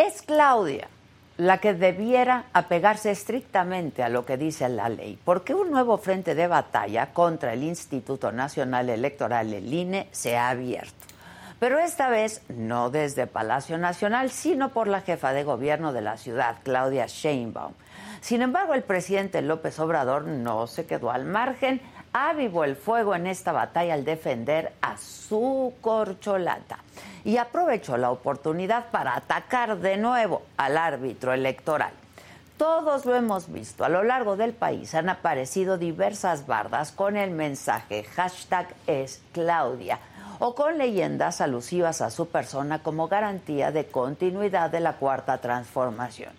Es Claudia la que debiera apegarse estrictamente a lo que dice la ley, porque un nuevo frente de batalla contra el Instituto Nacional Electoral, el INE, se ha abierto. Pero esta vez no desde Palacio Nacional, sino por la jefa de gobierno de la ciudad, Claudia Sheinbaum. Sin embargo, el presidente López Obrador no se quedó al margen, avivó el fuego en esta batalla al defender a su corcholata y aprovechó la oportunidad para atacar de nuevo al árbitro electoral. Todos lo hemos visto. A lo largo del país han aparecido diversas bardas con el mensaje hashtag es Claudia o con leyendas alusivas a su persona como garantía de continuidad de la cuarta transformación.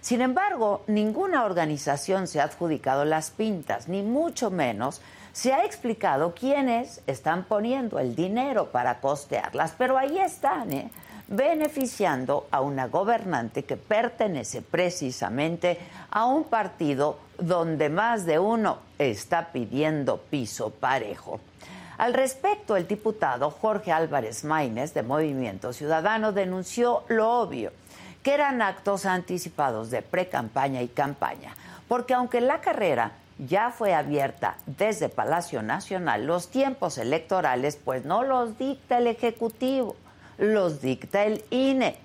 Sin embargo, ninguna organización se ha adjudicado las pintas, ni mucho menos se ha explicado quiénes están poniendo el dinero para costearlas, pero ahí están, ¿eh? beneficiando a una gobernante que pertenece precisamente a un partido donde más de uno está pidiendo piso parejo. Al respecto, el diputado Jorge Álvarez Maínez de Movimiento Ciudadano denunció lo obvio, que eran actos anticipados de pre-campaña y campaña, porque aunque la carrera ya fue abierta desde Palacio Nacional, los tiempos electorales pues no los dicta el Ejecutivo, los dicta el INE.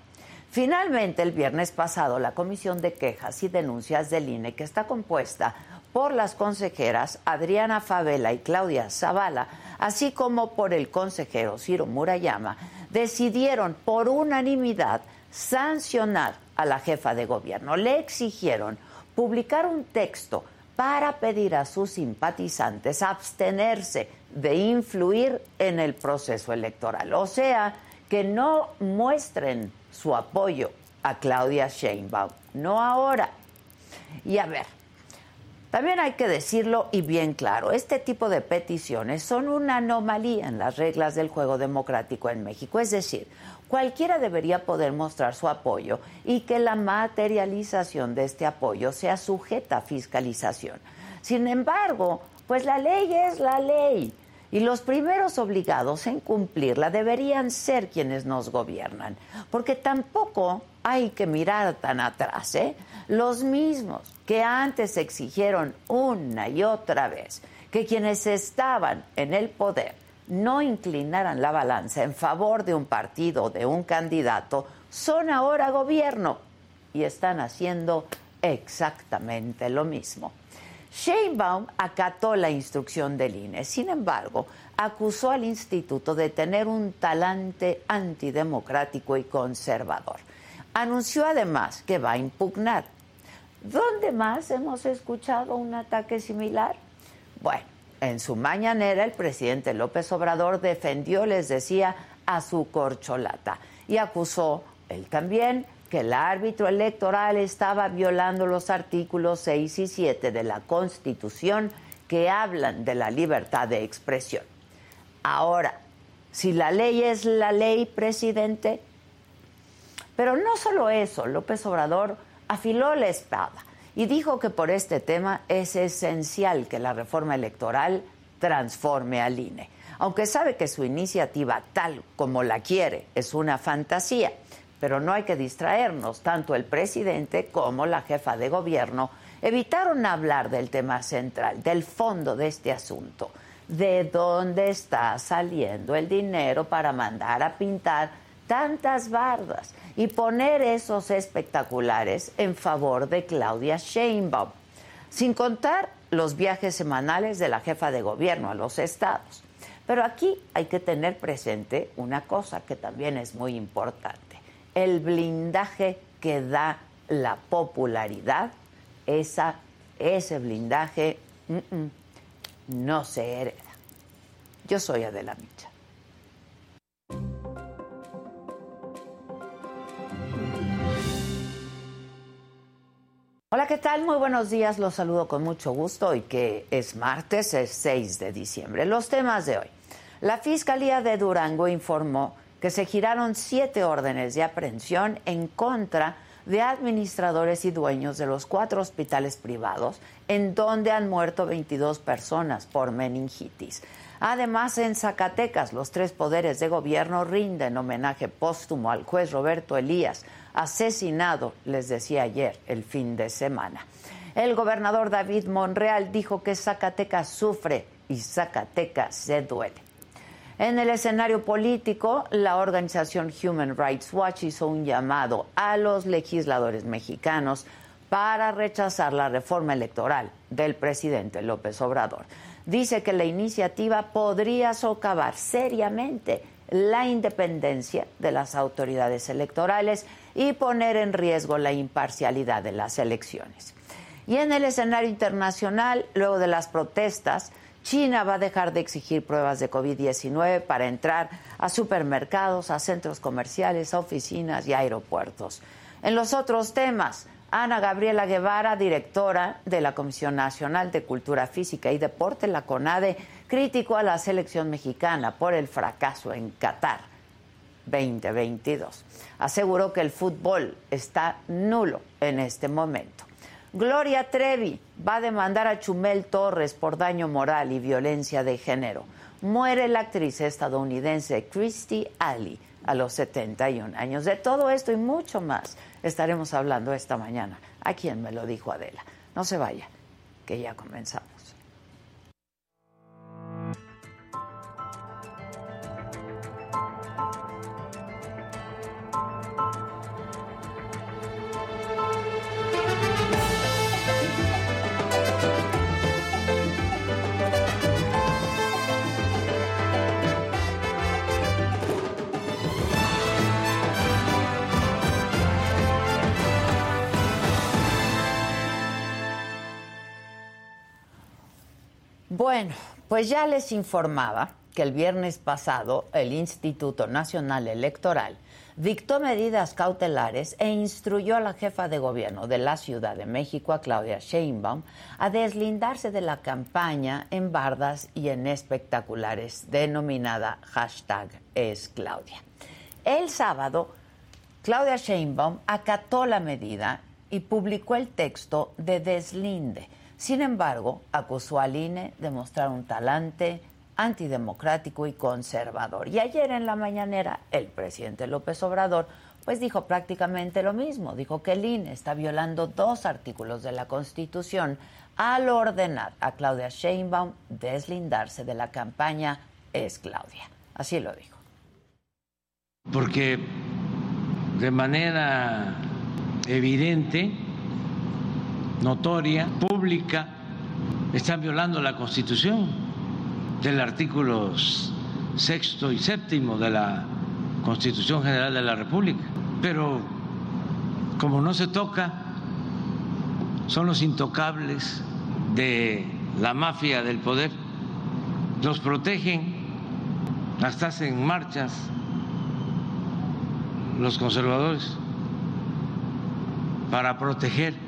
Finalmente, el viernes pasado, la Comisión de Quejas y Denuncias del INE, que está compuesta por las consejeras Adriana Favela y Claudia Zavala, así como por el consejero Ciro Murayama, decidieron por unanimidad sancionar a la jefa de gobierno. Le exigieron publicar un texto para pedir a sus simpatizantes abstenerse de influir en el proceso electoral. O sea, que no muestren su apoyo a Claudia Sheinbaum, no ahora. Y a ver, también hay que decirlo y bien claro, este tipo de peticiones son una anomalía en las reglas del juego democrático en México. Es decir, cualquiera debería poder mostrar su apoyo y que la materialización de este apoyo sea sujeta a fiscalización. Sin embargo, pues la ley es la ley y los primeros obligados en cumplirla deberían ser quienes nos gobiernan, porque tampoco hay que mirar tan atrás, ¿eh? Los mismos que antes exigieron una y otra vez que quienes estaban en el poder no inclinaran la balanza en favor de un partido, de un candidato, son ahora gobierno y están haciendo exactamente lo mismo. Sheinbaum acató la instrucción del INE, sin embargo, acusó al instituto de tener un talante antidemocrático y conservador. Anunció además que va a impugnar. ¿Dónde más hemos escuchado un ataque similar? Bueno, en su mañanera, el presidente López Obrador defendió, les decía, a su corcholata y acusó él también que el árbitro electoral estaba violando los artículos 6 y 7 de la Constitución que hablan de la libertad de expresión. Ahora, si la ley es la ley, presidente, pero no solo eso, López Obrador afiló la espada y dijo que por este tema es esencial que la reforma electoral transforme al INE, aunque sabe que su iniciativa tal como la quiere es una fantasía, pero no hay que distraernos, tanto el presidente como la jefa de gobierno evitaron hablar del tema central, del fondo de este asunto, de dónde está saliendo el dinero para mandar a pintar tantas bardas y poner esos espectaculares en favor de Claudia Sheinbaum, sin contar los viajes semanales de la jefa de gobierno a los estados. Pero aquí hay que tener presente una cosa que también es muy importante, el blindaje que da la popularidad, esa, ese blindaje no se hereda. Yo soy Adela Micha. Hola, ¿qué tal? Muy buenos días, los saludo con mucho gusto y que es martes, es 6 de diciembre. Los temas de hoy. La Fiscalía de Durango informó que se giraron siete órdenes de aprehensión en contra de administradores y dueños de los cuatro hospitales privados en donde han muerto 22 personas por meningitis. Además, en Zacatecas, los tres poderes de gobierno rinden homenaje póstumo al juez Roberto Elías, asesinado, les decía ayer, el fin de semana. El gobernador David Monreal dijo que Zacatecas sufre y Zacatecas se duele. En el escenario político, la organización Human Rights Watch hizo un llamado a los legisladores mexicanos para rechazar la reforma electoral del presidente López Obrador. Dice que la iniciativa podría socavar seriamente la independencia de las autoridades electorales y poner en riesgo la imparcialidad de las elecciones. Y en el escenario internacional, luego de las protestas, China va a dejar de exigir pruebas de COVID-19 para entrar a supermercados, a centros comerciales, a oficinas y aeropuertos. En los otros temas, Ana Gabriela Guevara, directora de la Comisión Nacional de Cultura Física y Deporte, la CONADE, criticó a la selección mexicana por el fracaso en Qatar 2022. Aseguró que el fútbol está nulo en este momento. Gloria Trevi va a demandar a Chumel Torres por daño moral y violencia de género. Muere la actriz estadounidense Christy Alley a los 71 años. De todo esto y mucho más estaremos hablando esta mañana. ¿A quién me lo dijo Adela? No se vaya, que ya comenzamos. Bueno, pues ya les informaba que el viernes pasado el Instituto Nacional Electoral dictó medidas cautelares e instruyó a la jefa de gobierno de la Ciudad de México, a Claudia Sheinbaum, a deslindarse de la campaña en bardas y en espectaculares denominada hashtag es Claudia. El sábado, Claudia Sheinbaum acató la medida y publicó el texto de deslinde sin embargo, acusó al INE de mostrar un talante antidemocrático y conservador. Y ayer en la mañanera, el presidente López Obrador pues dijo prácticamente lo mismo. Dijo que el INE está violando dos artículos de la Constitución al ordenar a Claudia Sheinbaum deslindarse de la campaña Es Claudia. Así lo dijo. Porque de manera evidente notoria, pública, están violando la Constitución del artículo sexto y séptimo de la Constitución General de la República. Pero como no se toca, son los intocables de la mafia del poder, los protegen, hasta hacen marchas los conservadores para proteger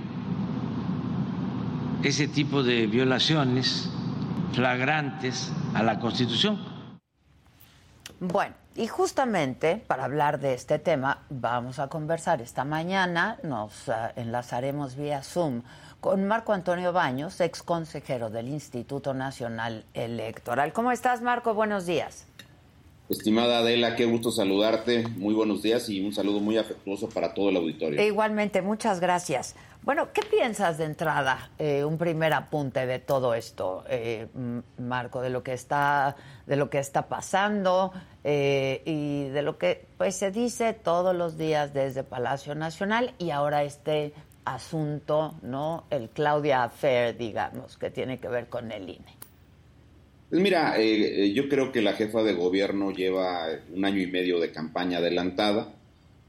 ese tipo de violaciones flagrantes a la Constitución. Bueno, y justamente para hablar de este tema vamos a conversar esta mañana, nos uh, enlazaremos vía Zoom con Marco Antonio Baños, ex consejero del Instituto Nacional Electoral. ¿Cómo estás, Marco? Buenos días. Estimada Adela, qué gusto saludarte. Muy buenos días y un saludo muy afectuoso para todo el auditorio. igualmente, muchas gracias. Bueno, ¿qué piensas de entrada? Eh, un primer apunte de todo esto, eh, Marco, de lo que está, de lo que está pasando eh, y de lo que pues se dice todos los días desde Palacio Nacional y ahora este asunto, ¿no? El Claudia Affair, digamos, que tiene que ver con el INE. Pues mira, eh, yo creo que la jefa de gobierno lleva un año y medio de campaña adelantada,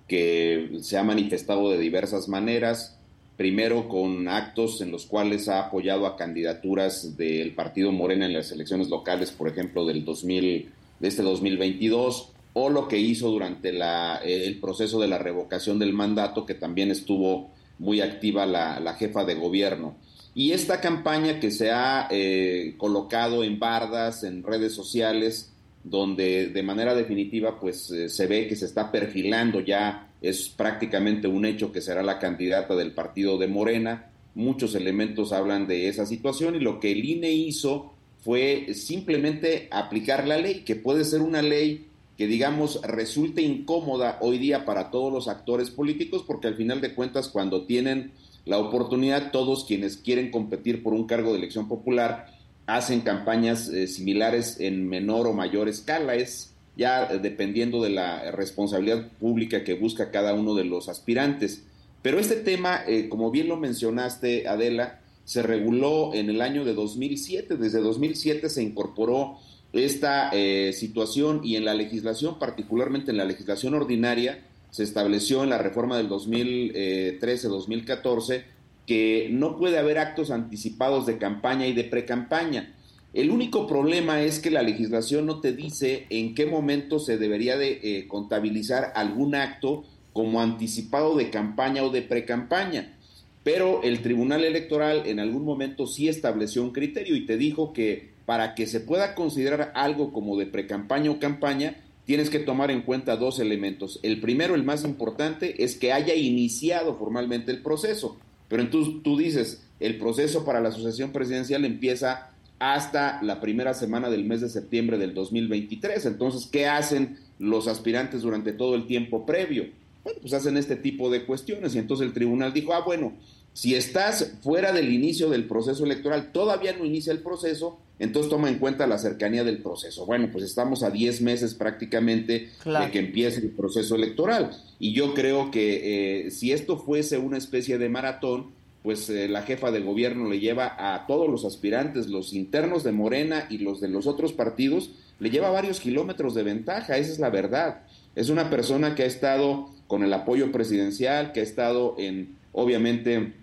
que se ha manifestado de diversas maneras, primero con actos en los cuales ha apoyado a candidaturas del partido Morena en las elecciones locales, por ejemplo, del 2000, de este 2022, o lo que hizo durante la, el proceso de la revocación del mandato, que también estuvo muy activa la, la jefa de gobierno. Y esta campaña que se ha eh, colocado en bardas, en redes sociales, donde de manera definitiva pues eh, se ve que se está perfilando ya, es prácticamente un hecho que será la candidata del partido de Morena. Muchos elementos hablan de esa situación y lo que el INE hizo fue simplemente aplicar la ley, que puede ser una ley que digamos resulte incómoda hoy día para todos los actores políticos, porque al final de cuentas cuando tienen la oportunidad, todos quienes quieren competir por un cargo de elección popular hacen campañas eh, similares en menor o mayor escala, es ya dependiendo de la responsabilidad pública que busca cada uno de los aspirantes. Pero este tema, eh, como bien lo mencionaste, Adela, se reguló en el año de 2007. Desde 2007 se incorporó esta eh, situación y en la legislación, particularmente en la legislación ordinaria, se estableció en la reforma del 2013-2014 que no puede haber actos anticipados de campaña y de precampaña. El único problema es que la legislación no te dice en qué momento se debería de eh, contabilizar algún acto como anticipado de campaña o de precampaña. Pero el Tribunal Electoral en algún momento sí estableció un criterio y te dijo que para que se pueda considerar algo como de precampaña o campaña, tienes que tomar en cuenta dos elementos. El primero, el más importante, es que haya iniciado formalmente el proceso. Pero entonces tú dices, el proceso para la sucesión presidencial empieza hasta la primera semana del mes de septiembre del 2023. Entonces, ¿qué hacen los aspirantes durante todo el tiempo previo? Bueno, pues hacen este tipo de cuestiones y entonces el tribunal dijo, ah, bueno, si estás fuera del inicio del proceso electoral, todavía no inicia el proceso, entonces toma en cuenta la cercanía del proceso. Bueno, pues estamos a 10 meses prácticamente de que empiece el proceso electoral. Y yo creo que eh, si esto fuese una especie de maratón, pues eh, la jefa de gobierno le lleva a todos los aspirantes, los internos de Morena y los de los otros partidos, le lleva varios kilómetros de ventaja, esa es la verdad. Es una persona que ha estado con el apoyo presidencial, que ha estado en, obviamente,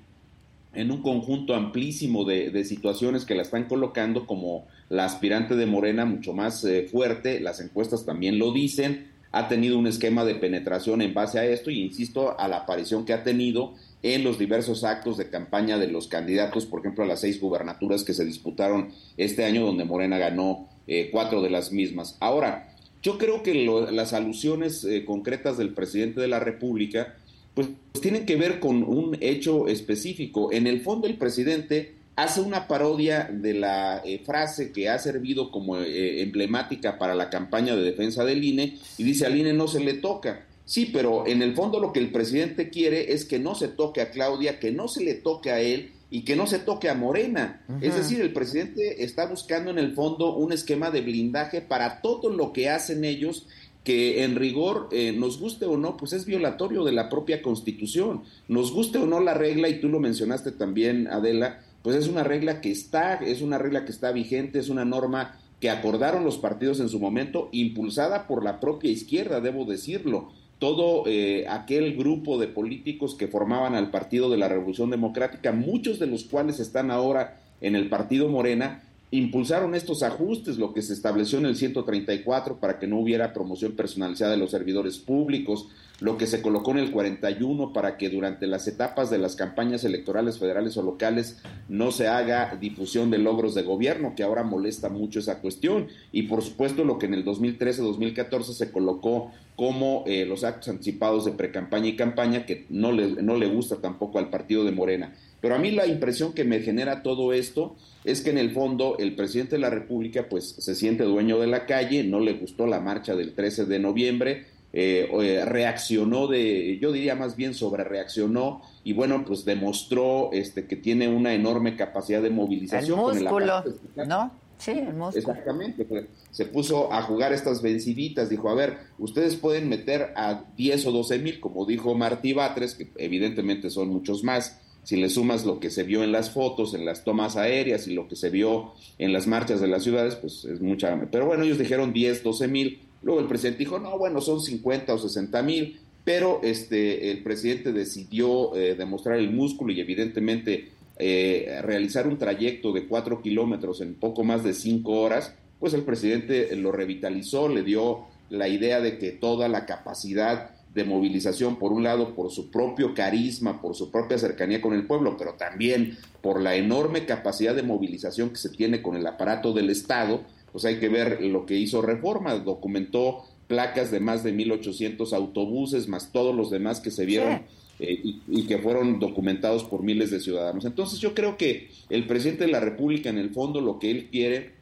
en un conjunto amplísimo de, situaciones que la están colocando como la aspirante de Morena mucho más eh, fuerte, las encuestas también lo dicen, ha tenido un esquema de penetración en base a esto y insisto a la aparición que ha tenido en los diversos actos de campaña de los candidatos, por ejemplo, a las seis gubernaturas que se disputaron este año, donde Morena ganó eh, cuatro de las mismas. Ahora, yo creo que las alusiones eh, concretas del presidente de la República, pues, tienen que ver con un hecho específico. En el fondo, el presidente hace una parodia de la eh, frase que ha servido como eh, emblemática para la campaña de defensa del INE y dice al INE no se le toca. Sí, pero en el fondo lo que el presidente quiere es que no se toque a Claudia, que no se le toque a él y que no se toque a Morena. Es decir, el presidente está buscando en el fondo un esquema de blindaje para todo lo que hacen ellos que en rigor, eh, nos guste o no, pues es violatorio de la propia constitución. Nos guste o no la regla, y tú lo mencionaste también, Adela, pues es una regla que está, es una regla que está vigente, es una norma que acordaron los partidos en su momento, impulsada por la propia izquierda, debo decirlo todo eh, aquel grupo de políticos que formaban al Partido de la Revolución Democrática, muchos de los cuales están ahora en el Partido Morena, impulsaron estos ajustes, lo que se estableció en el 134 para que no hubiera promoción personalizada de los servidores públicos, lo que se colocó en el 41 para que durante las etapas de las campañas electorales federales o locales no se haga difusión de logros de gobierno, que ahora molesta mucho esa cuestión, y por supuesto lo que en el 2013-2014 se colocó como eh, los actos anticipados de precampaña y campaña, que no le, no le gusta tampoco al partido de Morena. Pero a mí la impresión que me genera todo esto es que en el fondo el presidente de la República pues se siente dueño de la calle, no le gustó la marcha del 13 de noviembre, eh, eh, reaccionó de, yo diría más bien sobre reaccionó y bueno, pues demostró este que tiene una enorme capacidad de movilización. El músculo, ¿no? Sí, el músculo. Exactamente, pues, se puso a jugar estas venciditas, dijo, a ver, ustedes pueden meter a 10 o 12 mil, como dijo Martí Batres, que evidentemente son muchos más, si le sumas lo que se vio en las fotos, en las tomas aéreas y lo que se vio en las marchas de las ciudades, pues es mucha. Pero bueno, ellos dijeron 10, 12 mil Luego el presidente dijo, no, bueno, son 50 o 60 mil, pero este, el presidente decidió eh, demostrar el músculo y evidentemente eh, realizar un trayecto de 4 kilómetros en poco más de 5 horas, pues el presidente lo revitalizó, le dio la idea de que toda la capacidad de movilización, por un lado, por su propio carisma, por su propia cercanía con el pueblo, pero también por la enorme capacidad de movilización que se tiene con el aparato del Estado, pues hay que ver lo que hizo Reforma, documentó placas de más de 1.800 autobuses, más todos los demás que se vieron eh, y, que fueron documentados por miles de ciudadanos. Entonces yo creo que el presidente de la República, en el fondo, lo que él quiere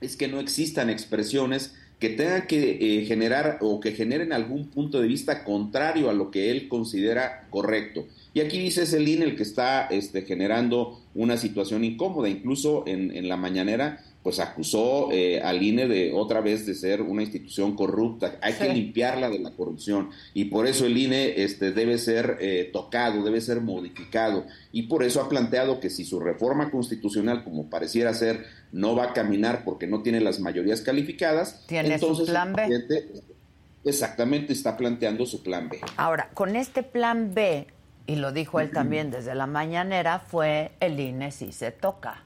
es que no existan expresiones que tengan que eh, generar o que generen algún punto de vista contrario a lo que él considera correcto. Y aquí dice INE el que está este, generando una situación incómoda. Incluso en, en la mañanera pues acusó eh, al INE de otra vez de ser una institución corrupta. Hay que limpiarla de la corrupción y por eso el INE este, debe ser eh, tocado, debe ser modificado y por eso ha planteado que si su reforma constitucional, como pareciera ser, no va a caminar porque no tiene las mayorías calificadas, ¿Tiene entonces su plan B? Exactamente, está planteando su plan B. Ahora, con este plan B, y lo dijo él también desde la mañanera, fue el INE si se toca.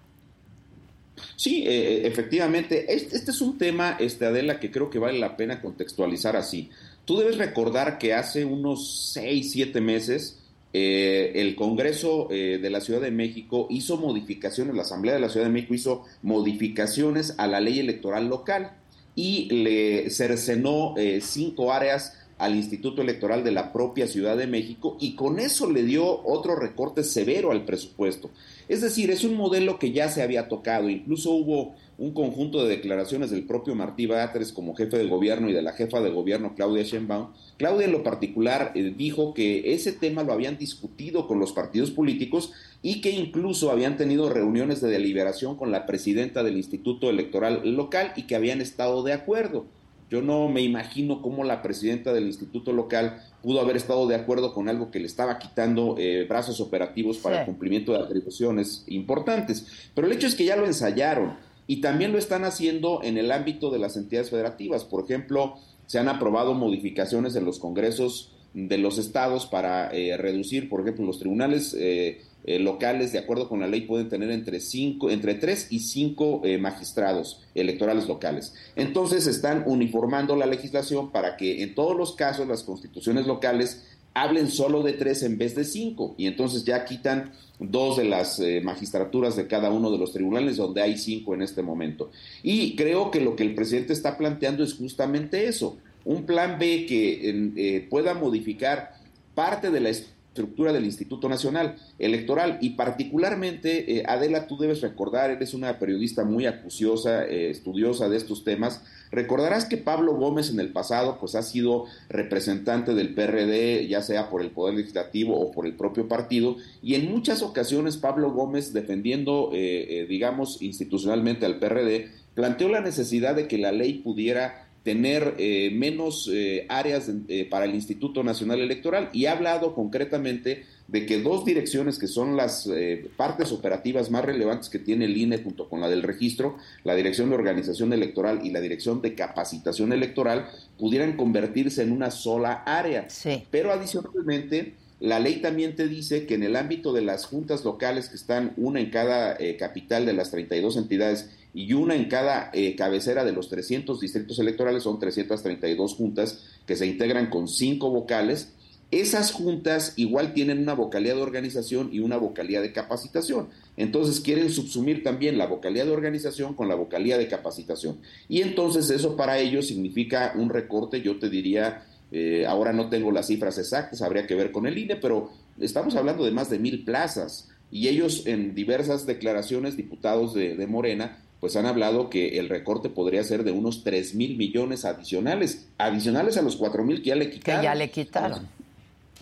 Sí, eh, eh, efectivamente. Este, es un tema, este, Adela, que creo que vale la pena contextualizar así. Tú debes recordar que hace unos seis, siete meses eh, el Congreso de la Ciudad de México hizo modificaciones, la Asamblea de la Ciudad de México hizo modificaciones a la ley electoral local y le cercenó cinco áreas al Instituto Electoral de la propia Ciudad de México y con eso le dio otro recorte severo al presupuesto. Es decir, es un modelo que ya se había tocado, incluso hubo un conjunto de declaraciones del propio Martí Batres como jefe de gobierno y de la jefa de gobierno Claudia Sheinbaum. Claudia en lo particular eh, dijo que ese tema lo habían discutido con los partidos políticos y que incluso habían tenido reuniones de deliberación con la presidenta del Instituto Electoral local y que habían estado de acuerdo. Yo no me imagino cómo la presidenta del instituto local pudo haber estado de acuerdo con algo que le estaba quitando eh, brazos operativos para el cumplimiento de atribuciones importantes. Pero el hecho es que ya lo ensayaron y también lo están haciendo en el ámbito de las entidades federativas. Por ejemplo, se han aprobado modificaciones en los congresos de los estados para eh, reducir, por ejemplo, los tribunales eh, eh, locales, de acuerdo con la ley, pueden tener entre, cinco, entre tres y cinco eh, magistrados electorales locales. Entonces están uniformando la legislación para que en todos los casos las constituciones locales hablen solo de tres en vez de cinco y entonces ya quitan dos de las eh, magistraturas de cada uno de los tribunales donde hay cinco en este momento. Y creo que lo que el presidente está planteando es justamente eso, un plan B que pueda modificar parte de la estructura del Instituto Nacional Electoral. Y particularmente, eh, Adela, tú debes recordar, eres una periodista muy acuciosa, eh, estudiosa de estos temas, recordarás que Pablo Gómez en el pasado pues ha sido representante del PRD, ya sea por el Poder Legislativo o por el propio partido, y en muchas ocasiones Pablo Gómez defendiendo, eh, digamos, institucionalmente al PRD, planteó la necesidad de que la ley pudiera tener eh, menos eh, áreas eh, para el Instituto Nacional Electoral y ha hablado concretamente de que dos direcciones que son las partes operativas más relevantes que tiene el INE junto con la del registro, la Dirección de Organización Electoral y la Dirección de Capacitación Electoral, pudieran convertirse en una sola área. Pero adicionalmente, la ley también te dice que en el ámbito de las juntas locales, que están una en cada capital de las 32 entidades, y una en cada eh, cabecera de los 300 distritos electorales, son 332 juntas que se integran con cinco vocales. Esas juntas igual tienen una vocalía de organización y una vocalía de capacitación. Entonces quieren subsumir también la vocalía de organización con la vocalía de capacitación. Y entonces eso para ellos significa un recorte, yo te diría, eh, ahora no tengo las cifras exactas, habría que ver con el INE, pero estamos hablando de más de mil plazas. Y ellos en diversas declaraciones, diputados de, de Morena, pues han hablado que el recorte podría ser de unos 3 mil millones adicionales, adicionales a los 4 mil que ya le quitaron. Que ya le quitaron.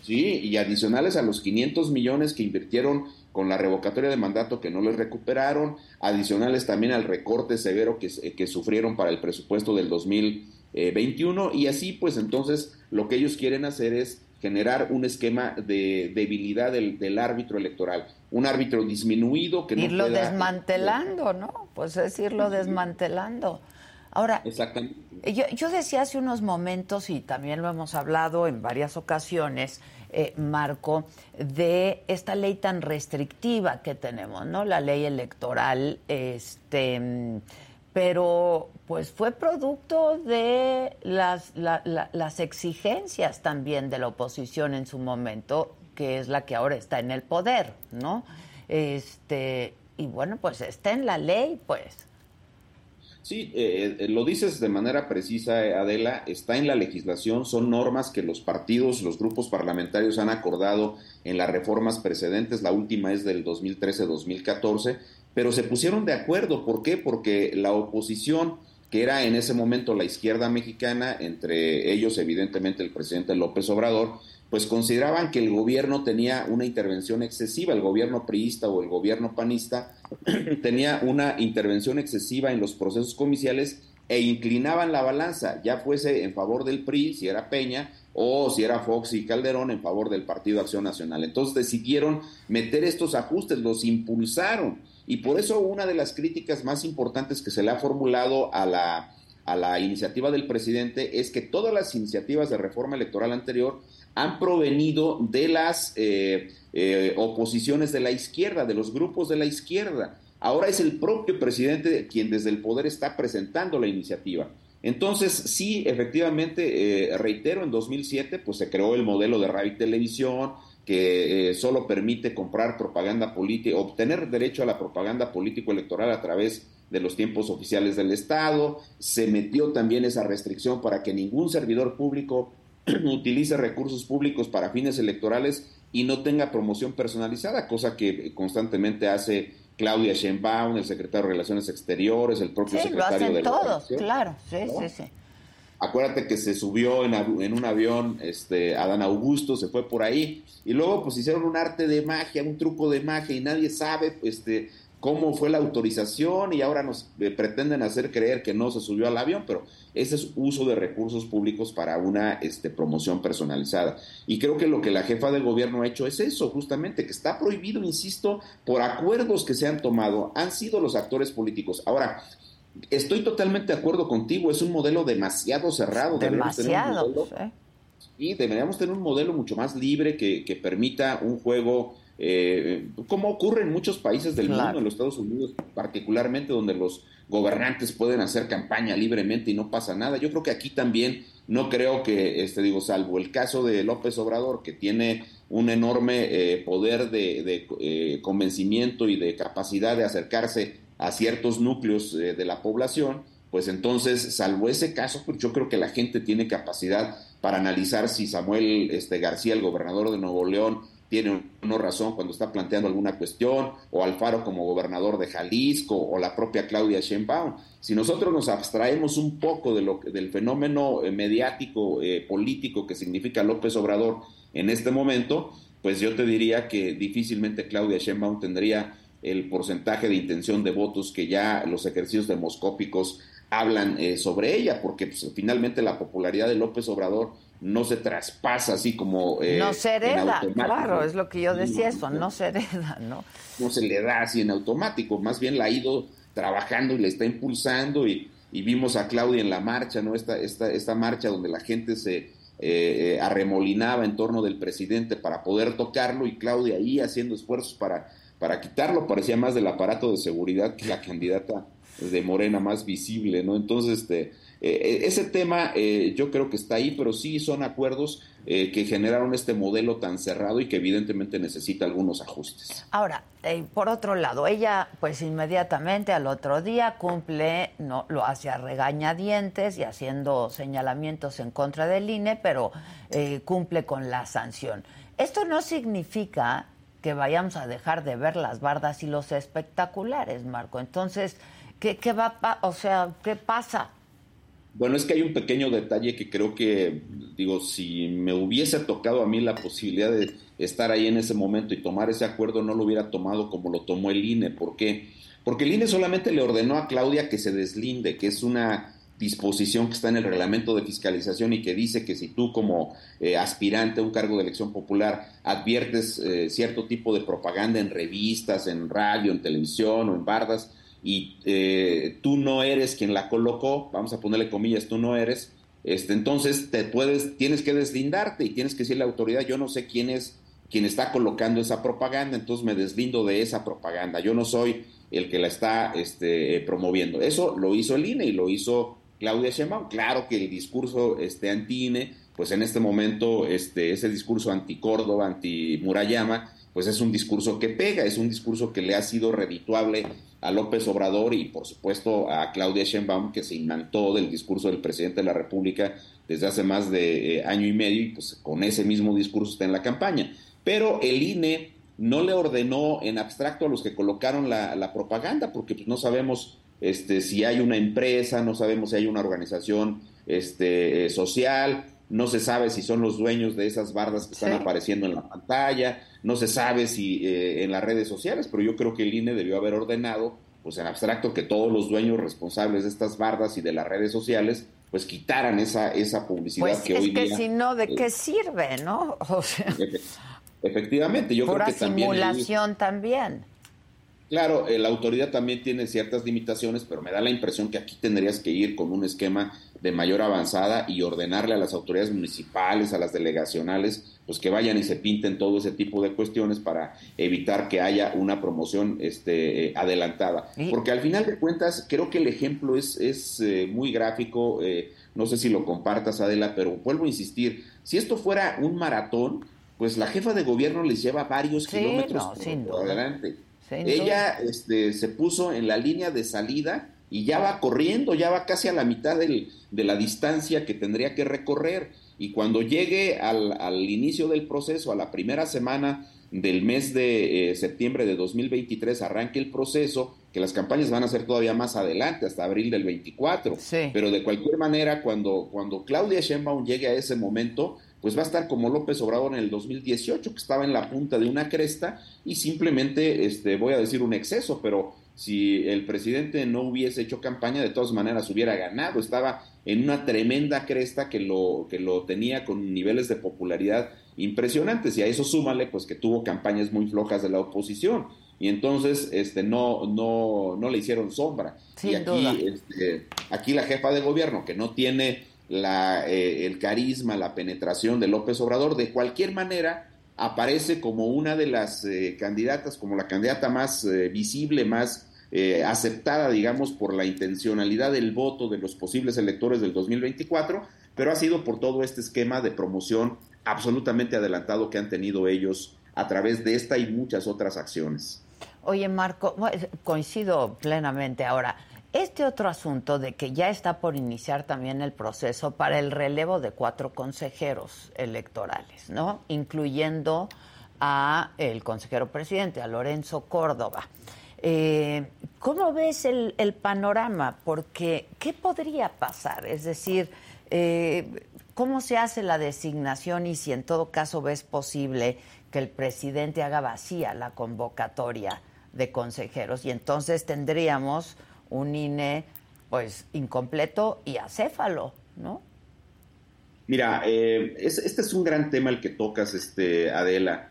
Sí, y adicionales a los 500 millones que invirtieron con la revocatoria de mandato que no les recuperaron, adicionales también al recorte severo que, que sufrieron para el presupuesto del 2021, y así pues entonces lo que ellos quieren hacer es generar un esquema de debilidad del, árbitro electoral, un árbitro disminuido que no irlo desmantelando, ¿no? Pues es irlo desmantelando. Ahora, yo, yo, decía hace unos momentos, y también lo hemos hablado en varias ocasiones, eh, Marco, de esta ley tan restrictiva que tenemos, ¿no? La ley electoral, este pero pues fue producto de las, las exigencias también de la oposición en su momento, que es la que ahora está en el poder, ¿no? Este, y bueno, pues está en la ley, pues. Sí, eh, eh, lo dices de manera precisa, Adela, está en la legislación, son normas que los partidos, los grupos parlamentarios han acordado en las reformas precedentes, la última es del 2013-2014, pero se pusieron de acuerdo. ¿Por qué? Porque la oposición, que era en ese momento la izquierda mexicana, entre ellos evidentemente el presidente López Obrador, pues consideraban que el gobierno tenía una intervención excesiva, el gobierno priista o el gobierno panista tenía una intervención excesiva en los procesos comiciales e inclinaban la balanza, ya fuese en favor del PRI, si era Peña, o si era Fox y Calderón en favor del Partido Acción Nacional. Entonces decidieron meter estos ajustes, los impulsaron. Y por eso una de las críticas más importantes que se le ha formulado a la, a la iniciativa del presidente es que todas las iniciativas de reforma electoral anterior han provenido de las eh, eh, oposiciones de la izquierda, de los grupos de la izquierda. Ahora es el propio presidente quien desde el poder está presentando la iniciativa. Entonces, sí, efectivamente, eh, reitero, en 2007 pues se creó el modelo de radio televisión que solo permite comprar propaganda política, obtener derecho a la propaganda político-electoral a través de los tiempos oficiales del Estado. Se metió también esa restricción para que ningún servidor público utilice recursos públicos para fines electorales y no tenga promoción personalizada, cosa que constantemente hace Claudia Sheinbaum, el secretario de Relaciones Exteriores, el propio secretario de todos, claro, sí, sí, sí. Acuérdate que se subió en, un avión este, Adán Augusto, se fue por ahí, y luego pues hicieron un arte de magia, un truco de magia, y nadie sabe este, cómo fue la autorización y ahora nos eh, pretenden hacer creer que no se subió al avión, pero ese es uso de recursos públicos para una este, promoción personalizada. Y creo que lo que la jefa de gobierno ha hecho es eso, justamente, que está prohibido, insisto, por acuerdos que se han tomado, han sido los actores políticos. Ahora, estoy totalmente de acuerdo contigo, es un modelo demasiado cerrado. Demasiado. Y deberíamos tener un modelo mucho más libre que, que permita un juego eh, como ocurre en muchos países del mundo, en los Estados Unidos particularmente, donde los gobernantes pueden hacer campaña libremente y no pasa nada. Yo creo que aquí también no creo que, este digo, salvo el caso de López Obrador, que tiene un enorme eh, poder de, eh, convencimiento y de capacidad de acercarse a ciertos núcleos eh, de la población, pues entonces, salvo ese caso, pues yo creo que la gente tiene capacidad para analizar si Samuel este, García, el gobernador de Nuevo León, tiene una razón cuando está planteando alguna cuestión, o Alfaro como gobernador de Jalisco, o la propia Claudia Sheinbaum. Si nosotros nos abstraemos un poco de lo, del fenómeno eh, mediático, eh, político que significa López Obrador en este momento, pues yo te diría que difícilmente Claudia Sheinbaum tendría el porcentaje de intención de votos que ya los ejercicios demoscópicos hablan eh, sobre ella, porque pues, finalmente la popularidad de López Obrador no se traspasa así como... Eh, no se hereda, claro, es lo que yo decía, eso, no se hereda, ¿no? No se le da así en automático, más bien la ha ido trabajando y le está impulsando y, vimos a Claudia en la marcha, ¿no? Esta, esta, esta marcha donde la gente se eh, eh, arremolinaba en torno del presidente para poder tocarlo y Claudia ahí haciendo esfuerzos para, para quitarlo, parecía más del aparato de seguridad que la candidata de Morena más visible, ¿no? Entonces, este eh, eh, ese tema eh, yo creo que está ahí, pero sí son acuerdos que generaron este modelo tan cerrado y que evidentemente necesita algunos ajustes. Ahora, por otro lado, ella pues inmediatamente al otro día cumple, no lo hace a regañadientes y haciendo señalamientos en contra del INE, pero cumple con la sanción. Esto no significa que vayamos a dejar de ver las bardas y los espectaculares, Marco. Entonces, ¿qué, qué va, o sea, qué pasa? Bueno, es que hay un pequeño detalle que creo que, digo, si me hubiese tocado a mí la posibilidad de estar ahí en ese momento y tomar ese acuerdo, no lo hubiera tomado como lo tomó el INE. ¿Por qué? Porque el INE solamente le ordenó a Claudia que se deslinde, que es una disposición que está en el reglamento de fiscalización y que dice que si tú como eh, aspirante a un cargo de elección popular adviertes eh, cierto tipo de propaganda en revistas, en radio, en televisión o en bardas, y eh, tú no eres quien la colocó, vamos a ponerle comillas, tú no eres, este, entonces te puedes, tienes que deslindarte y tienes que decirle a la autoridad, yo no sé quién es quien está colocando esa propaganda, entonces me deslindo de esa propaganda, yo no soy el que la está este, promoviendo. Eso lo hizo el INE y lo hizo Claudia Sheinbaum. Claro que el discurso este, anti-INE, pues en este momento este, ese discurso anti-Córdoba, anti-Murayama, pues es un discurso que pega, es un discurso que le ha sido redituable a López Obrador y por supuesto a Claudia Sheinbaum que se imantó del discurso del presidente de la República desde hace más de eh, año y medio y pues con ese mismo discurso está en la campaña. Pero el INE no le ordenó en abstracto a los que colocaron la, propaganda, porque pues, no sabemos este, si hay una empresa, no sabemos si hay una organización este, eh, social, no se sabe si son los dueños de esas bardas que están apareciendo en la pantalla, no se sabe si eh, en las redes sociales, pero yo creo que el INE debió haber ordenado, pues en abstracto, que todos los dueños responsables de estas bardas y de las redes sociales, pues quitaran esa, esa publicidad pues que es que si no, ¿de qué sirve, no? O sea, efectivamente, yo creo que también... simulación también. Claro, eh, la autoridad también tiene ciertas limitaciones, pero me da la impresión que aquí tendrías que ir con un esquema de mayor avanzada y ordenarle a las autoridades municipales, a las delegacionales, pues que vayan y se pinten todo ese tipo de cuestiones para evitar que haya una promoción este, eh, adelantada. Porque al final de cuentas, creo que el ejemplo es, es eh, muy gráfico, no sé si lo compartas, Adela, pero vuelvo a insistir, si esto fuera un maratón, pues la jefa de gobierno les lleva varios kilómetros por adelante ella este, se puso en la línea de salida y ya va corriendo, ya va casi a la mitad del, de la distancia que tendría que recorrer. Y cuando llegue al, al inicio del proceso, a la primera semana del mes de eh, septiembre de 2023, arranque el proceso, que las campañas van a ser todavía más adelante, hasta abril del 24. Pero de cualquier manera, cuando, cuando Claudia Sheinbaum llegue a ese momento, pues va a estar como López Obrador en el 2018, que estaba en la punta de una cresta y simplemente, este, voy a decir un exceso, pero si el presidente no hubiese hecho campaña, de todas maneras hubiera ganado, estaba en una tremenda cresta que lo, que lo tenía con niveles de popularidad impresionantes y a eso súmale pues que tuvo campañas muy flojas de la oposición. Y entonces este no no no le hicieron sombra. Y aquí este, aquí la jefa de gobierno que no tiene la, eh, el carisma, la penetración de López Obrador, de cualquier manera aparece como una de las eh, candidatas, como la candidata más eh, visible, más aceptada, digamos, por la intencionalidad del voto de los posibles electores del 2024, pero ha sido por todo este esquema de promoción absolutamente adelantado que han tenido ellos a través de esta y muchas otras acciones. Oye, Marco, coincido plenamente. Ahora, este otro asunto de que ya está por iniciar también el proceso para el relevo de cuatro consejeros electorales, ¿no? Incluyendo a el consejero presidente, a Lorenzo Córdoba. Eh, ¿Cómo ves el, panorama? Porque, ¿qué podría pasar? Es decir, eh, ¿cómo se hace la designación y si en todo caso ves posible que el presidente haga vacía la convocatoria de consejeros? Y entonces tendríamos un INE pues incompleto y acéfalo, ¿no? Mira, eh, este es un gran tema el que tocas, este, Adela.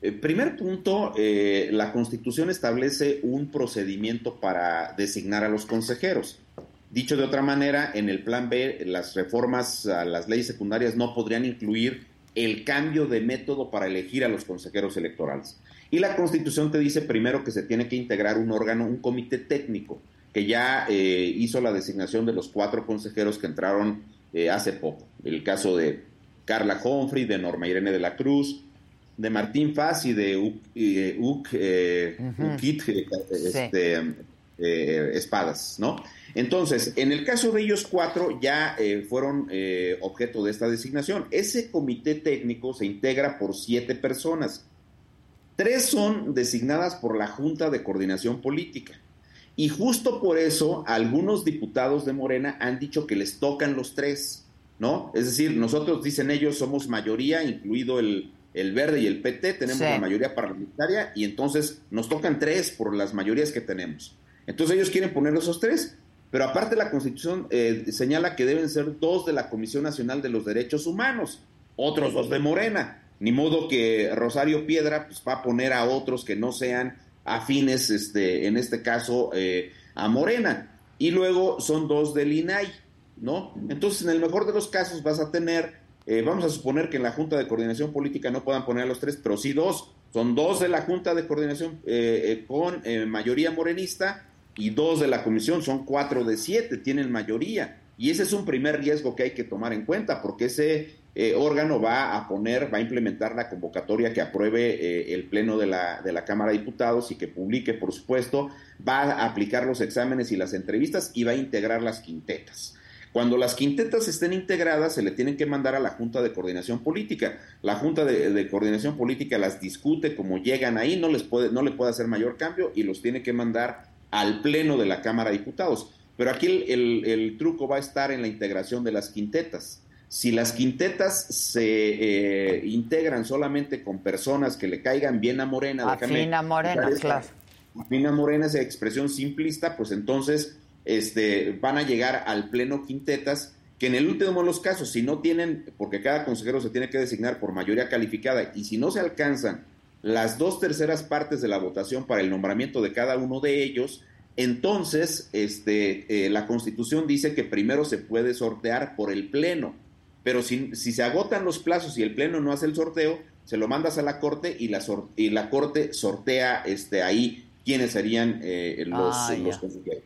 Eh, primer punto, eh, la Constitución establece un procedimiento para designar a los consejeros. Dicho de otra manera, en el Plan B, las reformas a las leyes secundarias no podrían incluir el cambio de método para elegir a los consejeros electorales. Y la Constitución te dice primero que se tiene que integrar un órgano, un comité técnico, que ya eh, hizo la designación de los cuatro consejeros que entraron eh, hace poco. El caso de Carla Humphrey, de Norma Irene de la Cruz, de Martín Faz y de Uk, eh, este, Espadas, ¿no? Entonces, en el caso de ellos cuatro ya fueron objeto de esta designación. Ese comité técnico se integra por siete personas. Tres son designadas por la Junta de Coordinación Política y justo por eso algunos diputados de Morena han dicho que les tocan los tres, ¿no? Es decir, nosotros, dicen ellos, somos mayoría, incluido el, verde y el PT, tenemos la mayoría parlamentaria y entonces nos tocan tres por las mayorías que tenemos. Entonces ellos quieren poner esos tres, pero aparte la Constitución eh, señala que deben ser dos de la Comisión Nacional de los Derechos Humanos, otros dos de Morena. Ni modo que Rosario Piedra pues, va a poner a otros que no sean afines, este, en este caso, eh, a Morena. Y luego son dos del INAI, ¿no? Entonces, en el mejor de los casos vas a tener, eh, vamos a suponer que en la Junta de Coordinación Política no puedan poner a los tres, pero sí dos. Son dos de la Junta de Coordinación eh, con mayoría morenista y dos de la Comisión, son cuatro de siete, tienen mayoría. Y ese es un primer riesgo que hay que tomar en cuenta, porque ese eh, órgano va a poner, va a implementar la convocatoria que apruebe eh, el Pleno de la, de la Cámara de Diputados y que publique, por supuesto, va a aplicar los exámenes y las entrevistas y va a integrar las quintetas. Cuando las quintetas estén integradas, se le tienen que mandar a la Junta de Coordinación Política. La Junta de, Coordinación Política las discute como llegan ahí, no, les puede, no le puede hacer mayor cambio y los tiene que mandar al Pleno de la Cámara de Diputados. Pero aquí el, truco va a estar en la integración de las quintetas. Si las quintetas se eh, integran solamente con personas que le caigan bien a Morena, a Morena, claro. Afina Morena, esa expresión simplista, pues entonces este, van a llegar al pleno quintetas, que en el último de los casos, si no tienen, porque cada consejero se tiene que designar por mayoría calificada, y si no se alcanzan las dos terceras partes de la votación para el nombramiento de cada uno de ellos, entonces este, eh, la constitución dice que primero se puede sortear por el pleno, pero si, si, se agotan los plazos y el pleno no hace el sorteo, se lo mandas a la corte y la, y la corte sortea este, ahí quiénes serían eh, los, ah, los consejeros.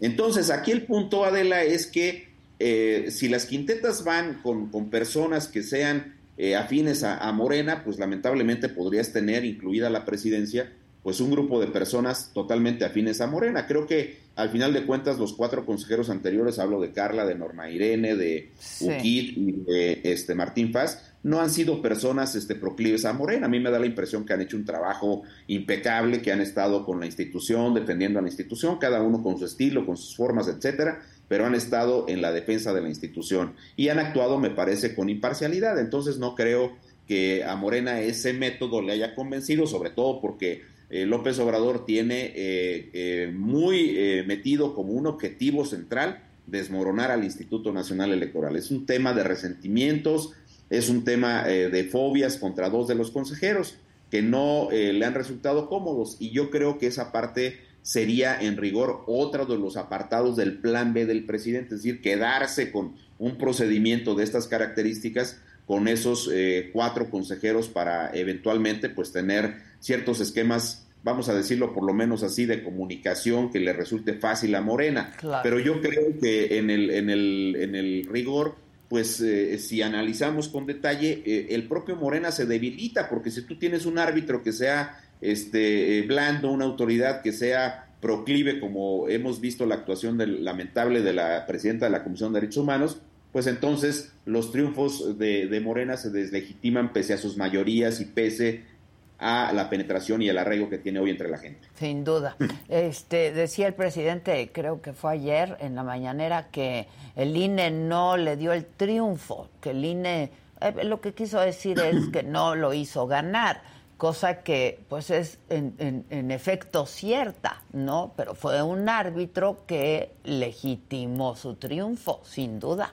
Entonces, aquí el punto, Adela, es que eh, si las quintetas van con, personas que sean eh, afines a, Morena, pues lamentablemente podrías tener incluida la presidencia, pues un grupo de personas totalmente afines a Morena. Creo que al final de cuentas los cuatro consejeros anteriores, hablo de Carla, de Norma Irene, de Uquit y de este, Martín Faz, no han sido personas este, proclives a Morena. A mí me da la impresión que han hecho un trabajo impecable, que han estado con la institución, defendiendo a la institución, cada uno con su estilo, con sus formas, etcétera, pero han estado en la defensa de la institución y han actuado, me parece, con imparcialidad. Entonces no creo que a Morena ese método le haya convencido, sobre todo porque eh, López Obrador tiene eh, eh, muy metido como un objetivo central desmoronar al Instituto Nacional Electoral. Es un tema de resentimientos, es un tema eh, de fobias contra dos de los consejeros que no eh, le han resultado cómodos y yo creo que esa parte sería en rigor otro de los apartados del plan B del presidente, es decir, quedarse con un procedimiento de estas características con esos eh, cuatro consejeros para eventualmente pues tener ciertos esquemas vamos a decirlo por lo menos así, de comunicación que le resulte fácil a Morena. Pero yo creo que en el, en el, en el rigor pues eh, si analizamos con detalle, eh, el propio Morena se debilita, porque si tú tienes un árbitro que sea este, eh, blando, una autoridad que sea proclive, como hemos visto la actuación del, lamentable de la presidenta de la Comisión de Derechos Humanos, pues entonces los triunfos de, de Morena se deslegitiman pese a sus mayorías y pese a la penetración y el arraigo que tiene hoy entre la gente. Sin duda. Este decía el presidente, creo que fue ayer en la mañanera que el INE no le dio el triunfo, que el INE eh, lo que quiso decir es que no lo hizo ganar, cosa que pues es en, en, efecto cierta, ¿no? Pero fue un árbitro que legitimó su triunfo, sin duda.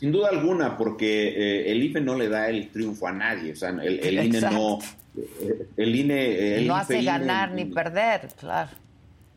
Sin duda alguna, porque eh, el IFE no le da el triunfo a nadie, o sea, el, el INE no, el INE... no hace ganar ni perder, claro.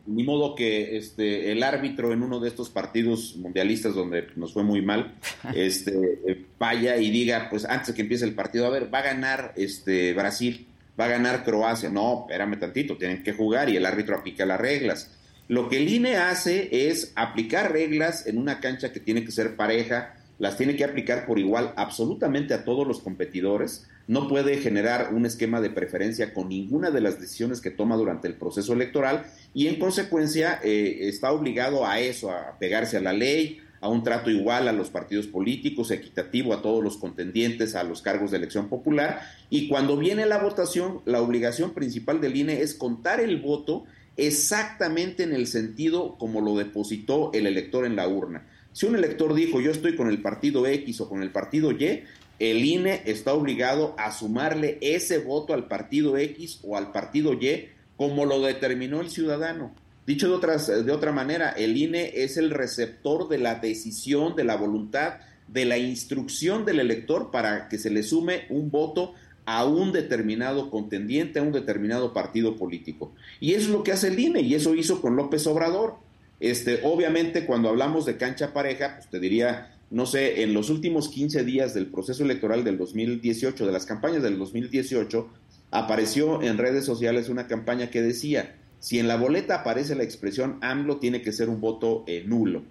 Ni modo que este, el árbitro en uno de estos partidos mundialistas donde nos fue muy mal, este, vaya y diga, pues antes de que empiece el partido, a ver, va a ganar este, Brasil, va a ganar Croacia. No, espérame tantito, tienen que jugar y el árbitro aplica las reglas. Lo que el INE hace es aplicar reglas en una cancha que tiene que ser pareja, las tiene que aplicar por igual absolutamente a todos los competidores, no puede generar un esquema de preferencia con ninguna de las decisiones que toma durante el proceso electoral y en consecuencia eh, está obligado a eso, a pegarse a la ley, a un trato igual a los partidos políticos, equitativo a todos los contendientes a los cargos de elección popular y cuando viene la votación, la obligación principal del INE es contar el voto exactamente en el sentido como lo depositó el elector en la urna. Si un elector dijo yo estoy con el partido X o con el partido Y, el INE está obligado a sumarle ese voto al partido X o al partido Y como lo determinó el ciudadano. Dicho de, otras, de otra manera, el INE es el receptor de la decisión, de la voluntad, de la instrucción del elector para que se le sume un voto a un determinado contendiente, a un determinado partido político. Y eso es lo que hace el INE, y eso hizo con López Obrador. Este, obviamente, cuando hablamos de cancha pareja, pues te diría, no sé, en los últimos 15 días del proceso electoral del 2018, de las campañas del 2018, apareció en redes sociales una campaña que decía, si en la boleta aparece la expresión AMLO, tiene que ser un voto eh, nulo.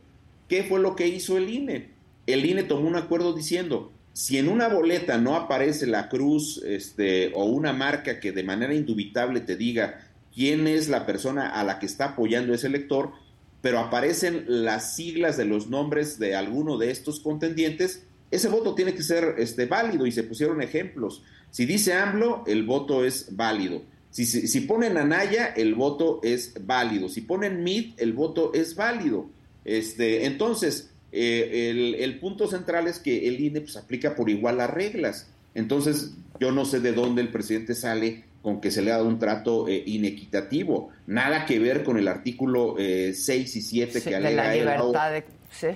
¿Qué fue lo que hizo el INE? El INE tomó un acuerdo diciendo, si en una boleta no aparece la cruz este, o una marca que de manera indubitable te diga quién es la persona a la que está apoyando ese elector, pero aparecen las siglas de los nombres de alguno de estos contendientes, ese voto tiene que ser este, válido y se pusieron ejemplos. Si dice AMLO, el voto es válido. Si, si, ponen Anaya, el voto es válido. Si ponen MID, el voto es válido. Este, entonces, eh, el, el, punto central es que el INE pues, aplica por igual las reglas. Entonces, yo no sé de dónde el presidente sale con que se le ha dado un trato eh, inequitativo. Nada que ver con el artículo 6 eh, y 7 que alega la libertad de... Sí,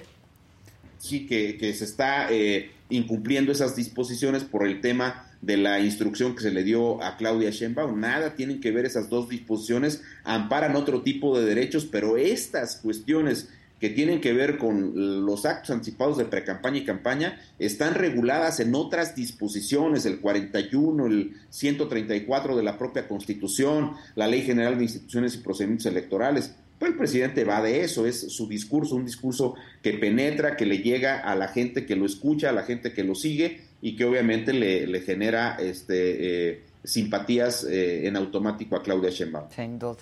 sí que, que, se está eh, incumpliendo esas disposiciones por el tema de la instrucción que se le dio a Claudia Sheinbaum. Nada tienen que ver esas dos disposiciones, amparan otro tipo de derechos, pero estas cuestiones que tienen que ver con los actos anticipados de precampaña y campaña están reguladas en otras disposiciones, el 41, el 134 de la propia Constitución, la Ley General de Instituciones y Procedimientos Electorales. Pues el presidente va de eso, es su discurso, un discurso que penetra, que le llega a la gente que lo escucha, a la gente que lo sigue y que obviamente le, genera este, eh, simpatías eh, en automático a Claudia Sheinbaum. Sin duda.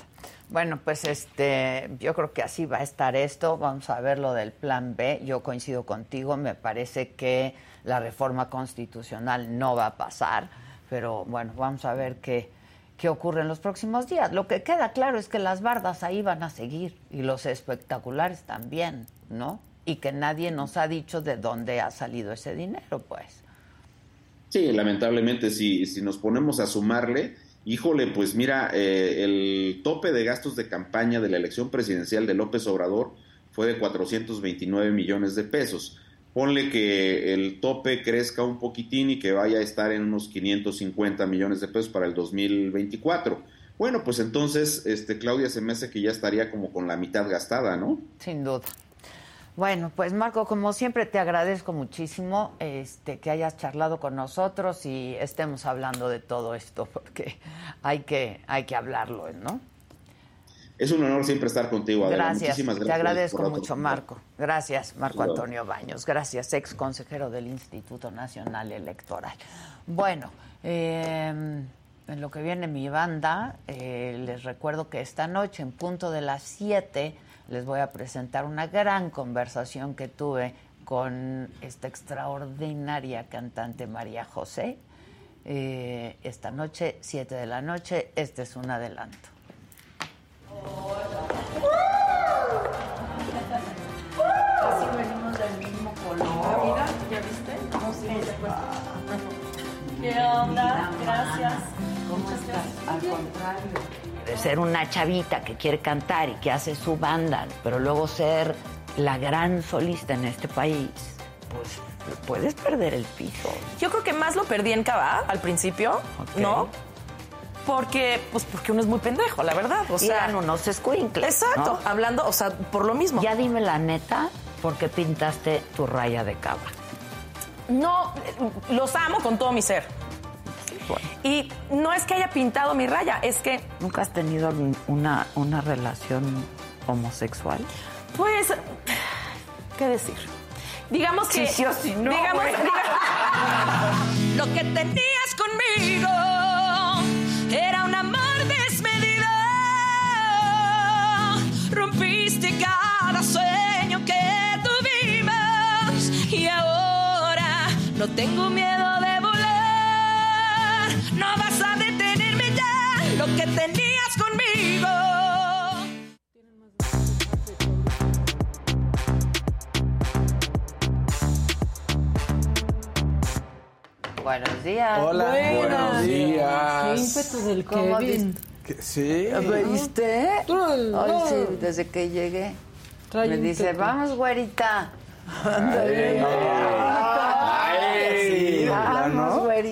Bueno, pues este, yo creo que así va a estar esto. Vamos a ver lo del plan B. Yo coincido contigo, me parece que la reforma constitucional no va a pasar, pero bueno, vamos a ver qué, qué ocurre en los próximos días. Lo que queda claro es que las bardas ahí van a seguir y los espectaculares también, ¿no? Y que nadie nos ha dicho de dónde ha salido ese dinero, pues. Sí, lamentablemente, si, si nos ponemos a sumarle, Híjole, pues mira, eh, el tope de gastos de campaña de la elección presidencial de López Obrador fue de 429 millones de pesos. Ponle que el tope crezca un poquitín y que vaya a estar en unos 550 millones de pesos para el 2024. Bueno, pues entonces, este, Claudia se me hace que ya estaría como con la mitad gastada, ¿no? Sin duda. Bueno, pues Marco, como siempre te agradezco muchísimo este, que hayas charlado con nosotros y estemos hablando de todo esto, porque hay que, hay que hablarlo, ¿no? Es un honor siempre estar contigo, Adela. Gracias. Muchísimas gracias. Te agradezco mucho, Marco. Gracias, Marco Antonio Baños. Gracias, ex consejero del Instituto Nacional Electoral. Bueno, em, en lo que viene mi banda, eh, les recuerdo que esta noche, en punto de las 7, les voy a presentar una gran conversación que tuve con esta extraordinaria cantante María José. Eh, esta noche, 7 de la noche, este es un adelanto. Casi venimos del mismo color. Mira, ¿ya viste? ¿Qué onda? Gracias. ¿Cómo estás? Al contrario ser una chavita que quiere cantar y que hace su banda, pero luego ser la gran solista en este país, pues puedes perder el piso. Yo creo que más lo perdí en Cava al principio, ¿no? Porque, pues porque uno es muy pendejo, la verdad. O sea, no unos escuincles. Exacto, hablando, o sea, por lo mismo. Ya dime la neta, ¿por qué pintaste tu raya de cava? No, los amo con todo mi ser. Y no es que haya pintado mi raya, es que... ¿Nunca has tenido una, una relación homosexual? Pues, ¿qué decir? Digamos que... Sí, sí no, digamos, Lo que tenías conmigo era un amor desmedido. Rompiste cada sueño que tuvimos y ahora no tengo miedo de Buenos días. Hola. Buenos días. Qué ímpetu del Kevin. Sí. ¿Viste? Ay, sí, desde que llegué. me dice, vamos, güerita.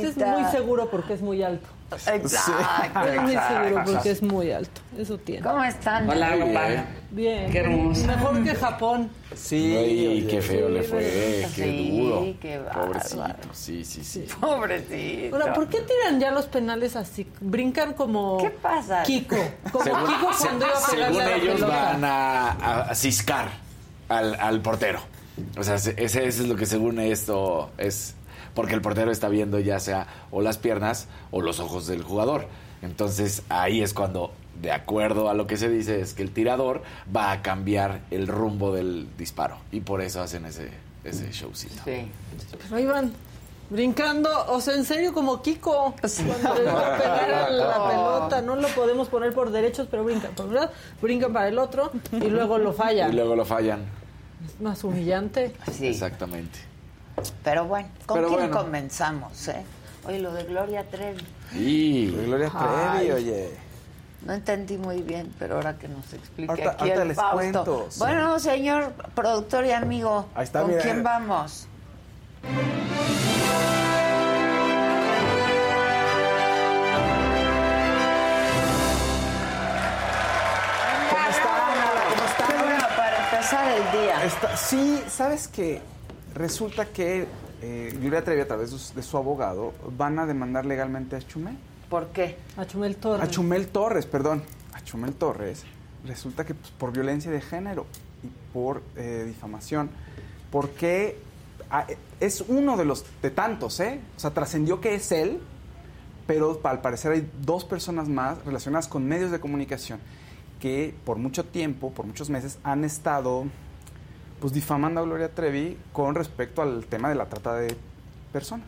es muy seguro porque es muy alto. Exacto. Es muy seguro porque es muy alto. Eso tiene. ¿Cómo están? Hola, papá. Bien. Qué hermoso. Mejor que Japón. Sí. qué feo le fue. Qué duro. Qué Pobrecito. Sí, sí, sí. Pobrecito. Ahora, ¿por qué tiran ya los penales así? Brincan como. ¿Qué pasa? Kiko. Como Kiko cuando iba a Según ellos van a, a, ciscar al, al portero. O sea, ese, es lo que según esto es porque el portero está viendo ya sea o las piernas o los ojos del jugador. Entonces ahí es cuando, de acuerdo a lo que se dice, es que el tirador va a cambiar el rumbo del disparo. Y por eso hacen ese, ese showcito. Sí. Pero ahí van brincando, o sea, en serio, como Kiko. Cuando le va a pegar a la pelota, no lo podemos poner por derechos, pero brincan por un lado, brincan para el otro y luego lo Y fallan. luego lo fallan. Es más humillante. Sí. Exactamente. Pero bueno, ¿con Pero quién bueno. comenzamos, eh? Oye, lo de Gloria Trevi. Y Gloria Trevi, oye. No entendí muy bien, pero ahora que nos explique Ahorita- aquí ahorita el les Fausto. cuento. Bueno, señor productor y amigo, Ahí está, ¿con mira. quién vamos? ¿Cómo están? ¿Cómo están? Bueno, para empezar el día. Está- sí, ¿sabes qué? Resulta que eh, Gloria Trevi, a través de su, de su abogado, van a demandar legalmente a Chumel. ¿Por qué? A Chumel Torres. A Chumel Torres, perdón. A Chumel Torres. Resulta que pues, por violencia de género y por eh, difamación. Porque ah, eh, es uno de los de tantos, ¿eh? O sea, trascendió que es él, pero al parecer hay dos personas más relacionadas con medios de comunicación que por mucho tiempo, por muchos meses, han estado pues difamando a Gloria Trevi con respecto al tema de la trata de personas.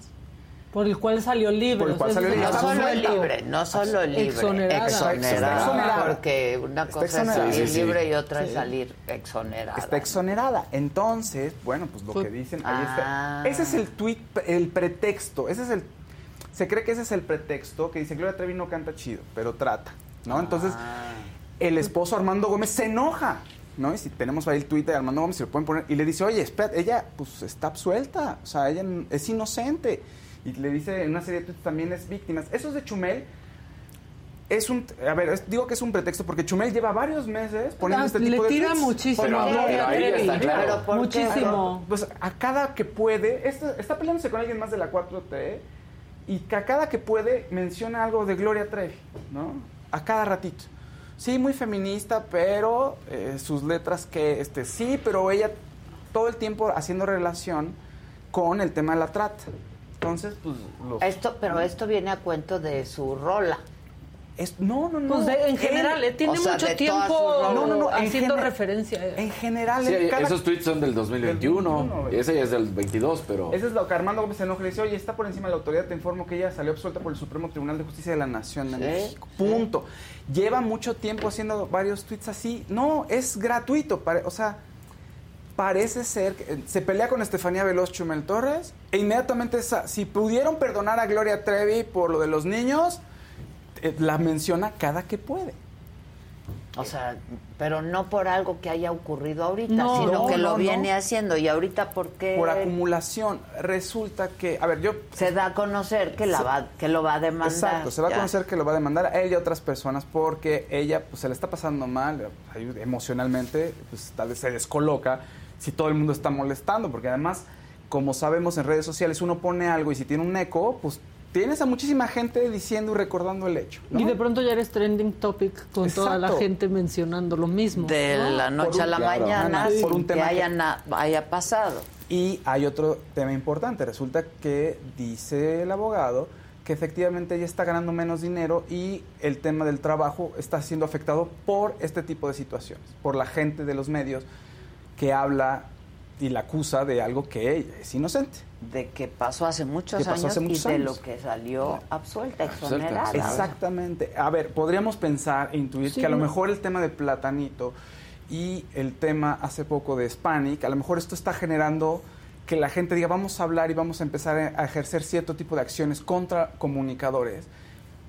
Por el cual salió libre. Por el cual o sea, salió libre. No solo libre, no solo libre, Exonerada. exonerada, Exonerada. porque una cosa es salir Sí, sí, sí. libre y otra es salir exonerada. Está exonerada. Entonces, bueno, pues lo que dicen ahí Ah. está. Ese es el tweet, el pretexto. Ese es el. Se cree que ese es el pretexto que dice Gloria Trevi no canta chido, pero trata, ¿no? Entonces, Ah. el esposo Armando Gómez se enoja, ¿no? Y si tenemos ahí el tweet de Armando Gómez, se lo pueden poner. Y le dice, oye, espérate, ella, pues está absuelta. O sea, ella es inocente. Y le dice en una serie de tweets también es víctima. Eso es de Chumel. Es un, a ver, es- digo que es un pretexto porque Chumel lleva varios meses poniendo Ah, este le tipo de tira tweets. muchísimo Pero- a Gloria pero ahí está claro. Pero ¿por qué? Muchísimo. Pues a cada que puede, está, está peleándose con alguien más de la 4T y que a cada que puede menciona algo de Gloria Trevi, ¿no? A cada ratito. Sí, muy feminista, pero eh, sus letras que, este, sí, pero ella todo el tiempo haciendo relación con el tema de la trata. Entonces, pues, los- Esto, pero esto viene a cuento de su rola. Es- no, no, no. Pues de- en general, tiene o sea, mucho tiempo. No, no, no, haciendo gener- referencia. a- En general, Sí, en cada- esos tweets son del 2021. Del 21, Ese ya es del 22, pero. Eso es lo que Armando Gómez enoja y le dice, oye, está por encima de la autoridad, te informo que ella salió absuelta por el Supremo Tribunal de Justicia de la Nación de Sí, México. Punto. Lleva mucho tiempo haciendo varios tweets así. No, es gratuito. o sea, parece ser que eh, se pelea con Estefanía Veloz Chumel Torres e inmediatamente esa- si pudieron perdonar a Gloria Trevi por lo de los niños, la menciona cada que puede. O sea, pero no por algo que haya ocurrido ahorita, No, sino no, que lo no, viene no. haciendo. Y ahorita, ¿por qué Por acumulación. Resulta que, a ver, yo se da a conocer que, la va, que lo va a demandar? Exacto, se va a conocer que lo va a demandar a él y a otras personas porque ella pues, se le está pasando mal emocionalmente, pues tal vez se descoloca si todo el mundo está molestando, porque además, como sabemos en redes sociales, uno pone algo y si tiene un eco, pues tienes a muchísima gente diciendo y recordando el hecho. ¿no? Y de pronto ya eres trending topic con toda la gente mencionando lo mismo. De ¿no? la noche Por a la claro, mañana, Ana, sin por un que tema que- haya, na- haya pasado. Y hay otro tema importante. Resulta que dice el abogado que efectivamente ella está ganando menos dinero y el tema del trabajo está siendo afectado por este tipo de situaciones, por la gente de los medios que habla y la acusa de algo que ella es inocente. De que pasó hace muchos Que pasó años hace muchos y de lo que salió absuelta, exonerada. Exactamente. A ver, podríamos pensar e intuir Sí, que a lo mejor el tema de Platanito y el tema hace poco de Hispanic, a lo mejor esto está generando que la gente diga, vamos a hablar y vamos a empezar a ejercer cierto tipo de acciones contra comunicadores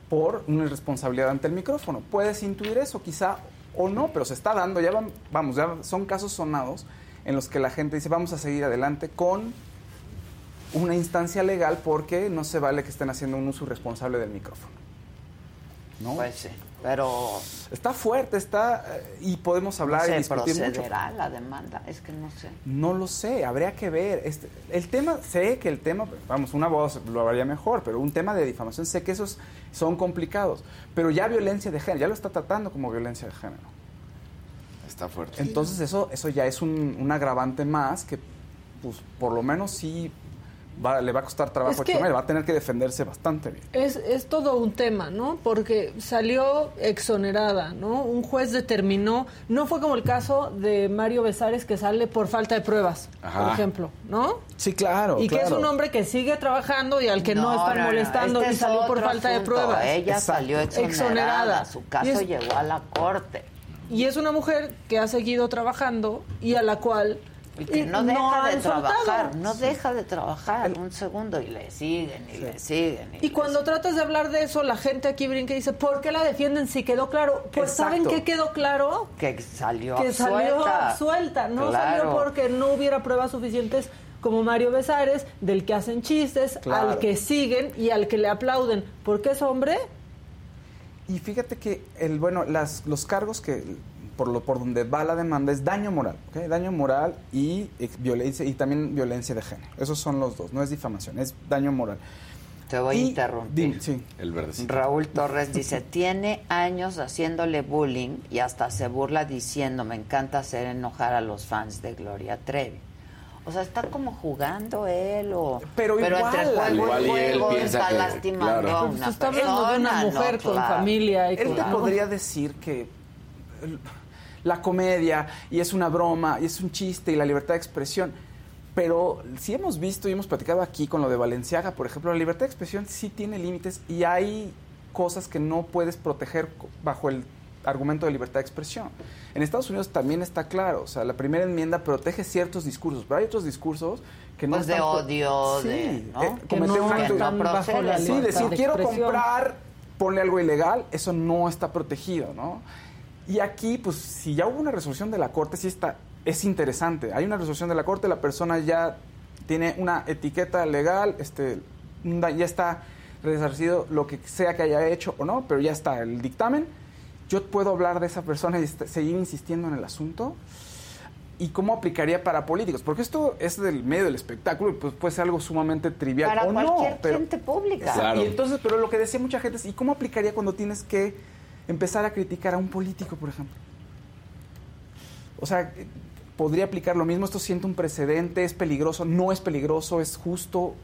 por una irresponsabilidad ante el micrófono. Puedes intuir eso, quizá o no, pero se está dando, ya van- vamos, ya son casos sonados en los que la gente dice, vamos a seguir adelante con una instancia legal porque no se vale que estén haciendo un uso irresponsable del micrófono. ¿No? Pues sí, pero Está fuerte, está eh, y podemos hablar no y sé, discutir mucho. procederá la demanda, es que no sé. No lo sé, habría que ver. Este, el tema, sé que el tema, vamos, una voz lo haría mejor, pero un tema de difamación, sé que esos son complicados. Pero ya violencia de género, ya lo está tratando como violencia de género. Está fuerte. Entonces eso, eso ya es un, un agravante más que, pues, por lo menos sí va- le va a costar trabajo Es a Chumel, va a tener que defenderse bastante bien. Es, es todo un tema, ¿no? Porque salió exonerada, ¿no? Un juez determinó, no fue como el caso de Mario Besares que sale por falta de pruebas, Ajá. por ejemplo, ¿no? Sí, claro. y que es un hombre que sigue trabajando y al que no, están molestando este y salió por falta de pruebas. Ella Exacto. salió exonerada. Exonerada. Su caso es- llegó a la corte. Y es una mujer que ha seguido trabajando y a la cual Y que eh, no deja de soltado. trabajar, no deja de trabajar un segundo y le siguen y le siguen. Y le cuando siguen. tratas de hablar de eso, la gente aquí brinca y dice, ¿por qué la defienden si quedó claro? Pues ¿saben qué quedó claro? que salió que salió absuelta. absuelta, no Claro. salió porque no hubiera pruebas suficientes como Mario Besares, del que hacen chistes, Claro. al que siguen y al que le aplauden. Porque es hombre, Y fíjate que el bueno, las, los cargos que por lo por donde va la demanda es daño moral, ¿ok? daño moral y eh, violencia y también violencia de género. Esos son los dos, no es difamación, es daño moral. Te voy a interrumpir. dime, sí. El verdecito. Raúl Torres dice, tiene años haciéndole bullying y hasta se burla diciendo, me encanta hacer enojar a los fans de Gloria Trevi. O sea, está como jugando él o... Pero igual, entre juego igual y él juego piensa está que- lastimando claro. a pues una está hablando de una mujer ¿no? con Claro. familia. Y Él te podría decir que la comedia y es una broma y es un chiste y la libertad de expresión. Pero sí hemos visto y hemos platicado aquí con lo de Valenciaga, por ejemplo, la libertad de expresión sí tiene límites y hay cosas que no puedes proteger bajo el argumento de libertad de expresión. En Estados Unidos también está claro, o sea, la primera enmienda protege ciertos discursos, pero hay otros discursos que no Pues de están pro- odio, Sí, de, ¿no? eh, que cometer no un acto- no bajo la. Sí, decir, de quiero expresión. comprar, ponle algo ilegal, eso no está protegido, ¿no? Y aquí, pues, si ya hubo una resolución de la Corte, sí está, es interesante. Hay una resolución de la Corte, la persona ya tiene una etiqueta legal, este, ya está resarcido lo que sea que haya hecho o no, pero ya está el dictamen. Yo puedo hablar de esa persona y seguir insistiendo en el asunto. ¿Y cómo aplicaría para políticos? Porque esto es del medio del espectáculo y pues puede ser algo sumamente trivial Para o no. cualquier pero- gente pública. Claro. y entonces, pero lo que decía mucha gente es, ¿y cómo aplicaría cuando tienes que empezar a criticar a un político, por ejemplo? O sea, podría aplicar lo mismo, esto siente un precedente, es peligroso, no es peligroso, es justo.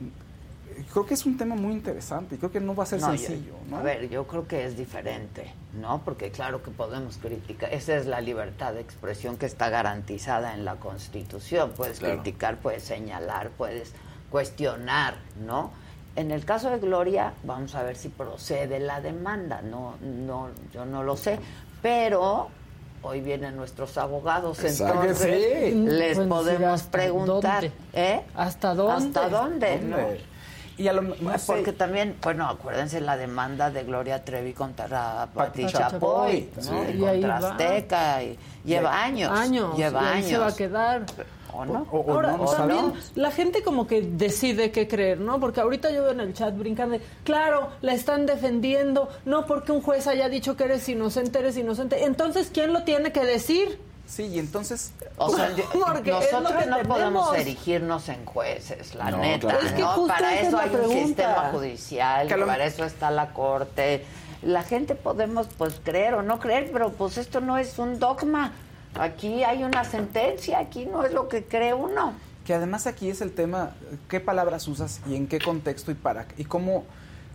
Creo que es un tema muy interesante y creo que no va a ser No, yo- sencillo, ¿no? A ver, yo creo que es diferente, ¿no? Porque claro que podemos criticar. Esa es la libertad de expresión que está garantizada en la Constitución. Puedes Claro. criticar, puedes señalar, puedes cuestionar, ¿no? En el caso de Gloria, vamos a ver si procede la demanda. No, no, yo no lo sé. Pero hoy vienen nuestros abogados, Exacto. entonces Sí. les decir podemos hasta preguntar, dónde. ¿eh? ¿Hasta dónde? ¿Hasta dónde? no? Y a lo Pues porque también, bueno, acuérdense la demanda de Gloria Trevi contra Pati Pati Chapoy, Chapoy, ¿no? sí. Y contra. Azteca, y lleva años, Años. lleva y ahí años. se va a quedar. ¿O no? O- o Ahora, no, también sabemos. la gente como que decide qué creer, ¿no? Porque ahorita yo veo en el chat brincando claro, la están defendiendo, no porque un juez haya dicho que eres inocente, eres inocente. Entonces, ¿quién lo tiene que decir? Sí, y entonces O sea, yo- nosotros que no podemos erigirnos en jueces, la No, neta. claro Es que ¿no? Para eso hay un sistema judicial, Que a lo- para eso está la corte. La gente podemos pues creer o no creer, pero pues esto no es un dogma. Aquí hay una sentencia, aquí no es lo que cree uno. que además aquí es el tema, qué palabras usas y en qué contexto y para y cómo,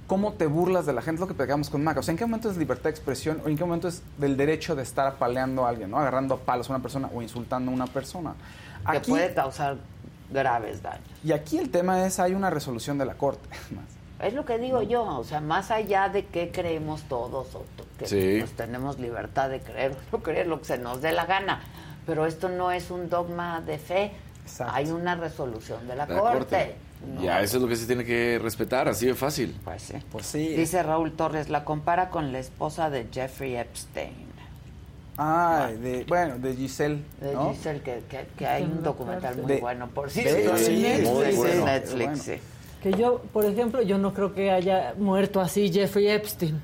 cómo te burlas de la gente, lo que pegamos con Maca. O sea, en qué momento es libertad de expresión o en qué momento es del derecho de estar apaleando a alguien, ¿no? Agarrando a palos a una persona o insultando a una persona. que Aquí, puede causar graves daños. y aquí el tema es, hay una resolución de la Corte. más. Es lo que digo yo, o sea, más allá de qué creemos todos, o que Sí. pues, tenemos libertad de creer o no creer lo que se nos dé la gana, pero esto no es un dogma de fe, Exacto. hay una resolución de la, La corte. corte. ¿No? Ya, eso es lo que se tiene que respetar, así de fácil. Pues sí. Pues sí. Dice Raúl Torres, la compara con la esposa de Jeffrey Epstein. Ay, de, bueno, de Giselle, De ¿no? Giselle, que, que- que hay un documental muy De- bueno, por de- cierto. sí, en muy Netflix, bueno, en muy Netflix, bueno. sí. Que yo, por ejemplo, yo no creo que haya muerto así Jeffrey Epstein.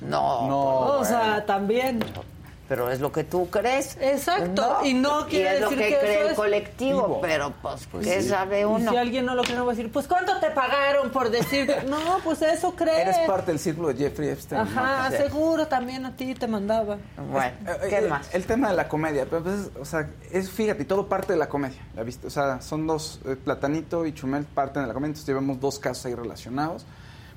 No, No. o sea, también. Pero es lo que tú crees. Exacto, y no quiere es lo decir que, que cree eso el es colectivo, vivo. pero pues, Pues ¿qué sí. sabe Y uno? si alguien no lo cree, no va a decir, pues ¿cuánto te pagaron por decir? que-?" No, pues eso cree. Eres parte del círculo de Jeffrey Epstein. Ajá, ¿no? seguro también a ti te mandaba. Bueno, Eh, ¿qué eh, más? El tema de la comedia, pero pues, o sea, es, fíjate, todo parte de la comedia, ¿la viste? O sea, son dos, eh, Platanito y Chumel parten de la comedia, entonces llevamos dos casos ahí relacionados,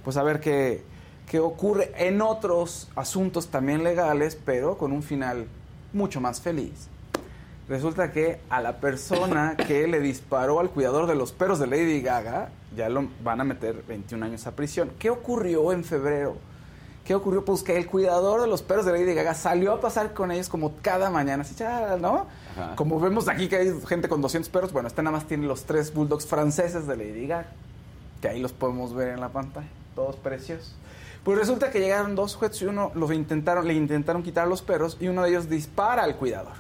pues a ver qué, qué ocurre en otros asuntos también legales, pero con un final mucho más feliz. Resulta que a la persona que le disparó al cuidador de los perros de Lady Gaga, ya lo van a meter 21 años a prisión. ¿Qué ocurrió en febrero? ¿Qué ocurrió? Pues que el cuidador de los perros de Lady Gaga salió a pasar con ellos como cada mañana, así, ¿no? Ajá. Como vemos aquí que hay gente con 200 perros, bueno, este nada más tiene los tres bulldogs franceses de Lady Gaga, que ahí los podemos ver en la pantalla, todos preciosos. Pues resulta que llegaron dos sujetos y uno los intentaron, le intentaron quitar los perros y uno de ellos dispara al cuidador.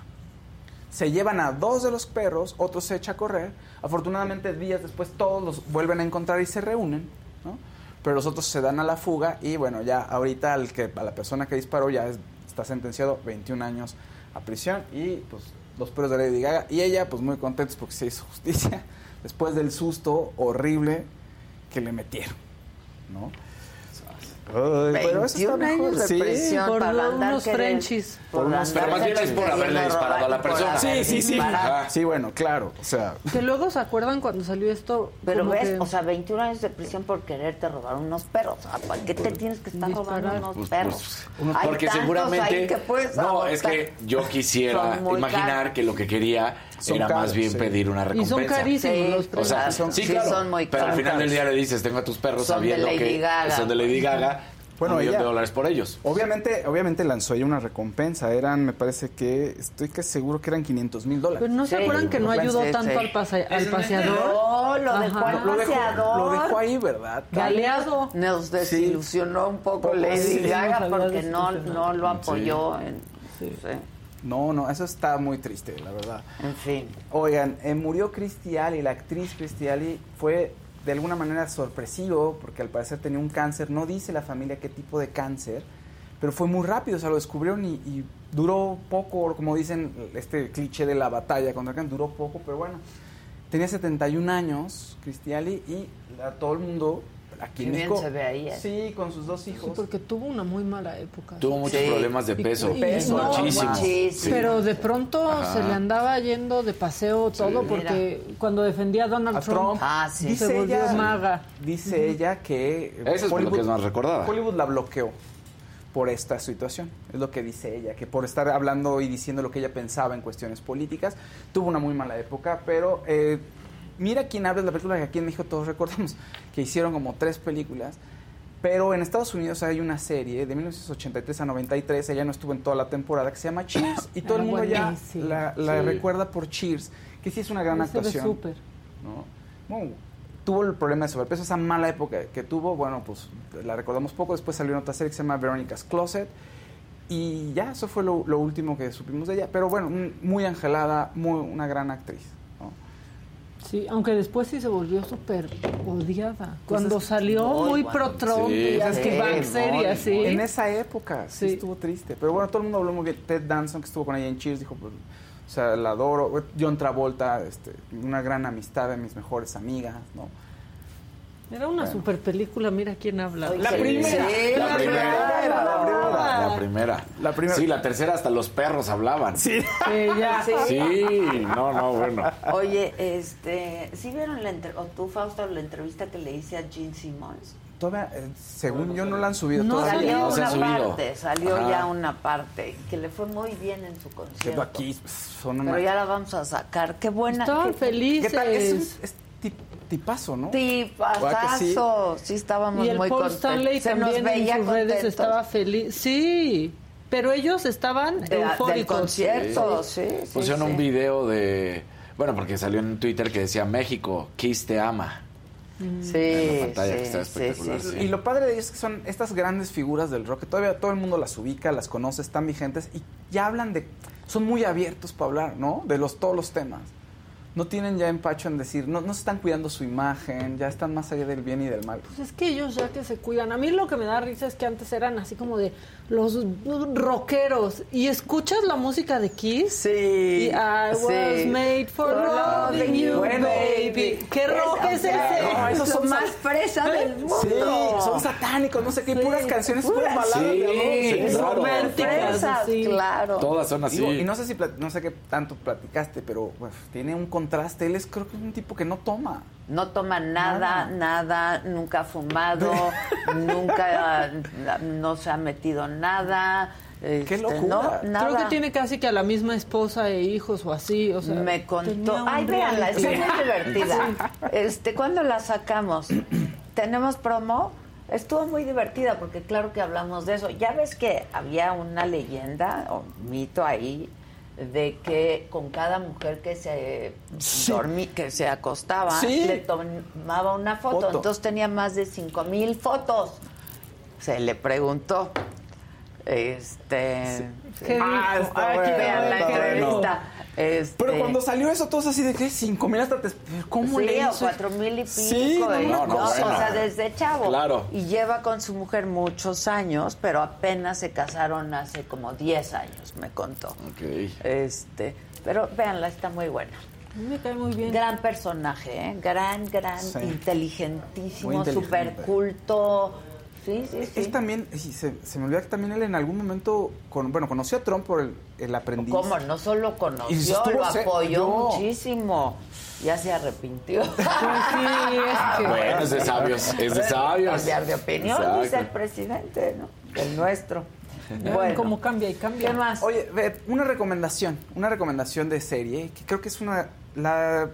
Se llevan a dos de los perros, otro se echa a correr. Afortunadamente, días después todos los vuelven a encontrar y se reúnen, ¿no? Pero los otros se dan a la fuga y bueno, ya ahorita que, a la persona que disparó ya es- está sentenciado 21 años a prisión y pues los perros de Lady Gaga y ella pues muy contentos porque se hizo justicia después del susto horrible que le metieron, ¿no? Ay, pero eso está 21 años mejor. de Sí. prisión por para unos Frenchies. por unos- Pero más bien es por haberle disparado a la persona. Sí, sí, sí. Sí, bueno, claro. O sea, Que luego se acuerdan cuando salió esto. Pero ves, que- o sea, 21 años de prisión por quererte robar unos perros. ¿Para qué te tienes que estar Disparar. robando unos Pues, perros? pues, Hay porque seguramente ahí que puedes no es que yo quisiera imaginar caros. que lo que quería Son era caros, más bien sí. pedir una y recompensa son carísimos Sí, los o precios. sea, Son- sí, sí, claro, son muy pero al caros. final del día le dices tengo a tus perros Son de sabiendo Lady que Gaga. son de Lady Gaga Bueno, un millón ella- de dólares por ellos obviamente, obviamente lanzó ella una recompensa. Eran, me parece que, estoy casi seguro que eran 500 mil dólares. Pero no se Sí, acuerdan que no ayudó sí, tanto sí. al, pase- al paseador. No, lo dejó Ajá. al lo, dejó, paseador. lo dejó ahí, ¿verdad? Galeado. Nos desilusionó un poco Lady sí, Gaga porque no, no lo apoyó. En, sí, No, no, eso está muy triste, la verdad. en fin. Oigan, eh, murió Christy Alley, la actriz Christy Alley fue de alguna manera sorpresivo porque al parecer tenía un cáncer, no dice la familia qué tipo de cáncer, pero fue muy rápido, o sea, lo descubrieron y, y duró poco, como dicen este cliché de la batalla contra el cáncer, duró poco, pero bueno, tenía 71 años Christy Alley y a todo el mundo aquí en bien México- se ve ahí, ¿eh? Sí, con sus dos Sí, hijos. porque tuvo una muy mala época. tuvo muchos Sí. problemas de peso y- Peso, no, muchísimos muchísimo. Sí. Pero de pronto Ajá. se le andaba yendo de paseo todo Sí, porque cuando defendía a Donald a Trump, Trump. Ah, sí. Dice se volvió ella, maga. Dice ella que Eso es por lo que es más recordada. Hollywood la bloqueó por esta situación. Es lo que dice ella, que por estar hablando y diciendo lo que ella pensaba en cuestiones políticas, tuvo una muy mala época, pero eh, mira quién habla de la película que aquí en México todos recordamos, que hicieron como tres películas. Pero en Estados Unidos hay una serie de 1983 a 93, ella no estuvo en toda la temporada, que se llama Cheers, y todo Ah, el mundo ya la, la Sí. recuerda por Cheers, que sí es una gran actuación. súper. ¿no? Bueno, tuvo el problema de sobrepeso, esa mala época que tuvo, bueno, pues la recordamos poco, después salió en otra serie que se llama Veronica's Closet, y ya, eso fue lo, lo último que supimos de ella, pero bueno, muy angelada, muy, una gran actriz. ¿No? Sí, aunque después sí se volvió súper odiada. Cuando Pues es- slió muy muy bueno. pro Trump, Sí, ya es que sí, va muy, seria, sí. En esa época sí, Sí. estuvo triste, pero bueno, todo el mundo habló muy bien. Ted Danson, que estuvo con ella en Cheers, dijo, pues, o sea, la adoro. John Travolta, este, una gran amistad de mis mejores amigas, ¿no? Era una Bueno. super película, mira quién habla. La sí, primera, sí, la primera, la primera. la primera La primera. sí la tercera hasta los perros hablaban sí Sí, ya. Sí. no no bueno Oye, este, ¿sí vieron la entre- o tú, Fausto, la entrevista que le hice a Gene Simmons? Todavía, eh, según yo, no la han subido No, todavía. Salió no se ha una subido. parte, salió Ajá. ya una parte, que le fue muy bien en su Quedó concierto. aquí, pues, son una... Pero ya la vamos a sacar. Qué buena. Estaban qué- ¿Qué felices. tal? Es, un, es tipazo, ¿no? Tipazazo. Sí, estábamos Y el muy Paul contentos. Stanley Se nos también veía en sus redes estaba feliz. Sí, pero ellos estaban de- del eufóricos. concierto. Sí, sí, pusieron sí. un video de bueno porque salió en Twitter que decía México Kiss te ama Sí, en la pantalla, que sí, está sí, espectacular, sí, sí. Y lo padre de ellos es que son estas grandes figuras del rock, que todavía todo el mundo las ubica, las conoce, están vigentes y ya hablan de... Son muy abiertos para hablar, ¿no? De los, todos los temas. No tienen ya empacho en decir, no, no están cuidando su imagen, ya están más allá del bien y del mal. Pues es que ellos ya que se cuidan. A mí lo que me da risa es que antes eran así como de los rockeros. Y escuchas la música de Kiss. Sí. Y I was made for loving you, Bueno, baby. ¿Qué rock es ese? No, esos son más fresa del mundo. Sí, son satánicos, no sé qué, puras canciones, puras baladas Sí, de amor. sí, claro. Fresas, claro. Todas son así. Y no sé si no sé qué tanto platicaste, pero pues, tiene un contraste. Él es creo que es un tipo que no toma. No toma nada, nada, nunca ha fumado, nunca no se ha metido nada. este, locura! No, nada. Creo que tiene casi que a la misma esposa e hijos o así. O sea, Me contó. Ay, véanla, está muy divertida. Este, ¿cuándo la sacamos? ¿Tenemos promo? Estuvo muy divertida porque claro que hablamos de eso. Ya ves que había una leyenda o mito ahí de que con cada mujer que se dormí, que se acostaba, Sí. le tomaba una foto. Foto. Entonces tenía más de cinco mil fotos. Se le preguntó. Este. Qué Ah, está Vean la bueno. Este, Pero cuando salió eso, todos así de que cinco mil hasta te... ¿Cómo sí, le o hizo? cuatro mil y pico. Sí, no, no, no, O sea, desde chavo. Claro. Y lleva con su mujer muchos años, pero apenas se casaron hace como 10 años, me contó. Ok. Este, pero véanla, está muy buena. A mí me cae muy bien. Gran personaje, ¿eh? Gran, gran, Sí. inteligentísimo, súper culto. Sí, sí, sí. Él también, se, se me olvida que también él en algún momento, con, bueno, conoció a Trump por el, el aprendiz. ¿Cómo? No solo Y conoció, estuvo lo apoyó muchísimo. Ya se arrepintió. Pues sí, es que... Bueno, es de sabios, es de sabios. Cambiar de opinión, Exacto. dice el presidente, ¿no? El nuestro. Ven cómo cambia y cambia. ¿Qué más? Oye, ve, una recomendación, una recomendación de serie, que creo que es una... La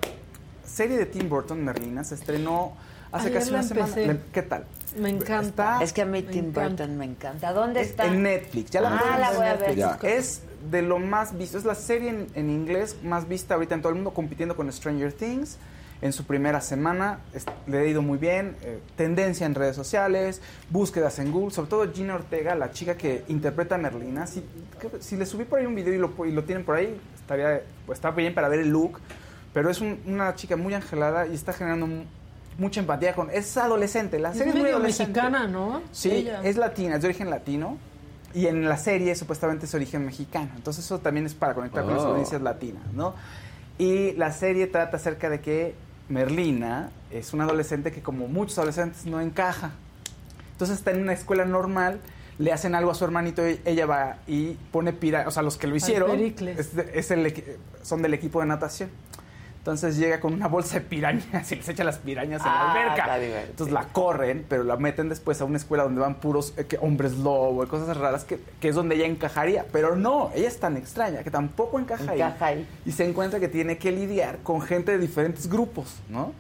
serie de Tim Burton, Merlina, se estrenó hace Ayer casi una semana. empecé. ¿Qué tal? Me encanta. Está es que a mí Me Tim encanta. Burton me encanta. ¿Dónde está? en Netflix. Ya la Ah, la voy a ver. Ya. Es de lo más visto. Es la serie en, en inglés más vista ahorita en todo el mundo, compitiendo con Stranger Things. En su primera semana es- le ha ido muy bien. eh, tendencia en redes sociales, búsquedas en Google. Sobre todo Gina Ortega, la chica que interpreta a Merlina. Si, creo que si le subí por ahí un video y lo, y lo tienen por ahí, estaría pues, está bien para ver el look. Pero es un- una chica muy angelada y está generando mucha empatía con... Es adolescente, la serie es, muy adolescente. mexicana, ¿no? Sí, Ella. es latina, es de origen latino. Y en la serie supuestamente es origen mexicano. Entonces eso también es para conectar con las Oh. audiencias latinas, ¿no? Y la serie trata acerca de que Merlina es una adolescente que como muchos adolescentes no encaja. Entonces está en una escuela normal, le hacen algo a su hermanito, y ella va y pone pira, o sea, los que lo hicieron es es el equi- son del equipo de natación. Entonces llega con una bolsa de pirañas y les echa las pirañas en Ah, la está alberca. Entonces la corren, pero la meten después a una escuela donde van puros eh, que hombres lobo y cosas raras que, que es donde ella encajaría. Pero no, ella es tan extraña que tampoco encaja, Encaja ahí. Y se encuentra que tiene que lidiar con gente de diferentes grupos, ¿no?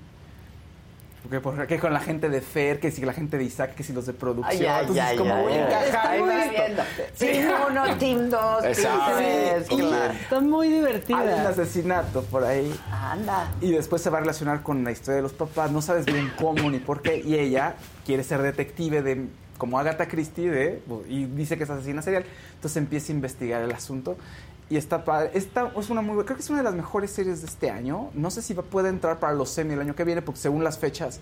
Porque, porque con la gente de Fer, que si la gente de Isaac, que si los de producción. Ay, ya, Entonces, ya, como ya, voy a ya. encajar. Team 1, Team 2, Team Exacto. 3. Sí, Claro. Está muy divertida. Hay un asesinato por ahí. Anda. Y después se va a relacionar con la historia de los papás. No sabes bien cómo ni por qué. Y ella quiere ser detective de como Agatha Christie de, y dice que es asesina serial. Entonces empieza a investigar el asunto. Y está padre. Esta es una muy creo que es una de las mejores series de este año. No sé si puede entrar para los semi el año que viene, porque según las fechas,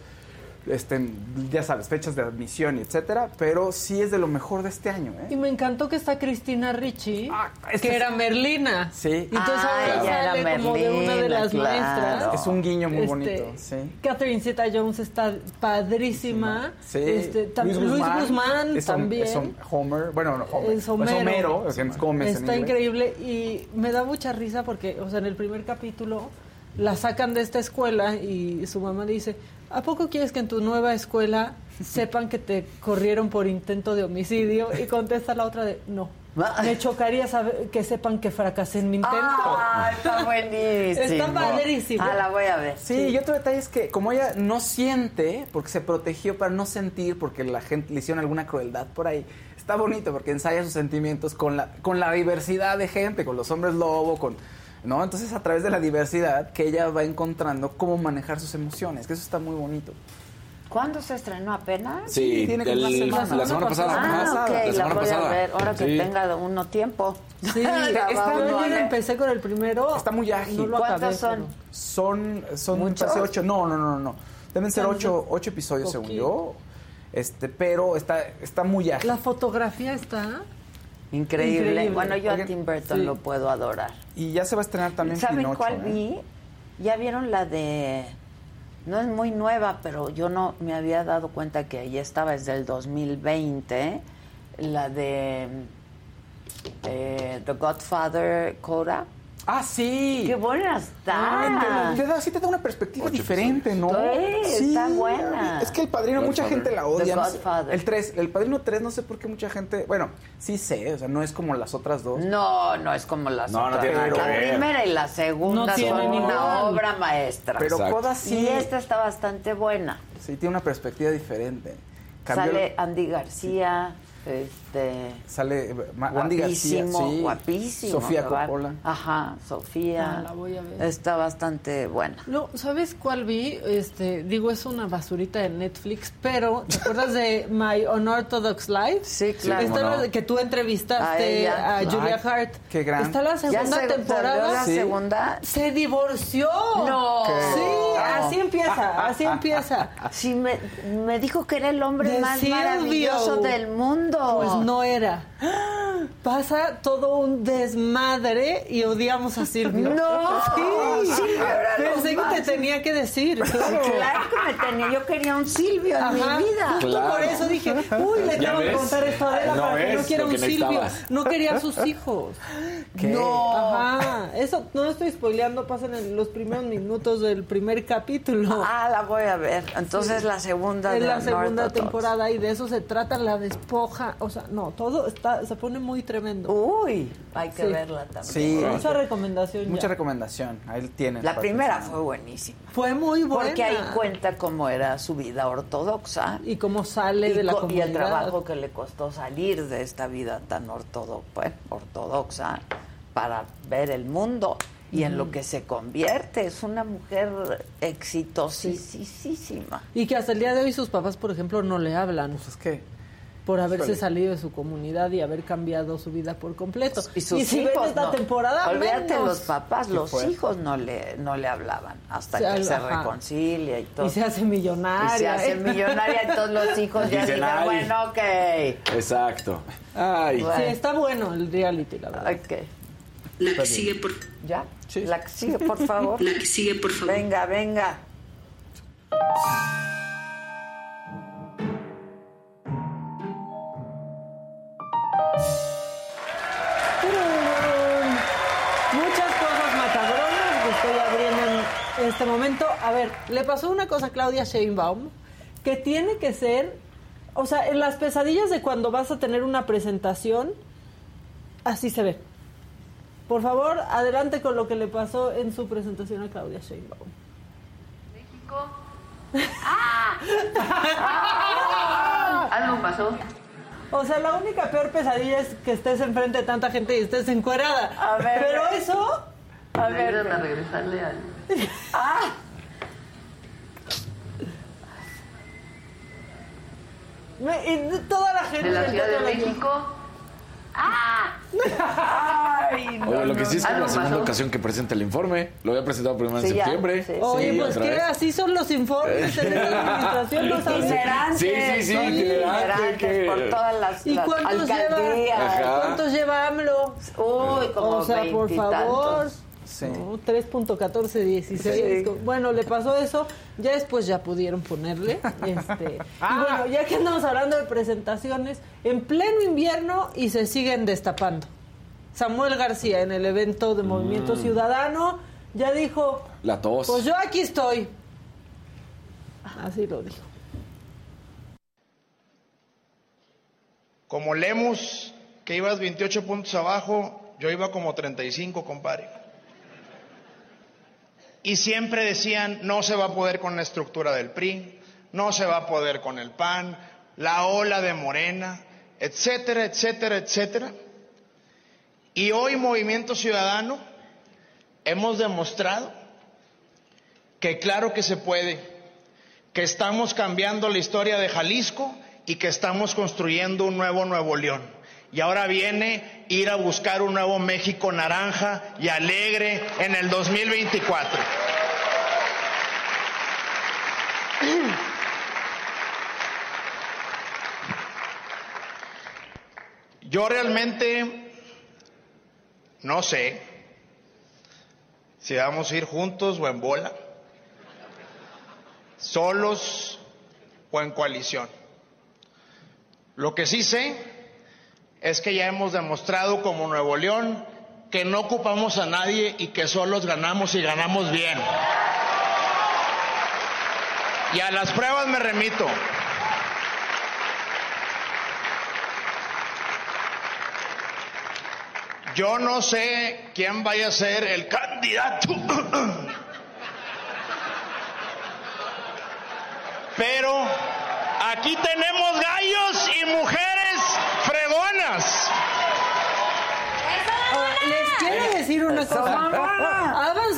este, ya sabes, fechas de admisión y etcétera. Pero sí es de lo mejor de este año, ¿eh? Y me encantó que está Cristina Ricci, Ah, que era es- Merlina. Sí. Y entonces Ah, ahora ella era sale como de una de Merlina, las claro. maestras. Es un guiño muy Este, bonito, sí. Catherine Zeta Jones está padrísima. Sí. Este, Luis Guzmán, es también. es Homer. Bueno, no, Homer. Es Homero. Homero, es Gómez en Está increíble y me da mucha risa porque, o sea, en el primer capítulo la sacan de esta escuela y su mamá dice, ¿a poco quieres que en tu nueva escuela sepan que te corrieron por intento de homicidio? Y contesta la otra de, no. Me chocaría saber que sepan que fracasé en mi intento. Ah, está buenísimo. Está padrísimo. Ah, la voy a ver. Sí, y otro detalle es que como ella no siente, porque se protegió para no sentir, porque la gente le hicieron alguna crueldad por ahí, está bonito porque ensaya sus sentimientos con la, con la diversidad de gente, con los hombres lobo, con... ¿No? Entonces a través de la diversidad que ella va encontrando cómo manejar sus emociones, que eso está muy bonito. ¿Cuándo se estrenó apenas? Sí, tiene como el- una semana. la semana pasada. Ah, ok, la la semana voy pasada. a ver ahora que Sí. tenga uno tiempo. Sí, La está, vamos yo a ayer ver. empecé con el primero. Está muy ágil. No lo ¿Cuántos acabé, son? pero- Son, son ocho. No, no, no, no. Deben ser ocho, ocho episodios, según yo. Este, pero está, está muy ágil. La fotografía está. Increíble. Increíble. Bueno, yo a Oigan, Tim Burton sí. lo puedo adorar. Y ya se va a estrenar también ¿Saben Pinocho. cuál ¿eh? vi? Ya vieron la de... No es muy nueva, pero yo no me había dado cuenta que ya estaba desde el 2020. La de eh, The Godfather Coda. Ah, sí. ¡Qué buena está! Te, te da, sí te da una perspectiva diferente, ¿no? Sí, está buena. Es que el padrino, mucha gente la odia. No sé. El 3, el padrino 3, no sé por qué mucha gente. Bueno, sí sé, o sea, no es como las otras dos. No, no es como las No, no otras. tiene nada que la ver. primera y la segunda No tiene son ningún- una obra maestra. Pero. Coda sí. Y esta está bastante buena. Sí, tiene una perspectiva diferente. Cambió- Sale Andy García, este Sale eh, Andy García, guapísimo, sí. guapísimo. Sofía ¿verdad? Coppola. Ajá, Sofía. Ah, la voy a ver. Está bastante buena. No, ¿sabes cuál vi? Este, digo, es una basurita de Netflix, pero ¿te acuerdas de My Unorthodox Life? Sí, claro. Está ¿Cómo la no? de que tú A entrevistaste ella. a, Julia Ay, Hart. qué gran. Está la ¿Ya segunda se temporada. la Sí. segunda? Se divorció. No. Sí, No. así empieza, así empieza. Sí, me, me dijo que era el hombre De más Silvio. maravilloso del mundo. Pues no era. Pasa todo un desmadre y odiamos a Silvio. No. Sí. Silvio era Pensé que te tenía que decir. Claro. Claro que me tenía. Yo quería un Silvio en Ajá, mi vida. justo Claro. por eso dije, uy, le ¿Ya tengo que contar esto a Adela No para que no quiera un que Silvio. No quería a sus hijos. ¿Qué? No. Ajá, eso no estoy spoileando, pasan en los primeros minutos del primer capítulo. Ah, la voy a ver. Entonces la segunda es la segunda temporada y de eso se trata la despoja, o sea, no, todo está se pone muy tremendo. Uy, hay que Sí. verla también. Sí. Mucha recomendación. Mucha ya. recomendación. Ahí tienen. La primera fue buenísima. Fue muy buena. Porque ahí cuenta cómo era su vida ortodoxa. y cómo sale y, de la co- y comunidad. el trabajo que le costó salir de esta vida tan ortodo- pues, ortodoxa para ver el mundo y en lo que se convierte. Es una mujer exitosísima. Y que hasta el día de hoy sus papás, por ejemplo, no le hablan Pues es que. Por haberse Híjole. salido de su comunidad y haber cambiado su vida por completo. Y sus si ven hijos, esta no. temporada, Olvídate menos. los papás, los hijos no le, no le hablaban hasta Se que se ajá. reconcilia y todo. Y se hace millonaria. Y se hace ¿eh? millonaria y todos los hijos ya Dicen, digan, "Ay". bueno, ok. Exacto. Ay. Bueno. Sí, está bueno el reality, la verdad. Ok. La que sigue, por, ¿Ya? Sí. La que sigue, por favor. la que sigue, por favor. Venga, venga. En este momento. A ver, le pasó una cosa a Claudia Sheinbaum que tiene que ser, o sea, en las pesadillas de cuando vas a tener una presentación, así se ve. Por favor, adelante con lo que le pasó en su presentación a Claudia Sheinbaum. Algo pasó. O sea, la única peor pesadilla es que estés enfrente de tanta gente y estés encuerada. A ver. Pero eso, A ver. A regresarle al. Me- y toda la gente... De la Ciudad de México. Ay, no, Oye, lo que sí es que es la segunda pasó. ocasión que presenta el informe. Lo había presentado primero en Sí, ya, septiembre. sí. Oye, Sí, pues otra que así son los informes en la administración, no sabes. Itinerantes. Sí, sí, sí, itinerantes que- por todas las, ¿Y las cuántos lleva? alcaldías. Ajá. ¿Cuántos lleva AMLO? Uy, como o sea, por favor. Sí. No, 3.1416. Sí. Bueno, le pasó eso. Ya después ya pudieron ponerle. Este, y bueno, ya que andamos hablando de presentaciones, en pleno invierno y se siguen destapando. Samuel García en el evento de Movimiento Ciudadano ya dijo, La tos. pues yo aquí estoy. Así lo dijo. Como Lemus, que ibas 28 puntos abajo, yo iba como 35, compadre. Y siempre decían, no se va a poder con la estructura del PRI, no se va a poder con el PAN, la ola de Morena, etcétera, etcétera, etcétera. Y hoy Movimiento Ciudadano hemos demostrado que claro que se puede, que estamos cambiando la historia de Jalisco y que estamos construyendo un nuevo Nuevo León. Y ahora viene ir a buscar un nuevo México naranja y alegre en el 2024. Yo realmente no sé si vamos a ir juntos o en bola, solos o en coalición. Lo que sí sé es que ya hemos demostrado como Nuevo León que no ocupamos a nadie y que solos ganamos y ganamos bien. Y a las pruebas me remito. Yo no sé quién vaya a ser el candidato. Pero aquí tenemos gallos y mujeres fregonas. Les quiero decir una cosa.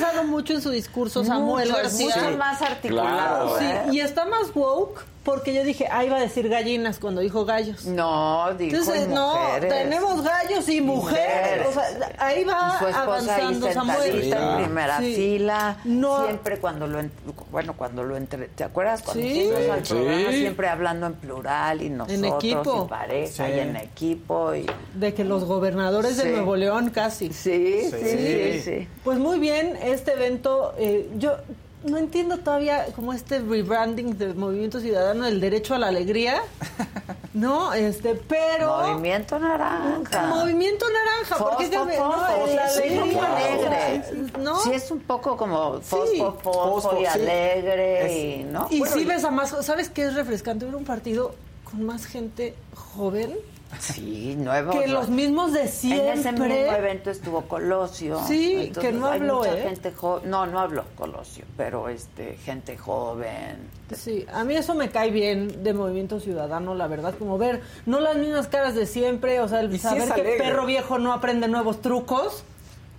Avanzado mucho en su discurso Samuel Mucho, García. mucho más articulado. Sí, ¿eh? y está más woke porque yo dije, ah, iba a decir gallinas cuando dijo gallos. No, dijo Entonces, no, mujeres. tenemos gallos y mujeres. O sea, ahí va Y su esposa ahí avanzando Samuel. sentadita en primera Sí. fila. No. Siempre cuando lo... en- Bueno, cuando lo entre... ¿Te acuerdas? Cuando Sí. al Sí. programa siempre hablando en plural y nosotros equipo. y pareja Sí. y en equipo y... De que los gobernadores Sí. de Nuevo León casi. Sí, sí, sí, sí. Pues muy bien, este evento, eh, yo no entiendo todavía como este rebranding del Movimiento Ciudadano del derecho a la alegría, ¿no? Este, pero... Movimiento Naranja. Movimiento naranja, porque cambia- fosfo, no, sí, la sí, alegría, alegre. ¿no? Sí, es un poco como Sí. fosfo, Fosfo, y sí. alegre, Es- y, ¿no? Y Bueno, sí y- ves a más, ¿sabes qué es refrescante? Ver un partido con más gente joven Sí, nuevo. que los mismos de siempre. En ese mismo evento estuvo Colosio. Sí, que no hay habló, mucha ¿eh? gente No, no habló Colosio, pero este gente joven. Sí, a mí eso me cae bien de Movimiento Ciudadano, la verdad, como ver, no las mismas caras de siempre, o sea, el Y sí saber es que perro viejo no aprende nuevos trucos.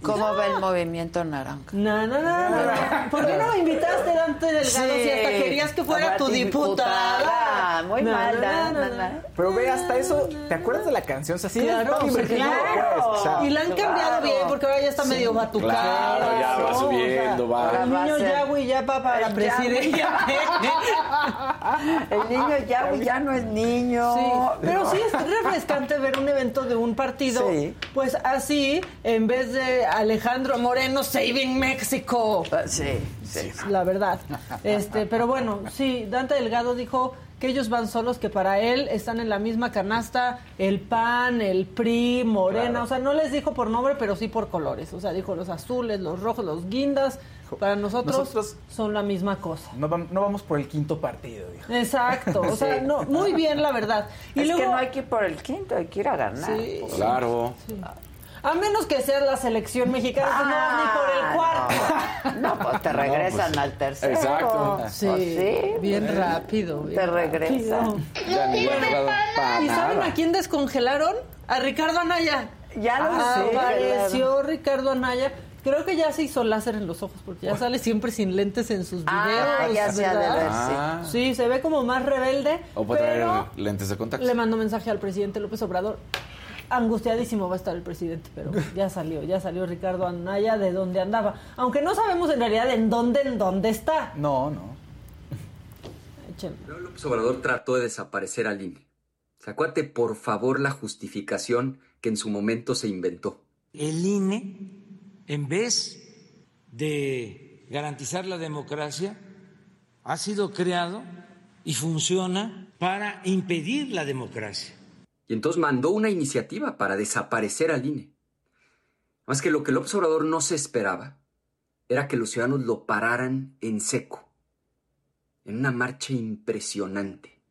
¿Cómo ve el movimiento naranja? No, no, no, no, no. ¿Por qué no me invitaste Dante Delgado si hasta querías que fuera tu diputada? Muy No, mal, no, no. Pero ve hasta eso, ¿te acuerdas de la canción? O sea, sí, Claro, es sí, claro. o sea, Y la han cambiado claro. bien porque ahora ya está medio batucada. Claro, ya va subiendo, va. Ahora El va a niño ser- Yahweh ya va para presidente. El niño ya, ya no es niño. Sí, pero sí es refrescante ver un evento de un partido, Sí. pues así, en vez de Alejandro Moreno Saving México. Ah, Sí, sí. La verdad. Este, pero bueno, sí, Dante Delgado dijo que ellos van solos, que para él están en la misma canasta el PAN, el PRI, Morena, o sea, no les dijo por nombre, pero sí por colores, o sea, dijo los azules, los rojos, los guindas, para nosotros, Nosotros- son la misma cosa. no, vam- no vamos por el quinto partido, dijo. Exacto, o sea, no, muy bien la verdad. Y es luego, que no hay que ir por el quinto, hay que ir a ganar. Sí. Claro. a menos que sea la selección mexicana, pues no ni por el cuarto. Ah, No, no, pues te regresan al tercero. exacto. Pues Sí, bien rápido. bien Te regresan. rápido. Ya ni para ¿Y saben a quién descongelaron? A Ricardo Anaya. Ya lo sé, Apareció Ricardo Anaya. Creo que ya se hizo láser en los ojos porque ya sale siempre sin lentes en sus videos. Ah, ya se ha de ver, Ah. Sí, se ve como más rebelde. O puede traer pero lentes de contacto. le mandó mensaje al presidente López Obrador. Angustiadísimo va a estar el presidente, pero ya salió, ya salió Ricardo Anaya de donde andaba. Aunque no sabemos en realidad en dónde, en dónde está. No, no. Echen. López Obrador trató de desaparecer al INE. Sacúate por favor la justificación que en su momento se inventó. El INE, en vez de garantizar la democracia, ha sido creado y funciona para impedir la democracia. Y entonces mandó una iniciativa para desaparecer al INE. Más que lo que López Obrador no se esperaba era que los ciudadanos lo pararan en seco, en una marcha impresionante.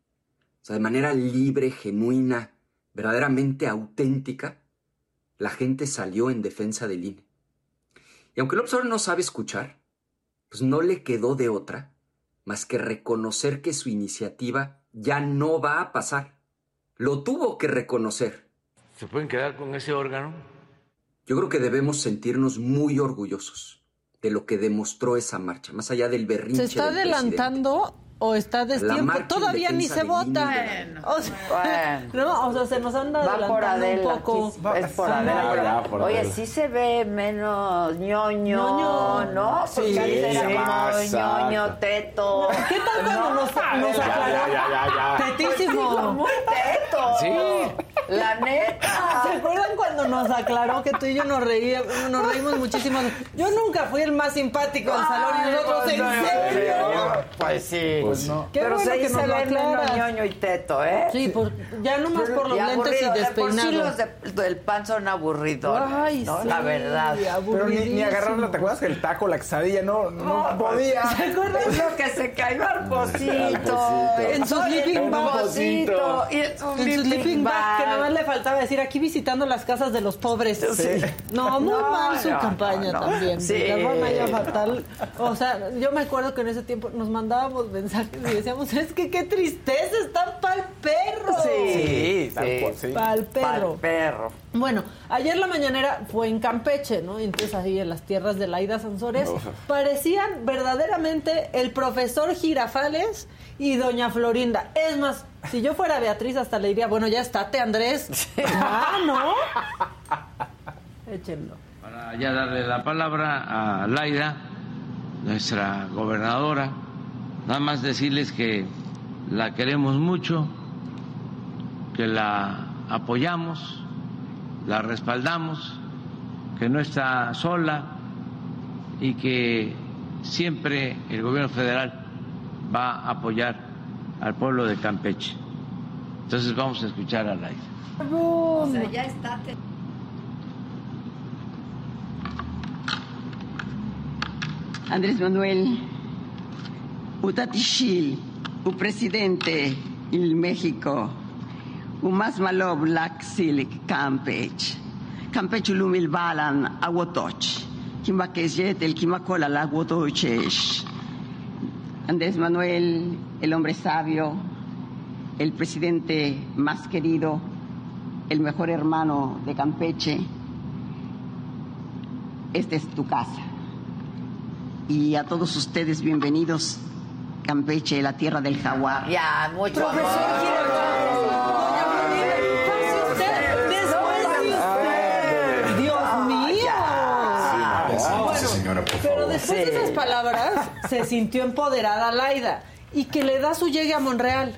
O sea, de manera libre, genuina, verdaderamente auténtica, la gente salió en defensa del INE. Y aunque López Obrador no sabe escuchar, pues no le quedó de otra más que reconocer que su iniciativa ya no va a pasar. Lo tuvo que reconocer. ¿Se pueden quedar con ese órgano? Yo creo que debemos sentirnos muy orgullosos de lo que demostró esa marcha, más allá del berrinche. Se está del presidente. adelantando o está destiempo. Todavía ni se vota. Linda. O sea, Bueno. no, o sea, se nos anda Va por adelantando Adela. un poco. Es por Sí. Adela. Ya, por Oye, Adela. sí se ve menos ñoño, Ñoño. ¿no? Porque Sí, antes era pasa. ñoño, teto. ¿Qué tal cuando nos, nos Ya, aclaró? ya, ya, ya, ya. Tetísimo. Muy teto. Sí. La neta. ¿Se acuerdan cuando nos aclaró que tú y yo nos reíamos, nos reímos muchísimo? Yo nunca fui el más simpático del salón y nosotros, ¿en serio? Pues sí. Pues sí. Qué Pero bueno que se nos lo aclaras. ñoño y teto, ¿eh? Sí, por, ya nomás por los Y lentes y De por sí despeinados. los de- del pan son aburridos, Ay, ¿no? sí, La verdad. Pero ni, ni agarrarla. ¿te acuerdas que el taco, la quesadilla, no, no, podía? ¿Se acuerdan? Lo que se cayó al pocito. En su sleeping bag. en su sleeping bag, nada más bag. le faltaba decir aquí visitando las casas de los pobres. No, muy No, mal su no, campaña no, no. también. Sí. La forma ya fatal. O sea, yo me acuerdo que en ese tiempo nos mandábamos mensajes y decíamos, es que qué tristeza, están pa'l perro. Sí, sí. Pa'l perro. Pa'l perro. Bueno, ayer la mañanera fue en Campeche, ¿no? Y entonces ahí en las tierras de Laida Sansores parecían verdaderamente el profesor Girafales y doña Florinda. Es más, si yo fuera Beatriz hasta le diría, bueno, ya estate Andrés. Ah, ¿no? Échenlo. Para ya darle la palabra a Laida, nuestra gobernadora. Nada más decirles que la queremos mucho, que la apoyamos, la respaldamos, que no está sola y que siempre el gobierno federal va a apoyar al pueblo de Campeche. Entonces vamos a escuchar a Laida. O sea, ya estate. Andrés Manuel Utatishil, u presidente il México, u más malo Black Silik Campech, Campech lumil balan aguotoch, Kimakejet el Kimakola la aguotochesh. Andrés Manuel, el hombre sabio, el presidente más querido, el mejor hermano de Campeche, esta es tu casa y a todos ustedes bienvenidos Campeche, la tierra del jaguar. Ya, mucho Profesor amor. Después de esas palabras se sintió empoderada Laida y que le da su llegue a Monreal.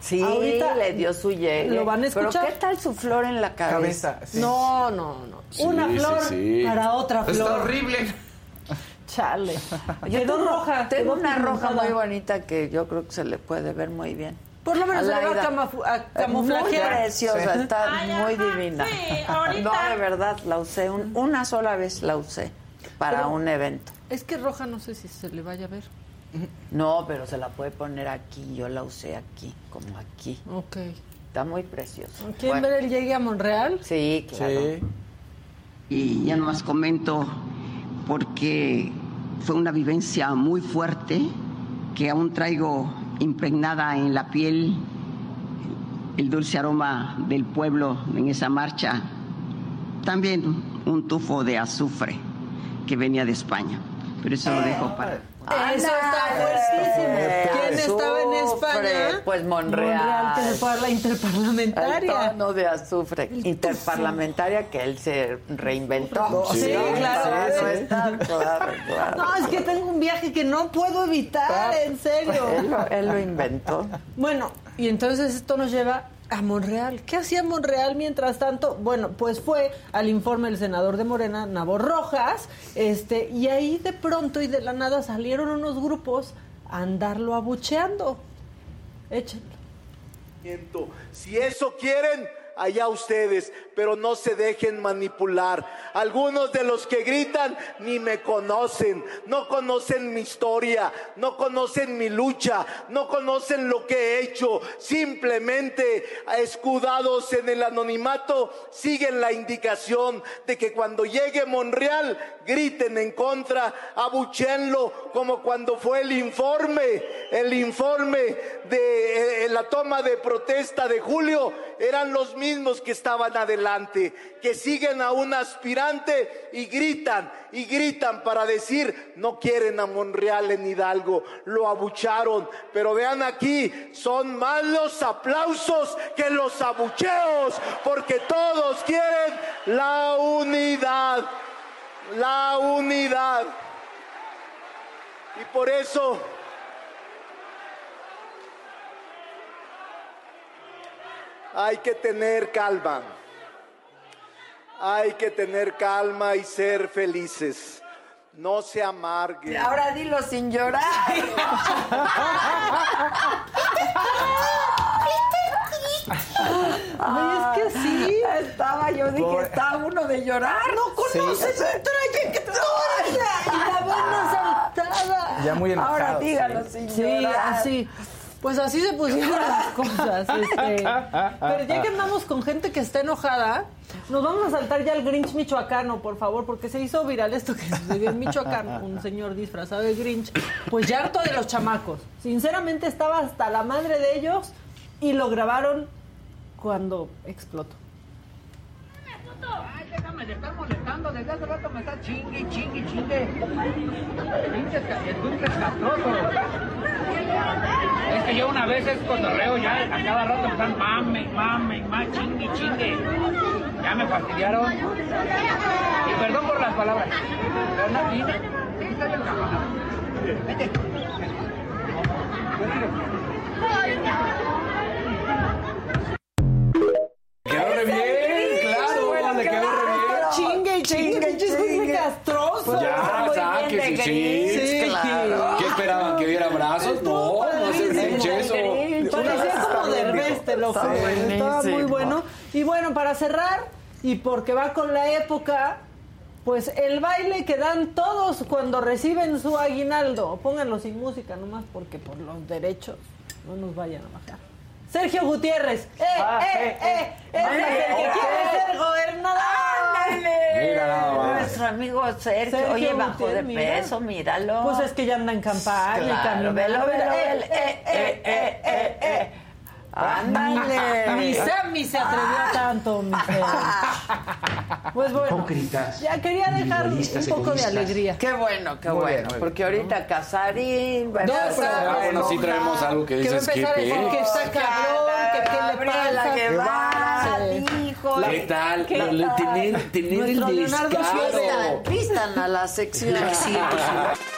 Sí, Ahorita le dio su llegue. lo van a escuchar. Pero ¿qué tal su flor en la cabeza? Cabeza, sí. No, no, no. Una flor sí. para otra flor. Está horrible. Chale. Yo Quedó tengo, roja. Tengo quedó una roja muy bonita que yo creo que se le puede ver muy bien. Por lo menos A se va a, Laida. camafu- a Muy preciosa, está Ay, muy ajá, divina. sí, ahorita. No, de verdad, la usé. un- una sola vez la usé para Pero- un evento. Es que roja no sé si se le vaya a ver. No, pero se la puede poner aquí. Yo la usé aquí, como aquí. Ok. Está muy preciosa. ¿Quieren Bueno, ver el llegue a Monreal? Sí, claro. Sí. Y ya nomás comento porque fue una vivencia muy fuerte que aún traigo impregnada en la piel el dulce aroma del pueblo en esa marcha. También un tufo de azufre que venía de España. Pero eso lo dejo para... Eso está fuertísimo. Eh, ¿Quién estaba en España? pues Monreal. que se fue a la El interparlamentaria. tono de azufre interparlamentaria que él se reinventó. Sí, claro. Sí. está, claro, claro. No, es que tengo un viaje que no puedo evitar, en serio. Él lo, él lo inventó. Bueno, y entonces esto nos lleva a Monreal. ¿Qué hacía Monreal mientras tanto? Bueno, pues fue al informe del senador de Morena, Nabo Rojas, este, y ahí de pronto y de la nada salieron unos grupos a andarlo abucheando. Échenlo. Si eso quieren, allá ustedes, pero no se dejen manipular. Algunos de los que gritan ni me conocen, no conocen mi historia, no conocen mi lucha, no conocen lo que he hecho. Simplemente escudados en el anonimato, siguen la indicación de que cuando llegue Monreal, griten en contra, abuchenlo, como cuando fue el informe, el informe de eh, la toma de protesta de julio eran los mismos que estaban adelante, que siguen a un aspirante y gritan y gritan para decir, no quieren a Monreal en Hidalgo, lo abucharon, pero vean aquí, son más los aplausos que los abucheos, porque todos quieren la unidad, la unidad. Y por eso hay que tener calma. Hay que tener calma y ser felices. No se amarguen. Ahora dilo sin llorar. Ay, es que sí. Estaba, yo dije, Por- está uno de llorar. No conoces Sí. su trayectoria. Y la buena saltada. Ya muy enojado, Ahora sí. dígalo sin Sí, llorar. así. Pues así se pusieron las cosas. este. Pero ya que andamos con gente que está enojada, nos vamos a saltar ya al Grinch michoacano, por favor, porque se hizo viral esto que sucedió en Michoacán, un señor disfrazado de Grinch, pues ya harto de los chamacos. Sinceramente estaba hasta la madre de ellos y lo grabaron cuando explotó. Ay, déjame de estar molestando, desde hace rato me está chingue, chingue, chingue. Pinches castrosos. Es que yo una vez es cotorreo ya, a cada rato me están mame, mame, mame, chingue, chingue. Ya me fastidiaron. Y perdón por las palabras. Pero no, y- aquí está el camarada. Vete. Pinches chingue castroso. Pues ya, sáquese, sí. Sí, claro. ¿Qué esperaban? ¿Que diera abrazos? No, no el Grinch eso. Parecía como Derbez, te lo juro. Estaba muy bueno. Y bueno, para cerrar, y porque va con la época, pues el baile que dan todos cuando reciben su aguinaldo. Pónganlo sin música nomás porque por los derechos no nos vayan a bajar. Sergio Gutiérrez. ¡Eh, Ah, eh, eh, eh! ¡Es ándale, el que eh, quiere ser gobernador! Mira nada más. Nuestro amigo Sergio, Sergio oye, bajó de Gutiérrez, mira. peso, míralo. Pues es que ya anda en campaña, Claro, caminando. velo, velo, Eh, velo, eh, eh, eh, eh, eh. Ándale. Mi Sammy se atrevió tanto, mi. Pues bueno, Hipócritas, ya quería dejar un poco de egoístas. alegría. Qué bueno, qué bueno. bien. porque ahorita Casarín va a No, empezar pero- a Ah, bueno, sí traemos algo que Que va a dices que empezar a decir que está cabrón, que qué le pasa. Guevara, Sí. dijo. ¿Qué tal? ¿Qué tal? Tener, tener el descaro. Pistan, pistan a la sección.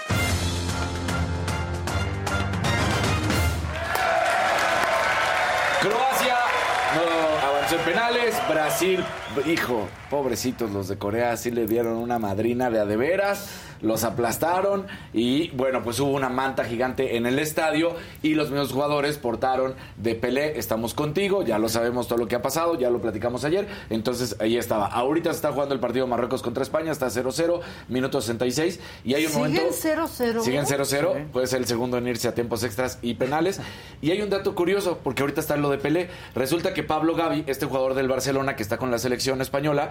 en penales. Brasil, hijo, pobrecitos los de Corea, sí le dieron una madrina de a de veras. Los aplastaron y bueno, pues hubo una manta gigante en el estadio y los mismos jugadores portaron de Pelé, estamos contigo, ya lo sabemos todo lo que ha pasado, ya lo platicamos ayer, entonces ahí estaba. Ahorita se está jugando el partido Marruecos contra España, está 0-0, minuto 66 y hay un Siguen momento... 0-0. Siguen 0-0, puede ser el segundo en irse a tiempos extras y penales. Y hay un dato curioso, porque ahorita está lo de Pelé. Resulta que Pablo Gavi, este jugador del Barcelona que está con la selección española,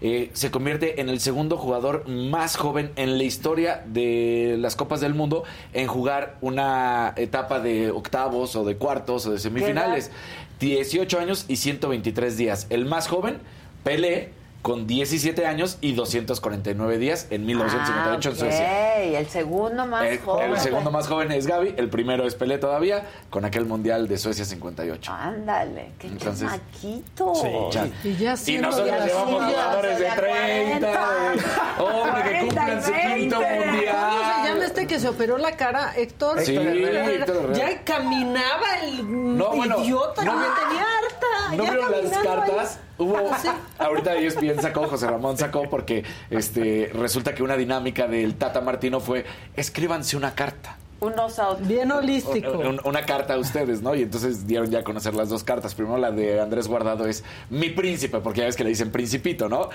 eh, se convierte en el segundo jugador más joven en la historia de las Copas del Mundo en jugar una etapa de octavos o de cuartos o de semifinales. 18 años y 123 días. El más joven, Pelé, con 17 años y 249 días en 1958 en Ah, Suecia. ok, el segundo más El, joven. el segundo más joven es Gaby, el primero es Pelé todavía, con aquel mundial de Suecia 58. Ándale, qué Entonces- chamaquito. Sí, ya. Y ya Y siendo nosotros de llevamos suyas. jugadores de 30, de- hombre, que 40 y cumplan su quinto 20. ¿Cómo se llama mundial. este que se operó la cara? Héctor. Sí, Herrera. Héctor Herrera. Ya caminaba el No, bueno, idiota, no- ya tenía harta. ¿No ya vieron las ahí. cartas? Hubo, Sí. ahorita ESPN sacó, José Ramón sacó, porque este resulta que una dinámica del Tata Martino fue, escríbanse una carta. Unos. Bien holístico. Un- una carta a ustedes, ¿no? Y entonces dieron ya a conocer las dos cartas. Primero la de Andrés Guardado es mi príncipe, porque ya ves que le dicen principito, ¿no?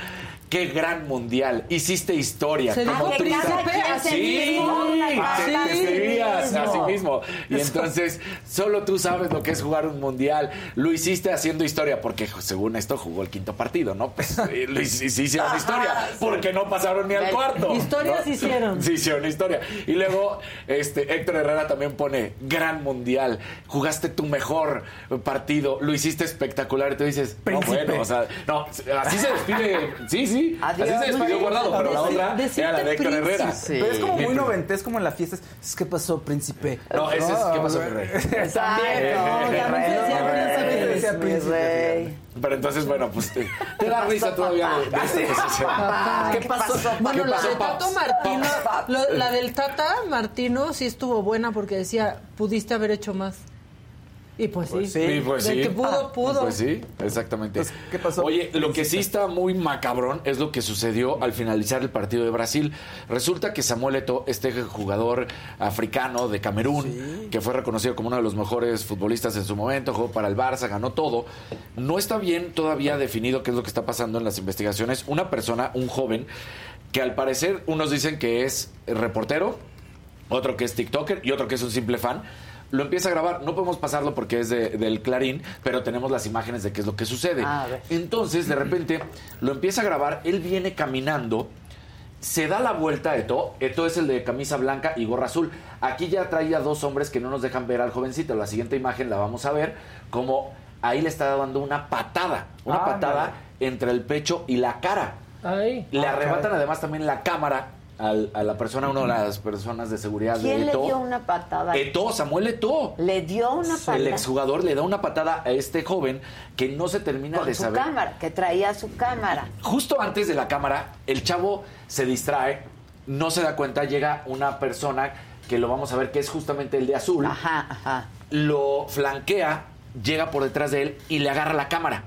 Qué gran mundial. Hiciste historia. Se ¿Cómo dijo tú príncipe sí Sí, mismo. te- Sí. te escribías a sí mismo. mismo. Y entonces, solo tú sabes lo que es jugar un mundial. Lo hiciste haciendo historia, porque según esto jugó el quinto partido, ¿no? Pues eh, lo hicieron historia, porque no pasaron ni al cuarto. Historias ¿no? hicieron. Sí, hicieron historia. Y luego, este, Héctor Herrera también pone gran mundial, jugaste tu mejor partido, lo hiciste espectacular y tú dices, no, Príncipe. bueno, o sea, no, así se despide, sí, sí, Adiós, así se despidió guardado, pero la otra era la de Héctor Herrera. Pero es como muy noventesco como en las fiestas. Es que pasó, príncipe. No, ese es, ¿qué pasó, mi rey? Exacto. Ya no Pero entonces, bueno, pues te, te da risa todavía de, de esto que sucede. Papá. ¿Qué pasó? Bueno, ¿Qué la pasó, de Paps? Tato Martino, lo- la del Tata Martino sí estuvo buena porque decía, pudiste haber hecho más. Y pues sí. Pues sí. Sí, pues Del sí. que pudo, pudo. Pues sí, exactamente. Entonces, ¿qué pasó? Oye, lo que sí está muy macabrón es lo que sucedió al finalizar el partido de Brasil. Resulta que Samuel Eto'o, este jugador africano de Camerún, que fue reconocido como uno de los mejores futbolistas en su momento, jugó para el Barça, ganó todo, no está bien todavía definido qué es lo que está pasando en las investigaciones. Una persona, un joven, que al parecer unos dicen que es reportero, otro que es TikToker y otro que es un simple fan. Lo empieza a grabar, no podemos pasarlo porque es de- del Clarín, pero tenemos las imágenes de qué es lo que sucede. A ver. Entonces, de repente, lo empieza a grabar, él viene caminando, se da la vuelta a Eto, Eto es el de camisa blanca y gorra azul. Aquí ya traía dos hombres que no nos dejan ver al jovencito. La siguiente imagen la vamos a ver como ahí le está dando una patada, una Ah, patada entre el pecho y la cara. Ay. Le Ah, arrebatan caray. además también la cámara al- a la persona, una de las personas de seguridad de ¿Quién le dio una patada? Eto'o, Samuel Eto'o. Le dio una patada. El exjugador le da una patada a este joven que no se termina con de su saber. cámara, que traía su cámara. Justo antes de la cámara, el chavo se distrae, no se da cuenta, llega una persona que lo vamos a ver que es justamente el de azul, Ajá, ajá. lo flanquea, llega por detrás de él y le agarra la cámara.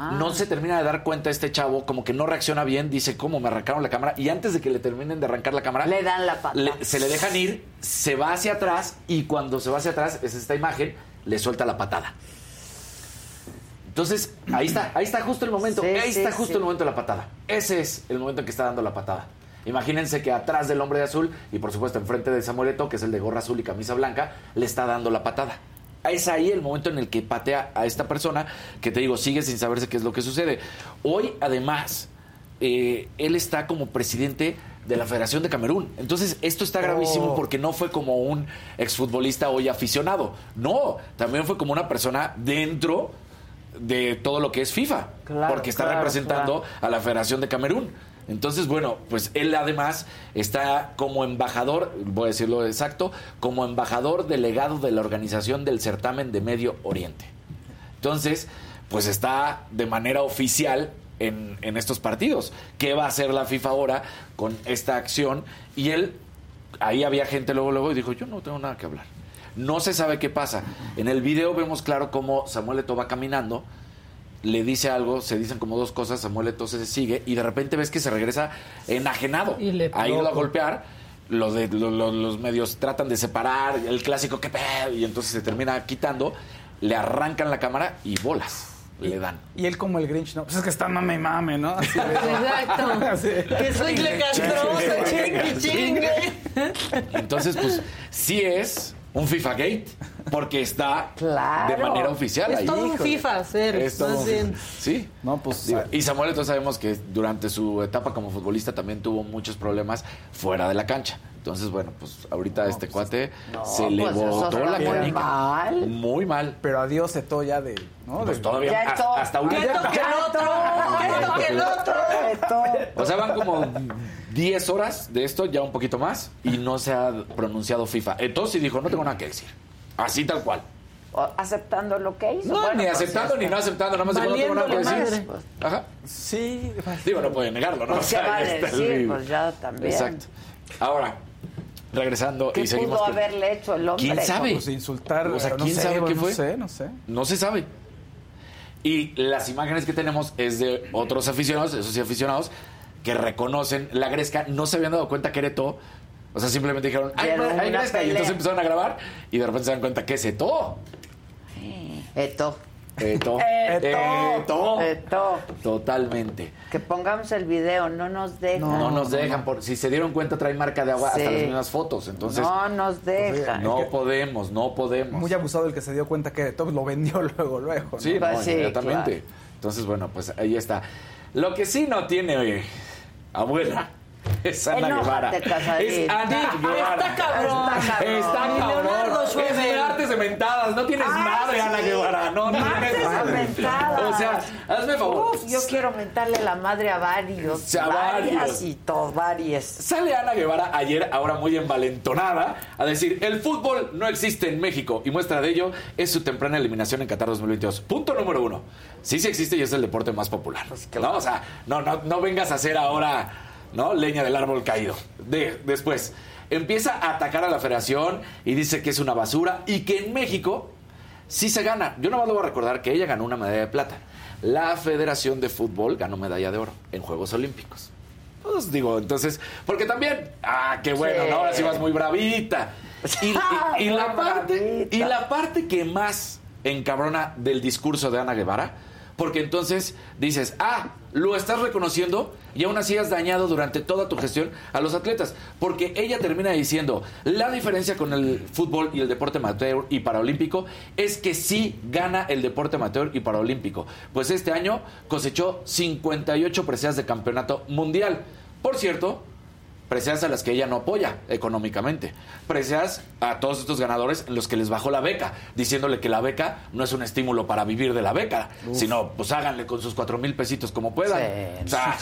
Ah. No se termina de dar cuenta este chavo, como que no reacciona bien, dice, ¿cómo me arrancaron la cámara? Y antes de que le terminen de arrancar la cámara, Le dan la patada. le- se le dejan ir, se va hacia atrás y cuando se va hacia atrás, es esta imagen, le suelta la patada. Entonces, ahí está, ahí está justo el momento, Sí, ahí sí, está justo sí. el momento de la patada. Ese es el momento en que está dando la patada. Imagínense que atrás del hombre de azul y por supuesto enfrente de Samuel Eto'o, que es el de gorra azul y camisa blanca, le está dando la patada. Es ahí el momento en el que patea a esta persona que te digo, sigue sin saberse qué es lo que sucede. Hoy, además, eh, él está como presidente de la Federación de Camerún. Entonces, esto está gravísimo Oh. porque no fue como un exfutbolista hoy aficionado. No, también fue como una persona dentro de todo lo que es FIFA. Claro, porque está claro, representando a la Federación de Camerún. Entonces, bueno, pues él además está como embajador, voy a decirlo exacto, como embajador delegado de la organización del certamen de Medio Oriente. Entonces, pues está de manera oficial en, estos partidos. ¿Qué va a hacer la FIFA ahora con esta acción? Y él, ahí había gente luego, luego, y dijo, yo no tengo nada que hablar. No se sabe qué pasa. En el video vemos claro cómo Samuel Eto'o va caminando, le dice algo, se dicen como dos cosas, Samuel Eto'o se sigue, y de repente ves que se regresa enajenado Y le a irlo a golpear. Los, de, lo- lo- los medios tratan de separar, el clásico que pedo, y entonces se termina quitando, le arrancan la cámara y bolas le dan. Y él como el Grinch, ¿no? Pues es que está mame y mame, ¿no? Así Exacto. Así. Que soy le castroso, chingue, chingue. Entonces, pues, sí es un FIFA Gate, porque está Claro. de manera oficial Es ahí. todo un. FIFA, ser, Es todo más un bien. Sí. No, pues, ah, y Samuel entonces sabemos que durante su etapa como futbolista también tuvo muchos problemas fuera de la cancha. Entonces, bueno, pues ahorita este cuate no, se le pues botó la muy canica. mal. Muy mal. Pero adiós Eto ya de... ¿no? Pues De- todavía Ya hasta, esto- hasta ¿Qué ahorita. toque el otro? ¿Qué toque el otro? O sea, van como 10 horas de esto, ya un poquito más, y no se ha pronunciado FIFA. Entonces dijo, no tengo nada que decir. Así tal cual. O- aceptando lo que hizo. No, Bueno, ni pues, aceptando ni no aceptando, nada más dijo, no tengo nada que decir. Ajá. Sí. Digo, no puede negarlo, ¿no? Pues, O ¿qué sea, va a decir? Pues ya también. Exacto. Ahora, regresando ¿Qué y seguimos pudo con- haberle hecho el hombre? ¿Quién sabe? Pues insultar... O sea, no ¿quién sé, sabe qué no fue? sé, no sé. No se sabe. Y las imágenes que tenemos es de otros aficionados, esos sí aficionados, que reconocen la gresca, no se habían dado cuenta que era Eto'o. O sea, simplemente dijeron, ¡ay, hay gresca! Y entonces empezaron a grabar y de repente se dan cuenta que es Eto'o. Eto. Eto'o. Eto. Eto'o. Eto. Totalmente. Que pongamos el video, no nos dejan. No, nos dejan. Por, si se dieron cuenta, trae marca de agua Sí. hasta las mismas fotos. Entonces, no nos dejan. no Es que- podemos, no podemos. Muy abusado el que se dio cuenta que Eto lo vendió luego, luego. ¿no? Sí, no, Pues sí, inmediatamente. claro. Entonces, bueno, pues ahí está. Lo que sí no tiene eh, abuela Es Ana Guevara. Es Ana Guevara. Está cabrón. Está cabrón. Leonardo Es de Schwebel. artes cementadas. No tienes Ah, madre, sí. Ana Guevara. No, no tienes madre. O sea, hazme favor. Uf, yo quiero mentarle la madre a varios. Sí, a varias varios. y todos, varias. Sale Ana Guevara ayer, ahora muy envalentonada, a decir, el fútbol no existe en México. Y muestra de ello es su temprana eliminación en Qatar 2022. Punto número uno. Sí, sí existe y es el deporte más popular. ¿no? O sea, no, no, no vengas a hacer ahora ¿no? leña del árbol caído. De, después, empieza a atacar a la federación y dice que es una basura y que en México sí se gana. Yo nomás le voy a recordar que ella ganó una medalla de plata. La Federación de Fútbol ganó medalla de oro en Juegos Olímpicos. Pues digo, entonces, porque también, ah, qué bueno, Sí. ¿no? Ahora sí vas muy bravita. Y, y- y la parte, bravita. y la parte que más encabrona del discurso de Ana Guevara, porque entonces dices, ah, lo estás reconociendo y aún así has dañado durante toda tu gestión a los atletas. Porque ella termina diciendo, la diferencia con el fútbol y el deporte amateur y paraolímpico es que sí gana el deporte amateur y paraolímpico. Pues este año cosechó 58 preseas de campeonato mundial. Por cierto, preseas a las que ella no apoya económicamente. Preseas a todos estos ganadores en los que les bajó la beca, diciéndole que la beca no es un estímulo para vivir de la beca, sino pues háganle con sus cuatro mil pesitos como puedan. Sí, O sea,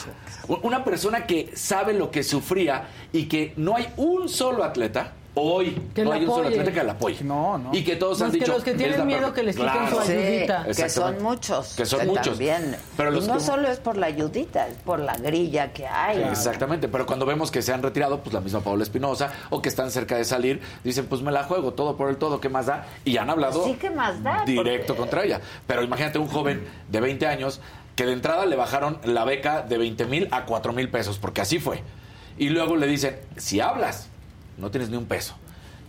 una persona que sabe lo que sufría y que no hay un solo atleta hoy Que no hay un solo atleta que la apoye. No, no. Y que todos han Más que dicho los que "Es tienen miedo perfecta". que les quiten Claro. su Sí, ayudita. que son muchos. Que son muchos. También. Pero los no que- solo es por la ayudita, es por la grilla que hay. Exactamente, pero cuando vemos que se han retirado, pues la misma Paula Espinosa, o que están cerca de salir, dicen, pues me la juego, todo por el todo, ¿qué más da? Y han hablado Sí, ¿qué más da? directo Porque- contra ella. Pero imagínate un joven de 20 años que de entrada le bajaron la beca de 20 mil a 4 mil pesos, porque así fue. Y luego le dicen, si hablas, no tienes ni un peso.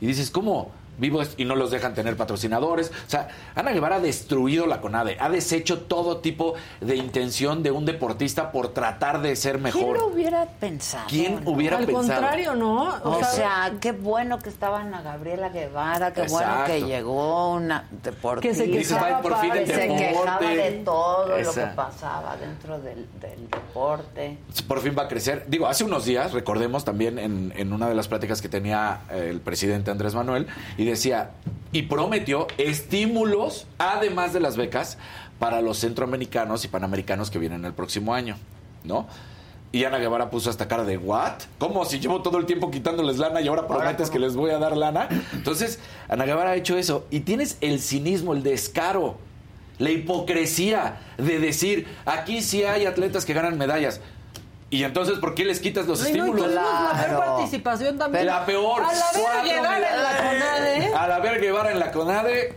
Y dices, ¿cómo? Vivo es- y no los dejan tener patrocinadores. O sea, Ana Guevara ha destruido la CONADE, ha deshecho todo tipo de intención de un deportista por tratar de ser ¿Quién mejor. lo hubiera pensado? ¿Quién no? hubiera Al pensado? contrario, ¿no? O sea, qué bueno que estaba Ana Gabriela Guevara, qué bueno que llegó una deportista. Que se quejaba "Ay, por fin padre". el se deporte". quejaba de todo lo que pasaba dentro del, del deporte. por fin va a crecer. Digo, hace unos días, recordemos también en, en una de las pláticas que tenía el presidente Andrés Manuel, y decía, y prometió estímulos, además de las becas, para los centroamericanos y panamericanos que vienen el próximo año, ¿no? Y Ana Guevara puso esta cara de, ¿what? ¿Cómo? Si llevo todo el tiempo quitándoles lana y ahora prometes que les voy a dar lana. Entonces, Ana Guevara ha hecho eso. Y tienes el cinismo, el descaro, la hipocresía de decir, aquí sí hay atletas que ganan medallas. Y entonces, ¿por qué les quitas los Ay, no, estímulos? tuvimos la peor participación también. La peor. A la Cuatro llegar en la. CONADE. A la ver Guevara en la CONADE,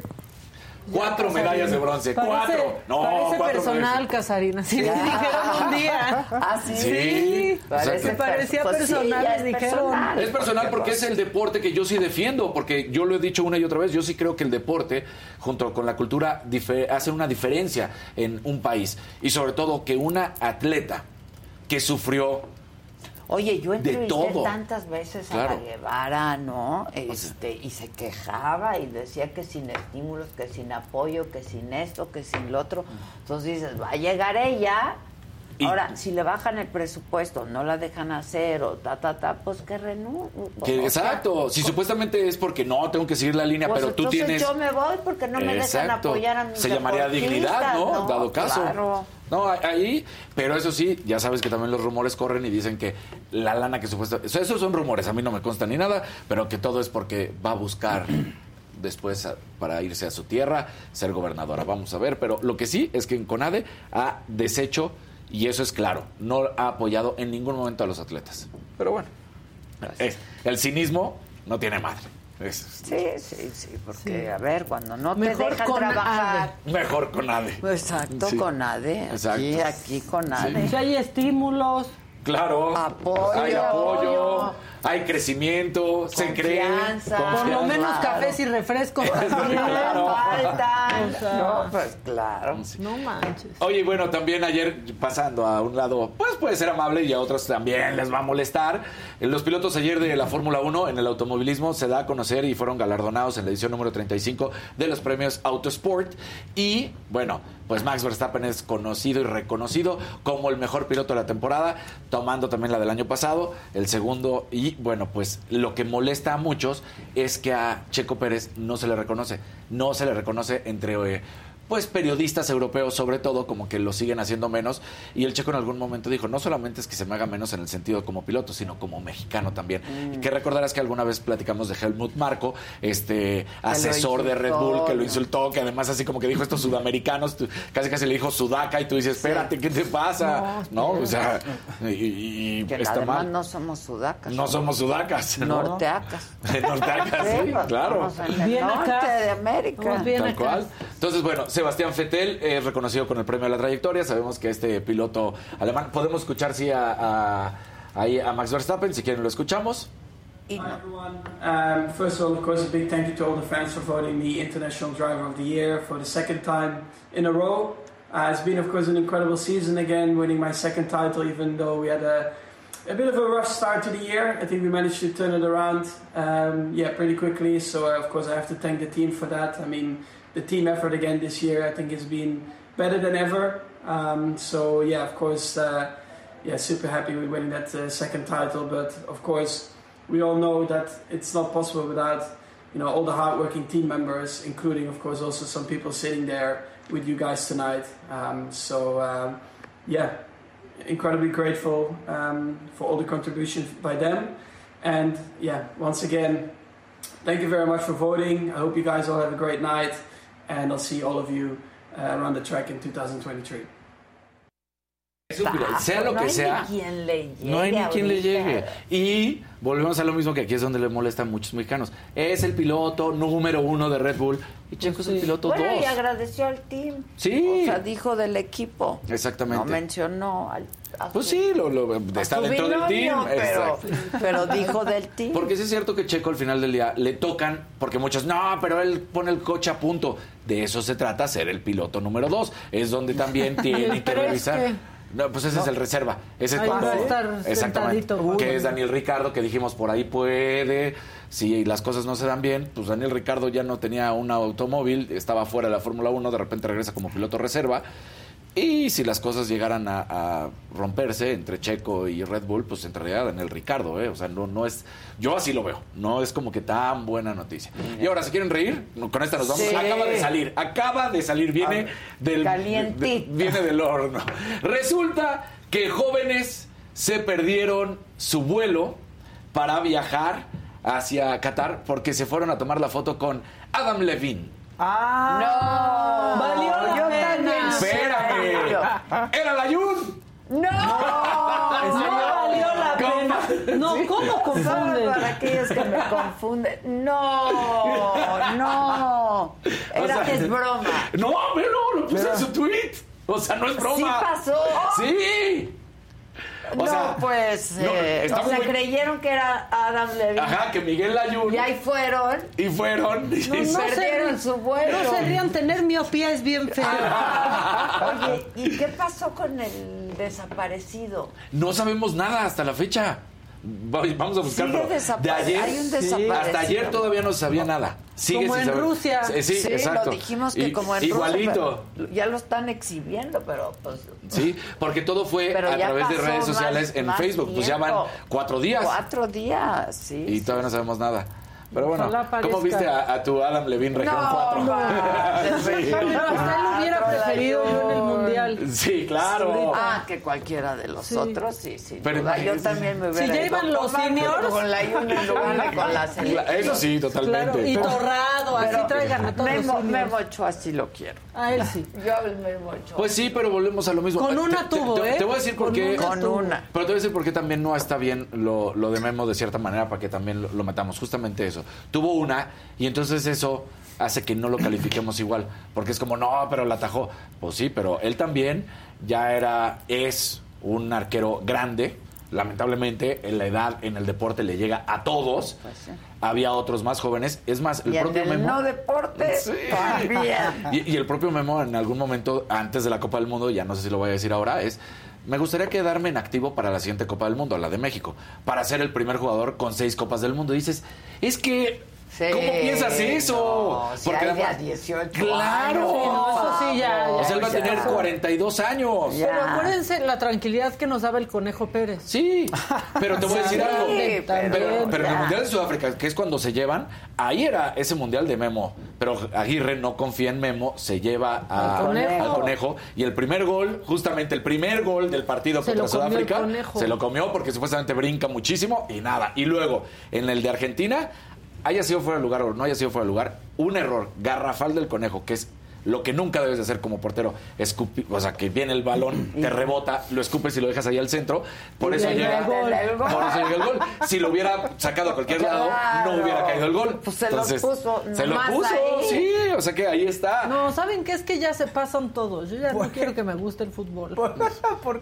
cuatro medallas de bronce. Parece- cuatro. No, parece cuatro personal, medallas. Casarina. Les dijeron un día. Ah, sí. Sí, Parece. Parecía pues sí, personal, dijeron. personal. Es personal porque es el deporte que yo sí defiendo, porque yo lo he dicho una y otra vez, yo sí creo que el deporte, junto con la cultura, hace una diferencia en un país. Y sobre todo que una atleta que sufrió Oye, yo De entrevisté todo. tantas veces a la Guevara, ¿no? Este, y se quejaba y decía que sin estímulos, que sin apoyo, que sin esto, que sin lo otro. Entonces dices, va a llegar ella. Ahora, si le bajan el presupuesto, no la dejan hacer o ta, ta, ta, pues que renuncie. exacto, si supuestamente es porque no tengo que seguir la línea, Pues pero tú tienes yo me voy porque no me dejan apoyar a mis Se llamaría dignidad, ¿no? Dado caso. Claro. No, ahí, pero eso sí, ya sabes que también los rumores corren y dicen que la lana que supuestamente... esos son rumores, a mí no me consta ni nada, pero que todo es porque va a buscar después a- para irse a su tierra, ser gobernadora. Vamos a ver, pero lo que sí es que en CONADE ha deshecho, y eso es claro, no ha apoyado en ningún momento a los atletas. Pero bueno, es- el cinismo no tiene madre. Es- Sí, sí, sí, porque a ver, cuando no te Mejor dejan con trabajar. mejor CONADE. Exacto, Sí. con ADE. Aquí, Exacto. aquí con ADE. Si hay estímulos. Claro. Apoyo. Hay apoyo. Hay crecimiento, se cree. Confianza. Por lo menos Claro. cafés y refrescos. también. Claro. Faltan. O sea, No, pues claro. No manches. Oye, y bueno, también ayer pasando a un lado, pues puede ser amable y a otros también les va a molestar. Los pilotos ayer de la Fórmula 1 en el automovilismo se da a conocer y fueron galardonados en la edición número 35 de los premios Autosport. Y bueno, pues Max Verstappen es conocido y reconocido como el mejor piloto de la temporada, tomando también la del año pasado, el segundo. Y bueno, pues lo que molesta a muchos es que a Checo Pérez no se le reconoce. No se le reconoce entre... eh, pues periodistas europeos sobre todo como que lo siguen haciendo menos y el checo en algún momento dijo no solamente es que se me haga menos en el sentido como piloto sino como mexicano también y que recordarás que alguna vez platicamos de Helmut Marco este asesor de Red Bull que lo insultó que además así como que dijo estos sudamericanos tú- casi casi le dijo sudaca y tú dices espérate qué te pasa no, o sea y, y Que está además mal no somos sudacas. no somos sudacas ¿no? Norteacas. Norteacas, sí, claro. en el Bien norte acá. de América. Tal acá. cual. Entonces, bueno, Sebastián Fettel es reconocido con el premio a la trayectoria. Sabemos que este piloto alemán. Podemos escuchar, sí, a, a- a Max Verstappen. Si quieren, lo escuchamos. Hi. Um, first of all, of course, a big thank you to all the fans for voting me International Driver of the Year for the second time in a row. Uh, it's been, of course, an incredible season again, winning my second title, even though we had a, a bit of a rough start to the year. I think we managed to turn it around, um, yeah, pretty quickly. So, uh, of course, I have to thank the team for that. I mean, the team effort again this year, I think, has been better than ever. Um, so, yeah, of course, uh, yeah, super happy with winning that uh, second title. But of course, we all know that it's not possible without you know all the hardworking team members, including of course also some people sitting there with you guys tonight. Um, so um, yeah, incredibly grateful um, for all the contributions by them, and yeah, once again, thank you very much for voting. I hope you guys all have a great night, and I'll see all of you uh, around the track in 2023. Es sea lo no que hay sea. ni quien le llegue. No hay ni quien le llegue. Y volvemos a lo mismo que aquí es donde le molesta a muchos mexicanos. Es el piloto número uno de Red Bull. Y Checo es el piloto Bueno, y dos. agradeció al team. Sí. O sea, dijo del equipo. Exactamente. No mencionó al. Pues su- sí, lo, lo- está dentro del team. Pero, pero dijo del team. Porque sí es cierto que Checo al final del día le tocan, porque muchos, no, pero él pone el coche a punto. De eso se trata, ser el piloto número dos. Es donde también tiene que revisar. No, pues ese es el reserva. Ese es cuando- va a estar Exactamente. Que es Daniel Ricardo, que dijimos por ahí puede. Si las cosas no se dan bien, pues Daniel Ricardo ya no tenía un automóvil, estaba fuera de la Fórmula 1, de repente regresa como piloto reserva. Y si las cosas llegaran a, a romperse entre Checo y Red Bull, pues entraría Daniel Ricardo, ¿eh? O sea, no, no es. Yo así lo veo. No es como que tan buena noticia. Y ahora, si quieren reír, con esta nos vamos. Sí. Acaba de salir, acaba de salir, viene del. Calientito. de- viene del horno. Resulta que jóvenes se perdieron su vuelo para viajar hacia Qatar porque se fueron a tomar la foto con Adam Levine. Ah, No. Valió la Yo pena. también. ¡Espérame! ¡Era la Jun! ¡No! No valió la pena. No, ¿cómo Solo confunden? para aquellos que me confunden. No, no. Era O sea, es broma. No, pero no, lo puse en su tweet. O sea, no es broma. Sí pasó. Sí. O no, sea, pues, no, eh, o sea, muy- creyeron que era Adam Levine. Ajá, que Miguel Layun. Y ahí fueron. Y fueron. No, no Perdieron se, su vuelo. No se rían, tener miopía es bien feo. Oye, ¿y qué pasó con el desaparecido? No sabemos nada hasta la fecha. Va- Vamos a buscarlo. De ayer. hay un. Hasta ayer todavía no se sabía nada. Sigue Como en saber. Rusia. Sí, sí, Sí, exacto. lo dijimos que Y- como en Igualito. Rusia, ya lo están exhibiendo, pero pues Sí, porque todo fue a través de redes más- sociales en más Facebook. Pues ya van cuatro días. cuatro días, sí. Y todavía no sabemos nada. Pero bueno, Ojalá ¿cómo viste a, a tu Adam Levine Región No, 4? no. sí. Pero hasta él hubiera preferido yo en el mundial. Sí, claro. Ah, que cualquiera de los Sí. otros, sí, sí. Pero duda. Yo también me Si hubiera ya ido iban los seniors. Con la Yuna en lugar de con la selección. Eso sí, totalmente. Claro, y torrado, así traigan a todos los Memo, seniors. Memo Ochoa así lo quiero. A él sí. Yo al Memo Ochoa. Pues sí, pero volvemos a lo mismo. Con Eh, una te- te- tuvo, te, ¿eh? te voy a decir por qué. una Con una. Pero te voy a decir por qué también no está bien lo, lo de Memo de cierta manera para que también lo, lo metamos. Justamente eso. Tuvo una y entonces eso hace que no lo califiquemos igual. Porque es como, no, pero la atajó. Pues sí, pero él también ya era, es un arquero grande. lamentablemente en la edad en el deporte le llega a todos. Había otros más jóvenes. Es más, el y propio el Memo. no deporte también. Y, y el propio Memo en algún momento antes de la Copa del Mundo, ya no sé si lo voy a decir ahora, es me gustaría quedarme en activo para la siguiente Copa del Mundo, la de México, para ser el primer jugador con seis Copas del Mundo. Dices, es que ¿Cómo piensas eso? no, si hay de a 18 ¡Claro! años. No, eso sí, ya, O sea, él va a tener 42 años. Pero acuérdense la tranquilidad que nos daba el Conejo Pérez. Sí, pero te voy a decir Sí, algo. también, Pero, pero en el. Mundial de Sudáfrica, que es cuando se llevan, ahí era ese Mundial de Memo. Pero Aguirre no confía en Memo, se lleva a- Al Conejo. al Conejo. Y el primer gol, justamente el primer gol del partido Se contra Sudáfrica, se lo comió porque supuestamente brinca muchísimo y nada. Y luego, en el de Argentina, haya sido fuera de lugar o no haya sido fuera de lugar, un error garrafal del Conejo, que es lo que nunca debes de hacer como portero, escupi- o sea, que viene el balón, te rebota, lo escupes y lo dejas ahí al centro, por eso le llega el gol. por eso llega el gol. Si lo hubiera sacado a cualquier lado, no hubiera caído el gol. Pues se lo puso Se lo puso, ahí. sí, o sea que ahí está. No, ¿saben qué? Es que ya se pasan todos. Yo ya no quiero que me guste el fútbol.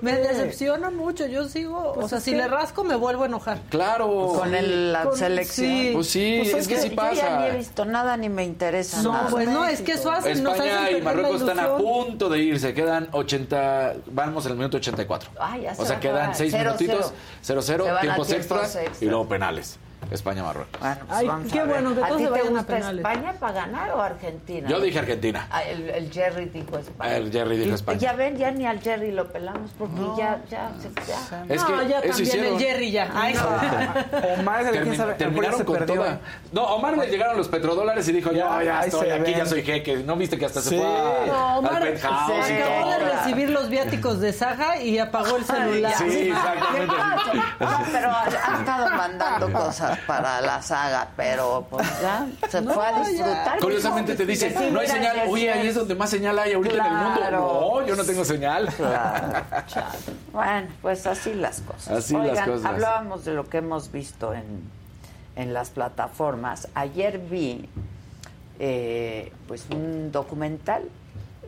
Me decepciona mucho. Yo sigo. Pues o sea, si que- le rasco, me vuelvo a enojar. Claro. Con el- la Con- selección. sí. Pues sí, Pues es que sí Yo pasa. ya ni he visto nada ni me interesa No, nada. pues no, es que eso nos hacen España y Marruecos están a punto de irse, quedan 80, vamos en el minuto 84. Ay, ya o sea, quedan acabar. 6 Cero, minutitos, 0-0, Se van a tiempos extras. y luego penales. España-Marruecos. Bueno, pues Ay, vamos qué a ver. bueno que ¿A todos ti se te vayan a gusta penales. España para ganar o Argentina? Yo dije Argentina. Ah, el, el Jerry dijo España. El Jerry dijo Y- España. Ya ven, ya ni al Jerry lo pelamos porque ya, ya, se, ya. Es no, que ya eso también hicieron. el Jerry ya. Ay, Omar, ¿sabe quién sabe? terminaron con perdió. toda. No, Omar le llegaron los petrodólares y dijo, ya, Ya, estoy, se aquí ven. ya soy jeque. ¿No viste que hasta se Sí. fue a- No, al Omar penthouse se y acabó todo? de recibir los viáticos de Saja y apagó el celular. Sí, exactamente. Pero ha, ha estado mandando cosas para la saga, pero pues ya se No, fue a ya. disfrutar. Curiosamente te dice, sí, no hay señal. Oye, ahí es donde más señal hay ahorita en el mundo. No, yo no tengo señal. Claro. Bueno, pues así las cosas. Así las Oigan, cosas. hablábamos de lo que hemos visto en, en las plataformas. Ayer vi eh, pues un documental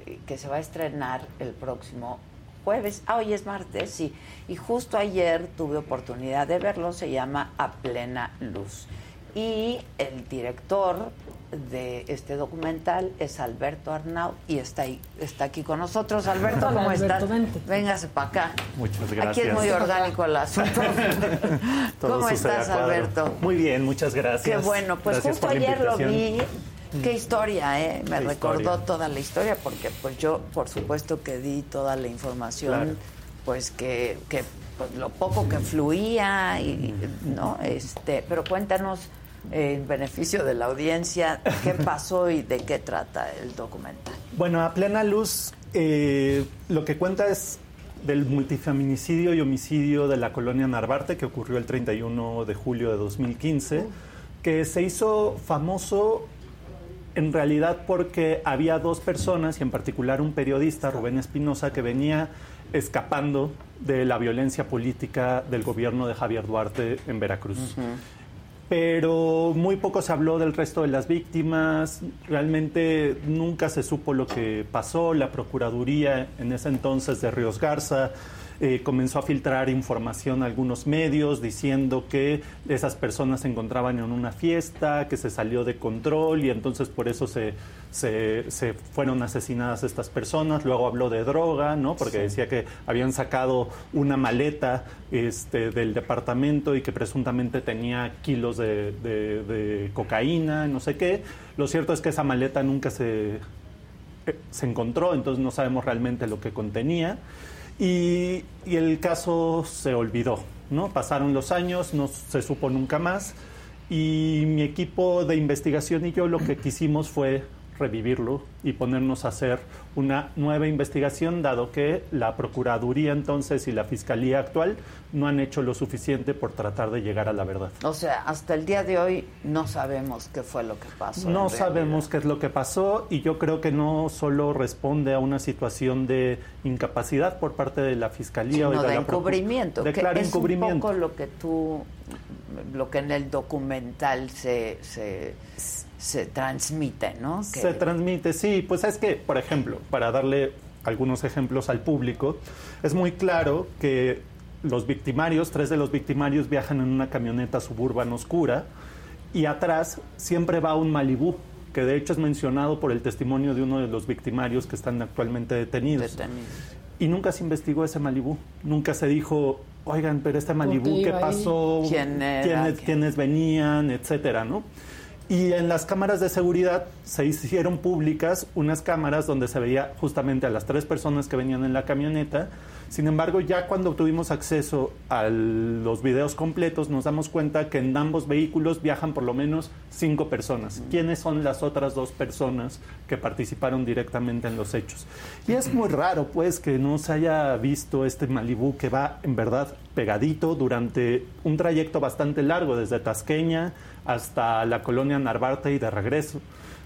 eh, que se va a estrenar el próximo jueves. Ah, hoy es martes, sí. Y justo ayer tuve oportunidad de verlo. Se llama A Plena Luz. Y el director de este documental es Alberto Arnau y está ahí, está aquí con nosotros. Alberto, ¿cómo Alberto, estás? vente. Véngase para acá. Muchas Aquí gracias. es muy orgánico el asunto. ¿Cómo estás. Alberto? Muy bien, muchas gracias. Qué bueno, pues Gracias justo ayer lo vi. Qué historia, ¿eh? Me Qué recordó historia. toda la historia porque pues yo, por supuesto que di toda la información, Claro. pues que, que pues, lo poco que fluía y, ¿no? Este, pero cuéntanos eh, en beneficio de la audiencia qué pasó y de qué trata el documental. Bueno, a plena luz, eh, lo que cuenta es del multifeminicidio y homicidio de la colonia Narvarte que ocurrió el 31 de julio de 2015, que se hizo famoso en realidad porque había dos personas, y en particular un periodista, Rubén Espinosa, que venía escapando de la violencia política del gobierno de Javier Duarte en Veracruz. Pero muy poco se habló del resto de las víctimas, realmente nunca se supo lo que pasó, la Procuraduría en ese entonces de Ríos Garza eh, comenzó a filtrar información a algunos medios diciendo que esas personas se encontraban en una fiesta, que se salió de control y entonces por eso se, se, se fueron asesinadas estas personas. Luego habló de droga, ¿no? Porque decía que habían sacado una maleta este, del departamento y que presuntamente tenía kilos de, de- de cocaína, no sé qué. Lo cierto es que esa maleta nunca se, eh, se encontró, entonces no sabemos realmente lo que contenía. Y, el caso se olvidó, ¿no? Pasaron los años, no se supo nunca más. Y mi equipo de investigación y yo lo que quisimos fue revivirlo y ponernos a hacer una nueva investigación, dado que la Procuraduría entonces y la Fiscalía actual no han hecho lo suficiente por tratar de llegar a la verdad. O sea, hasta el día de hoy no sabemos qué fue lo que pasó. No sabemos qué es lo que pasó y yo creo que no solo responde a una situación de incapacidad por parte de la Fiscalía o de, de la encubrimiento, de que claro es encubrimiento. un poco lo que tú, lo que en el documental se, se, se transmite, ¿no? Que- Se transmite, sí. Pues es que, por ejemplo, para darle algunos ejemplos al público, es muy claro que los victimarios, tres de los victimarios viajan en una camioneta suburban oscura y atrás siempre va un Malibú, que de hecho es mencionado por el testimonio de uno de los victimarios que están actualmente detenidos. Y nunca se investigó ese Malibú, nunca se dijo, oigan, pero este Malibú, ¿qué pasó? ¿Quién era? ¿Quiénes, quiénes venían? Etcétera, ¿no? Y en las cámaras de seguridad se hicieron públicas unas cámaras donde se veía justamente a las tres personas que venían en la camioneta. Sin embargo, ya cuando tuvimos acceso a los videos completos, nos damos cuenta que en ambos vehículos viajan por lo menos cinco personas. ¿Quiénes son las otras dos personas que participaron directamente en los hechos? Y es muy raro, pues, que no se haya visto este Malibú que va en verdad pegadito durante un trayecto bastante largo, desde Tasqueña hasta la colonia Narvarte y de regreso.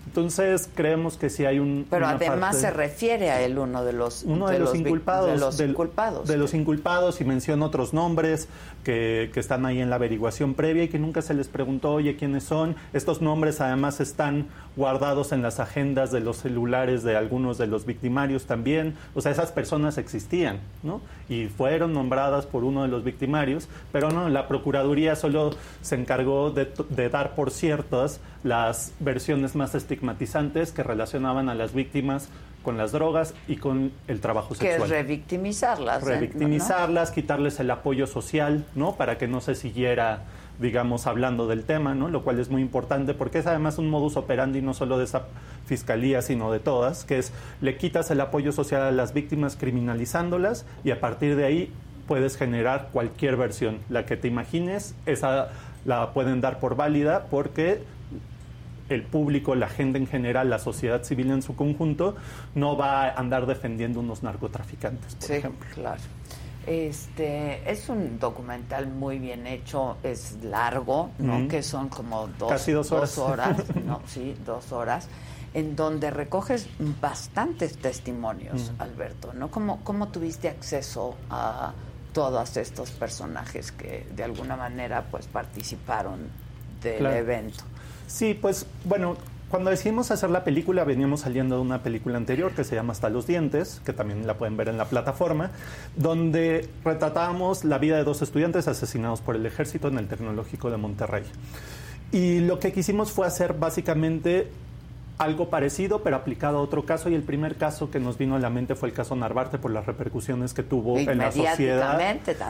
Entonces creemos que sí hay un. Pero una además parte- se refiere a él uno de los uno de, los, inculpados. de los del- inculpados. de los inculpados y menciona otros nombres que, que están ahí en la averiguación previa y que nunca se les preguntó, oye, ¿quiénes son? Estos nombres además están guardados en las agendas de los celulares de algunos de los victimarios también. O sea, esas personas existían, ¿no? Y fueron nombradas por uno de los victimarios, pero no, la Procuraduría solo se encargó de, de dar por ciertas las versiones más estigmatizantes que relacionaban a las víctimas con las drogas y con el trabajo que es sexual revictimizarlas. ¿eh? revictimizarlas, quitarles el apoyo social, ¿no? Para que no se siguiera, digamos, hablando del tema, ¿no? Lo cual es muy importante porque es además un modus operandi no solo de esa fiscalía, sino de todas, que es le quitas el apoyo social a las víctimas criminalizándolas y a partir de ahí puedes generar cualquier versión, la que te imagines, esa la pueden dar por válida porque el público, la gente en general, la sociedad civil en su conjunto, no va a andar defendiendo unos narcotraficantes, por Sí, ejemplo. claro. Este es un documental muy bien hecho, es largo, ¿no? Que son como dos, Casi dos horas. horas, ¿no? Sí, dos horas, en donde recoges bastantes testimonios. Alberto, ¿no? ¿Cómo, ¿Cómo tuviste acceso a todos estos personajes que de alguna manera pues participaron del Claro. evento? Sí, pues bueno, cuando decidimos hacer la película veníamos saliendo de una película anterior que se llama Hasta los dientes, que también la pueden ver en la plataforma, donde retratábamos la vida de dos estudiantes asesinados por el ejército en el Tecnológico de Monterrey. Y lo que quisimos fue hacer básicamente algo parecido, pero aplicado a otro caso. Y el primer caso que nos vino a la mente fue el caso Narvarte por las repercusiones que tuvo Y en la sociedad.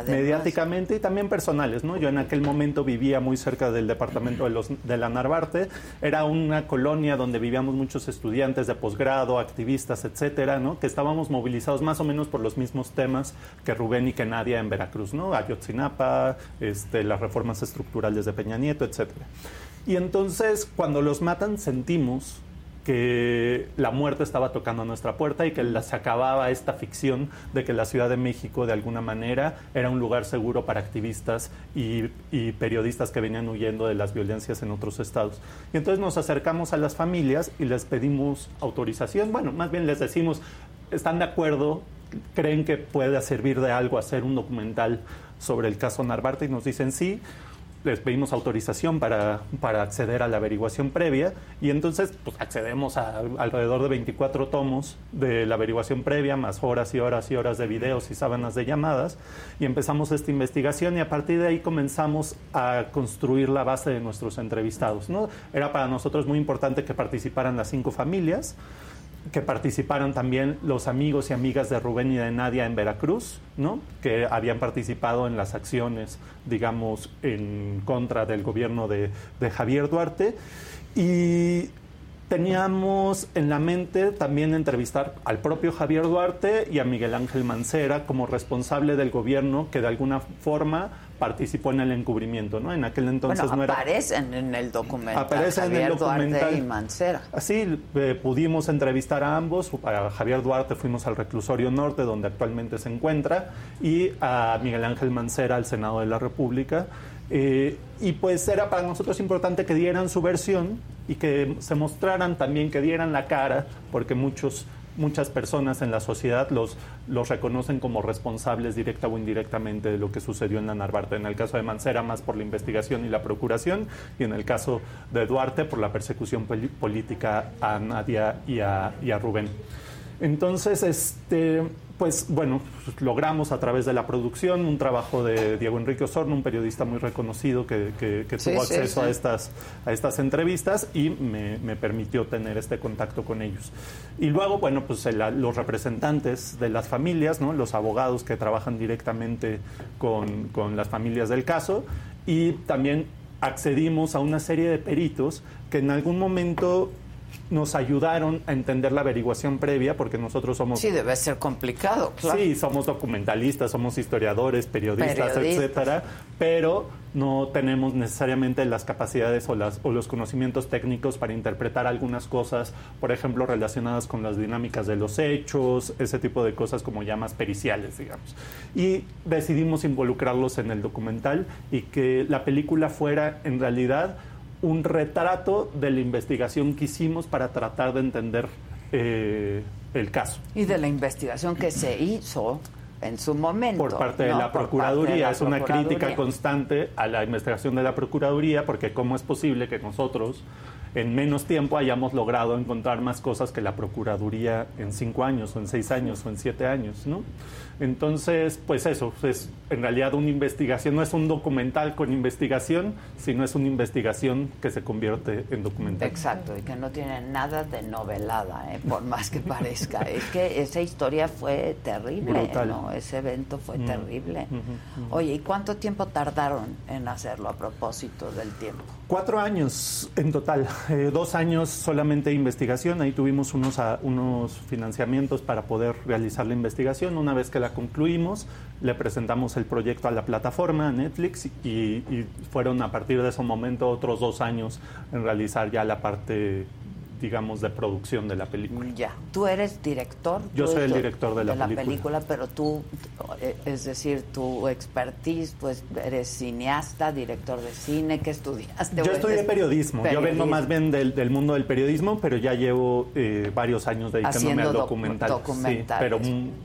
Mediáticamente y también personales, ¿no? Yo en aquel momento vivía muy cerca del departamento de, los, de la Narvarte. Era una colonia donde vivíamos muchos estudiantes de posgrado, activistas, etcétera, ¿no? Que estábamos movilizados más o menos por los mismos temas que Rubén y que Nadia en Veracruz, ¿no? Ayotzinapa, este, las reformas estructurales de Peña Nieto, etcétera. Y entonces, cuando los matan, sentimos que la muerte estaba tocando a nuestra puerta y que se acababa esta ficción de que la Ciudad de México de alguna manera era un lugar seguro para activistas y, y periodistas que venían huyendo de las violencias en otros estados. Y entonces nos acercamos a las familias y les pedimos autorización, bueno, más bien les decimos, ¿están de acuerdo? ¿Creen que pueda servir de algo hacer un documental sobre el caso Narvarte? Y nos dicen sí les pedimos autorización para, para acceder a la averiguación previa y entonces pues, accedemos a alrededor de 24 tomos de la averiguación previa, más horas y horas y horas de videos y sábanas de llamadas y empezamos esta investigación y a partir de ahí comenzamos a construir la base de nuestros entrevistados. ¿no? Era para nosotros muy importante que participaran las cinco familias que participaron también los amigos y amigas de Rubén y de Nadia en Veracruz, ¿no? que habían participado en las acciones, digamos, en contra del gobierno de, de Javier Duarte. Y teníamos en la mente también entrevistar al propio Javier Duarte y a Miguel Ángel Mancera como responsable del gobierno que de alguna forma participó en el encubrimiento, ¿no? En aquel entonces bueno, no era aparecen en el documental. Aparecen en el Duarte documental. y Mancera. Así eh, pudimos entrevistar a ambos. A Javier Duarte fuimos al reclusorio norte, donde actualmente se encuentra, y a Miguel Ángel Mancera al Senado de la República. Eh, y pues era para nosotros importante que dieran su versión y que se mostraran también, que dieran la cara, porque muchos muchas personas en la sociedad los, los reconocen como responsables directa o indirectamente de lo que sucedió en la Narvarte. En el caso de Mancera, más por la investigación y la procuración, y en el caso de Duarte, por la persecución política a Nadia y a, y a Rubén. Entonces, este, pues bueno, pues, logramos a través de la producción un trabajo de Diego Enrique Osorno, un periodista muy reconocido que, que- que Sí, tuvo sí, acceso sí. a estas a estas entrevistas y me, me permitió tener este contacto con ellos. Y luego, bueno, pues el- los representantes de las familias, ¿no? los abogados que trabajan directamente con, con las familias del caso y también accedimos a una serie de peritos que en algún momento nos ayudaron a entender la averiguación previa porque nosotros somos Sí, debe ser complicado, claro. Sí, somos documentalistas, somos historiadores, periodistas, etcétera, pero no tenemos necesariamente las capacidades o, las, o los conocimientos técnicos para interpretar algunas cosas, por ejemplo, relacionadas con las dinámicas de los hechos, ese tipo de cosas como ya más periciales, digamos. Y decidimos involucrarlos en el documental y que la película fuera en realidad un retrato de la investigación que hicimos para tratar de entender eh, el caso. Y de la investigación que se hizo en su momento. Por parte de ¿no? la Procuraduría. de la es una crítica constante a la investigación de la Procuraduría, porque cómo es posible que nosotros en menos tiempo hayamos logrado encontrar más cosas que la Procuraduría en cinco años, o en seis años, o en siete años, ¿no? Entonces, pues eso, es en realidad una investigación, no es un documental con investigación, sino es una investigación que se convierte en documental. Exacto, y que no tiene nada de novelada, ¿eh? por más que parezca. Es que esa historia fue terrible, Brutal. ¿no? Ese evento fue Mm. terrible. Oye, ¿y cuánto tiempo tardaron en hacerlo a propósito del tiempo? Cuatro años en total, eh, dos años solamente de investigación, ahí tuvimos unos, a- unos financiamientos para poder realizar la investigación, una vez que la concluimos le presentamos el proyecto a la plataforma, a Netflix, y, y fueron a partir de ese momento otros dos años en realizar ya la parte, digamos, de producción de la película. Ya. Tú eres director. Yo soy el director de la película. pero tú, eh, es decir, tu expertise, pues eres cineasta, director de cine, ¿qué estudiaste? Yo ¿O estudié periodismo. Yo vengo más bien del, del mundo del periodismo, pero ya llevo eh, varios años dedicándome Haciendo al docu- documental. Sí, documentales. pero,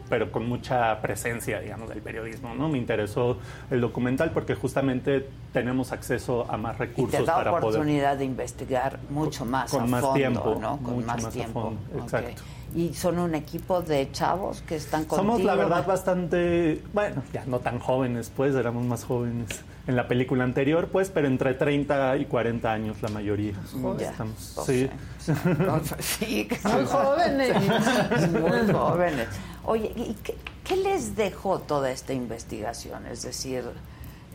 pero con mucha presencia, digamos, del periodismo. ¿no? Me interesó el documental porque justamente tenemos acceso a más Y te recursos da para poder. oportunidad de investigar mucho más con a más fondo, tiempo, ¿no? Con mucho más, tiempo. exacto. Y son un equipo de chavos que están contigo. Somos, la verdad, bastante, bueno, ya no tan jóvenes, pues, éramos más jóvenes en la película anterior, pues, pero entre 30 y 40 años la mayoría. Ya, Estamos, pues, sí. Sí, Muy jóvenes. Muy jóvenes. Oye, ¿y qué, qué les dejó toda esta investigación? Es decir,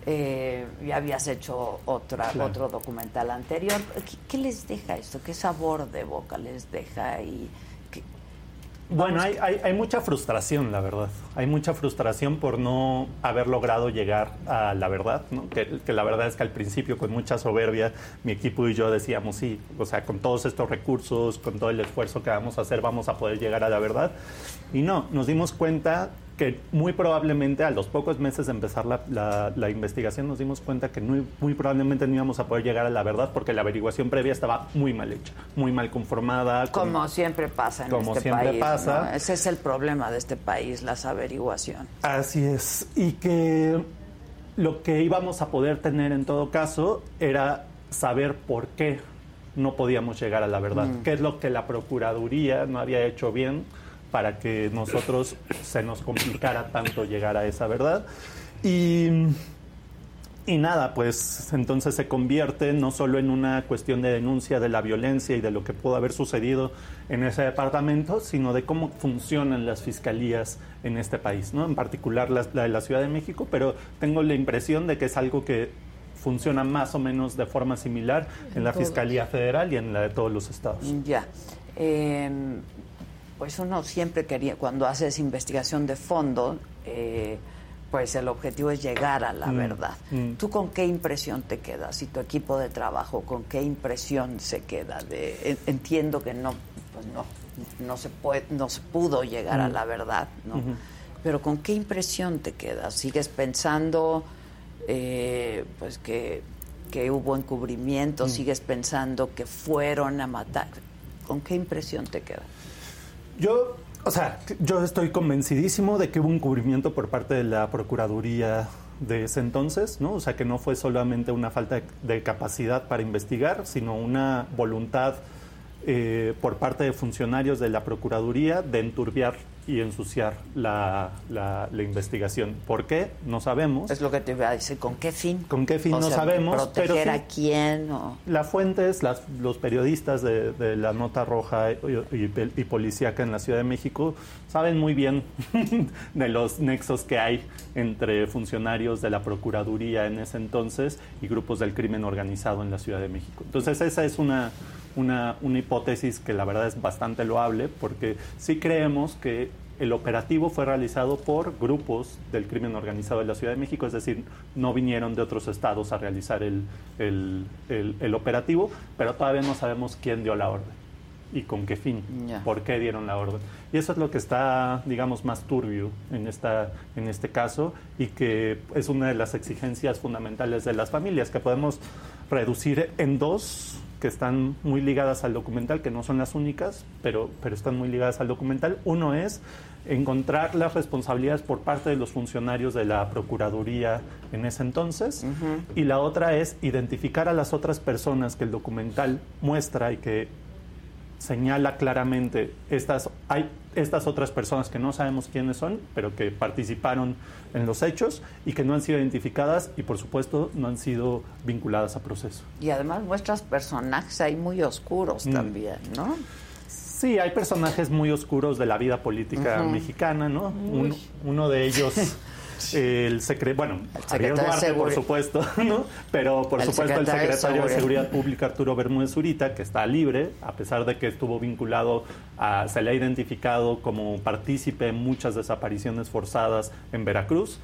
eh, ya habías hecho otra, Claro. otro documental anterior. ¿Qué, qué les deja esto? ¿Qué sabor de boca les deja? Y qué- Bueno, hay, hay, hay mucha frustración, la verdad. Hay mucha frustración por no haber logrado llegar a la verdad, ¿no? Que, que la verdad es que al principio, con mucha soberbia, mi equipo y yo decíamos, sí, o sea, con todos estos recursos, con todo el esfuerzo que vamos a hacer, vamos a poder llegar a la verdad. Y no, nos dimos cuenta que muy probablemente a los pocos meses de empezar la, la- la investigación nos dimos cuenta que muy, muy probablemente no íbamos a poder llegar a la verdad porque la averiguación previa estaba muy mal hecha, muy mal conformada. con- Como siempre pasa en Como este siempre país. pasa. ¿no? Ese es el problema de este país, las averiguaciones. Así es. Y que lo que íbamos a poder tener en todo caso era saber por qué no podíamos llegar a la verdad. Mm. ¿Qué es lo que la Procuraduría no había hecho bien para que nosotros se nos complicara tanto llegar a esa verdad? Y, y nada, pues entonces se convierte no solo en una cuestión de denuncia de la violencia y de lo que pudo haber sucedido en ese departamento, sino de cómo funcionan las fiscalías en este país, ¿no? En particular la, la de la Ciudad de México, pero tengo la impresión de que es algo que funciona más o menos de forma similar en la todos. Fiscalía Federal y en la de todos los estados. Ya. Eh, pues uno siempre quería, cuando haces investigación de fondo, eh, pues el objetivo es llegar a la Mm, verdad. mm. ¿Tú con qué impresión te quedas? Y tu equipo de trabajo, ¿con qué impresión se queda? De, en- entiendo que no, pues no, no se puede, no se pudo llegar a Mm. la verdad, ¿no? Pero ¿con qué impresión te quedas? ¿Sigues pensando eh, pues que, que hubo encubrimiento? ¿Sigues pensando que fueron a matar? ¿Con qué impresión te queda? Yo, o sea, yo estoy convencidísimo de que hubo un cubrimiento por parte de la Procuraduría de ese entonces, ¿no? O sea, que no fue solamente una falta de, capacidad para investigar, sino una voluntad eh, por parte de funcionarios de la Procuraduría de enturbiar y ensuciar la, la- la investigación. ¿Por qué? No sabemos. Es lo que te iba a decir. ¿Con qué fin? ¿Con qué fin? O no sea, sabemos. ¿Proteger pero sí- a quién? O... La fuente es las- los periodistas de, de la Nota Roja y, y, y Policíaca en la Ciudad de México saben muy bien de los nexos que hay entre funcionarios de la Procuraduría en ese entonces y grupos del crimen organizado en la Ciudad de México. Entonces esa es una, una, una hipótesis que la verdad es bastante loable porque sí creemos que el operativo fue realizado por grupos del crimen organizado de la Ciudad de México, es decir, no vinieron de otros estados a realizar el, el- el- el operativo, pero todavía no sabemos quién dio la orden y con qué fin, Ya. por qué dieron la orden. Y eso es lo que está, digamos, más turbio en, esta, en este caso y que es una de las exigencias fundamentales de las familias, que podemos reducir en dos que están muy ligadas al documental, que no son las únicas, pero, pero están muy ligadas al documental. Uno es encontrar las responsabilidades por parte de los funcionarios de la Procuraduría en ese entonces, y la otra es identificar a las otras personas que el documental muestra y que señala claramente estas hay estas otras personas que no sabemos quiénes son, pero que participaron en los hechos y que no han sido identificadas y por supuesto no han sido vinculadas a proceso. Y además muestras personajes ahí muy oscuros Mm. también, ¿no? Sí, hay personajes muy oscuros de la vida política mexicana, ¿no? Uno de ellos, el secretario, bueno, secretario de Duarte, por supuesto, ¿no? Pero por El supuesto el secretario de secretario de Seguridad. Pública, Arturo Bermúdez Zurita, que está libre, a pesar de que estuvo vinculado, a, se le ha identificado como partícipe en muchas desapariciones forzadas en Veracruz.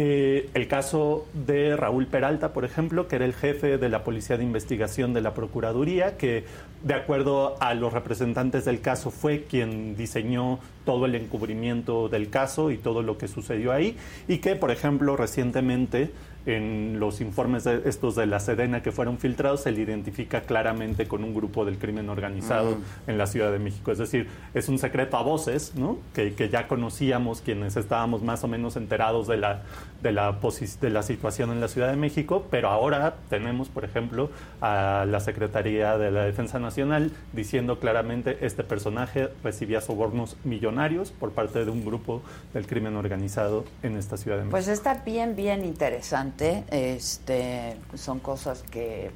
Eh, el caso de Raúl Peralta, por ejemplo, que era el jefe de la Policía de Investigación de la Procuraduría, que de acuerdo a los representantes del caso fue quien diseñó todo el encubrimiento del caso y todo lo que sucedió ahí, y que, por ejemplo, recientemente en los informes de estos de la Sedena que fueron filtrados se le identifica claramente con un grupo del crimen organizado Mm. en la Ciudad de México. Es decir, es un secreto a voces, ¿no? Que, que ya conocíamos quienes estábamos más o menos enterados de la, de, la de la situación en la Ciudad de México, pero ahora tenemos, por ejemplo, a la Secretaría de la Defensa Nacional diciendo claramente este personaje recibía sobornos millonarios por parte de un grupo del crimen organizado en esta Ciudad de México. Pues está bien, bien interesante. Este, son cosas que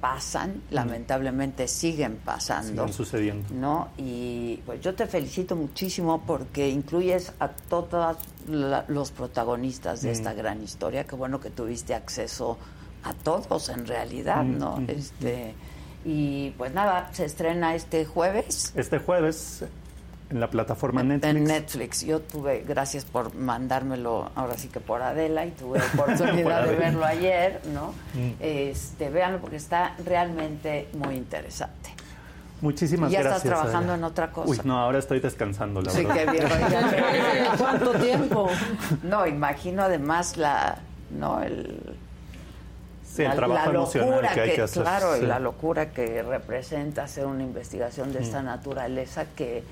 pasan, lamentablemente siguen pasando. Siguen sucediendo. ¿no? Y pues yo te felicito muchísimo porque incluyes a todos los protagonistas de Mm. esta gran historia. Qué bueno que tuviste acceso a todos en realidad, Mm, ¿no? mm, Este y pues nada, se estrena este jueves Este jueves en la plataforma Netflix. en Netflix. Yo tuve, gracias por mandármelo, ahora sí que por Adela, y tuve oportunidad Por de verlo ayer, ¿no? Mm. Este, véanlo porque está realmente muy interesante. Muchísimas ¿Ya gracias. estás trabajando Adela. en otra cosa? Uy, no, ahora estoy descansando, la Sí, verdad. qué bien. ya- ¿Cuánto tiempo? No, imagino además la, no, el, Sí, el la, trabajo la emocional locura que hay que hacer, claro, y sí. la locura que representa hacer una investigación de esta Mm. naturaleza que,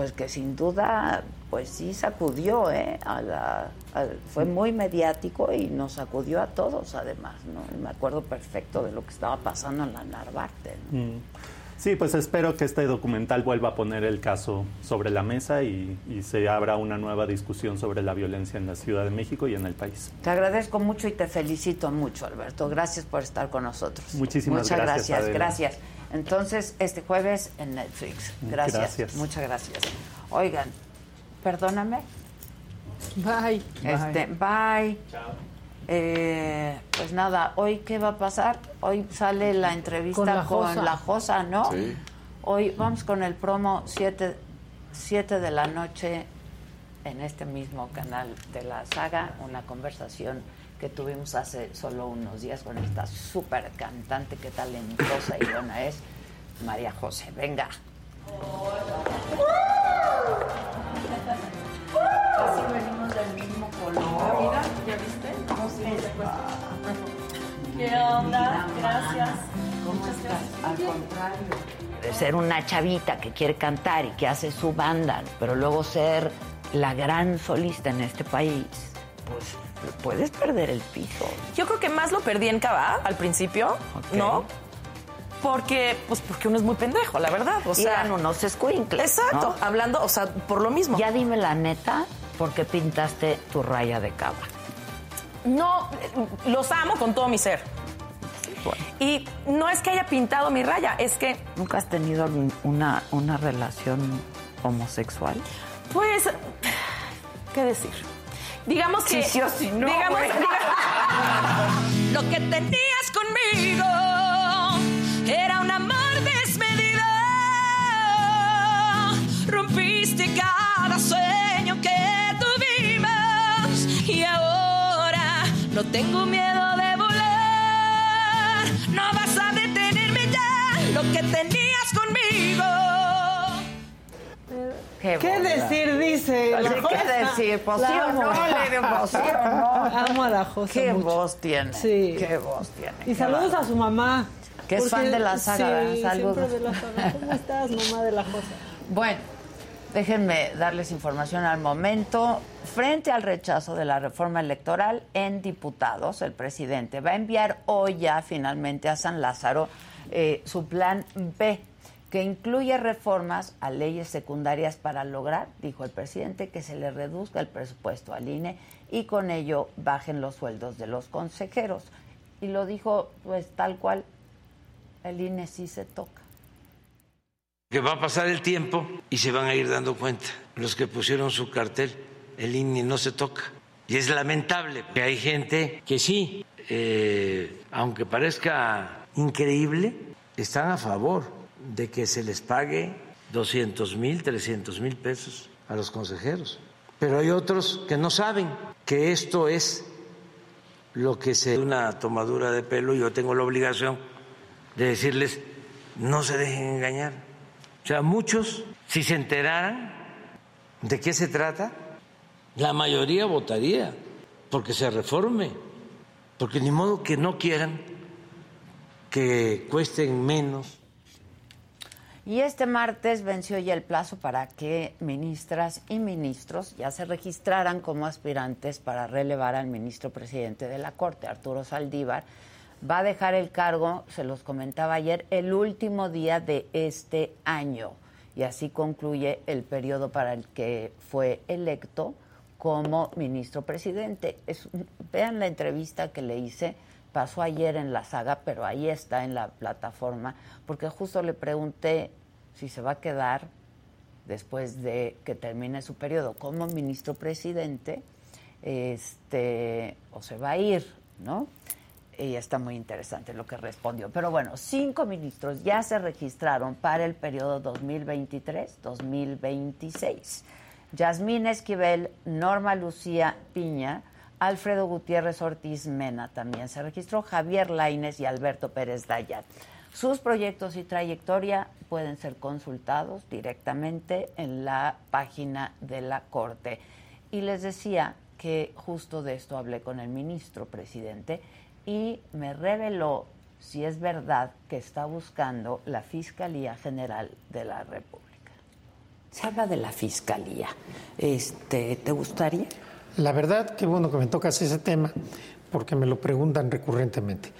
pues que sin duda, pues sí sacudió, ¿eh? A la, a- fue muy mediático y nos sacudió a todos, además, ¿no? Y me acuerdo perfecto de lo que estaba pasando en la Narvarte. ¿no? Mm. Sí, pues espero que este documental vuelva a poner el caso sobre la mesa y, y se abra una nueva discusión sobre la violencia en la Ciudad de México y en el país. Te agradezco mucho y te felicito mucho, Alberto. Gracias por estar con nosotros. Muchísimas Muchas gracias, gracias, Adela. gracias. Entonces, este jueves en Netflix. Gracias. Gracias. Muchas gracias. Oigan, perdóname. Bye. Este, bye. Eh, pues nada, hoy qué va a pasar? Hoy sale la entrevista Con con la la, Josa. ¿no? Sí. Hoy vamos con el promo 7 de la noche en este mismo canal de la saga, una conversación que tuvimos hace solo unos días con esta súper cantante que talentosa y buena es, María José. Venga. Casi venimos del mismo color. Mira, ¿ya viste? ¿Cómo se ¿Qué onda? Gracias. ¿Cómo estás? Al contrario. De ser una chavita que quiere cantar y que hace su banda, pero luego ser la gran solista en este país, pues puedes perder el piso. Yo creo que más lo perdí en Cava al principio, ¿no? Porque, pues porque uno es muy pendejo, la verdad. O Y sea, eran unos escuincles, Exacto, ¿no? hablando, o sea, por lo mismo. Ya dime la neta, ¿por qué pintaste tu raya de cabra? No, los amo con todo mi ser. Y no es que haya pintado mi raya, es que. ¿Nunca has tenido una, una relación homosexual? Pues, ¿qué decir? Digamos que. Sí, sí no, digamos, güey. diga- Lo que tenías conmigo era un amor desmedido. Rompiste cada sueño que y ahora no tengo miedo de volar. No vas a detenerme ya. Lo que tenías conmigo. ¿Qué, decir, dice? La ¿qué decir? Pues La sí o no, pues sí o no. Amo a la Josa Qué mucho. voz tiene. Sí. Qué voz tiene. Y Qué saludos a su mamá. Que es fan de la saga. Saludos. siempre de la saga. ¿Cómo estás, mamá de la Josa? Bueno, déjenme darles información al momento. Frente al rechazo de la reforma electoral en diputados, el presidente va a enviar hoy ya finalmente a San Lázaro eh, su plan B, que incluye reformas a leyes secundarias para lograr, dijo el presidente, que se le reduzca el presupuesto al INE y con ello bajen los sueldos de los consejeros. Y lo dijo pues tal cual, el INE sí se toca. Que va a pasar el tiempo y se van a ir dando cuenta. Los que pusieron su cartel, el INE no se toca. Y es lamentable que hay gente que sí, eh, aunque parezca increíble, están a favor de que se les pague 200 mil, 300 mil pesos a los consejeros. Pero hay otros que no saben que esto es lo que se una tomadura de pelo. Yo tengo la obligación de decirles, no se dejen engañar. Sea, muchos, si se enteraran de qué se trata, la mayoría votaría porque se reforme, porque ni modo que no quieran que cuesten menos. Y este martes venció ya el plazo para que ministras y ministros ya se registraran como aspirantes para relevar al ministro presidente de la Corte, Arturo Saldívar. Va a dejar el cargo, se los comentaba ayer, el último día de este año. Y así concluye el periodo para el que fue electo como ministro presidente. Es, vean la entrevista que le hice, pasó ayer en la saga, pero ahí está en la plataforma, porque justo le pregunté si se va a quedar después de que termine su periodo como ministro presidente, este, o se va a ir, ¿no? Y está muy interesante lo que respondió. Pero bueno, cinco ministros ya se registraron para el periodo 2023-2026. Yasmín Esquivel, Norma Lucía Piña, Alfredo Gutiérrez Ortiz Mena también se registró, Javier Laines y Alberto Pérez Dayat. Sus proyectos y trayectoria pueden ser consultados directamente en la página de la Corte. Y les decía que justo de esto hablé con el ministro presidente y me reveló si es verdad que está buscando la Fiscalía General de la República. Se habla de la Fiscalía. Este, ¿Te gustaría? La verdad, qué bueno que me tocas ese tema, porque me lo preguntan recurrentemente.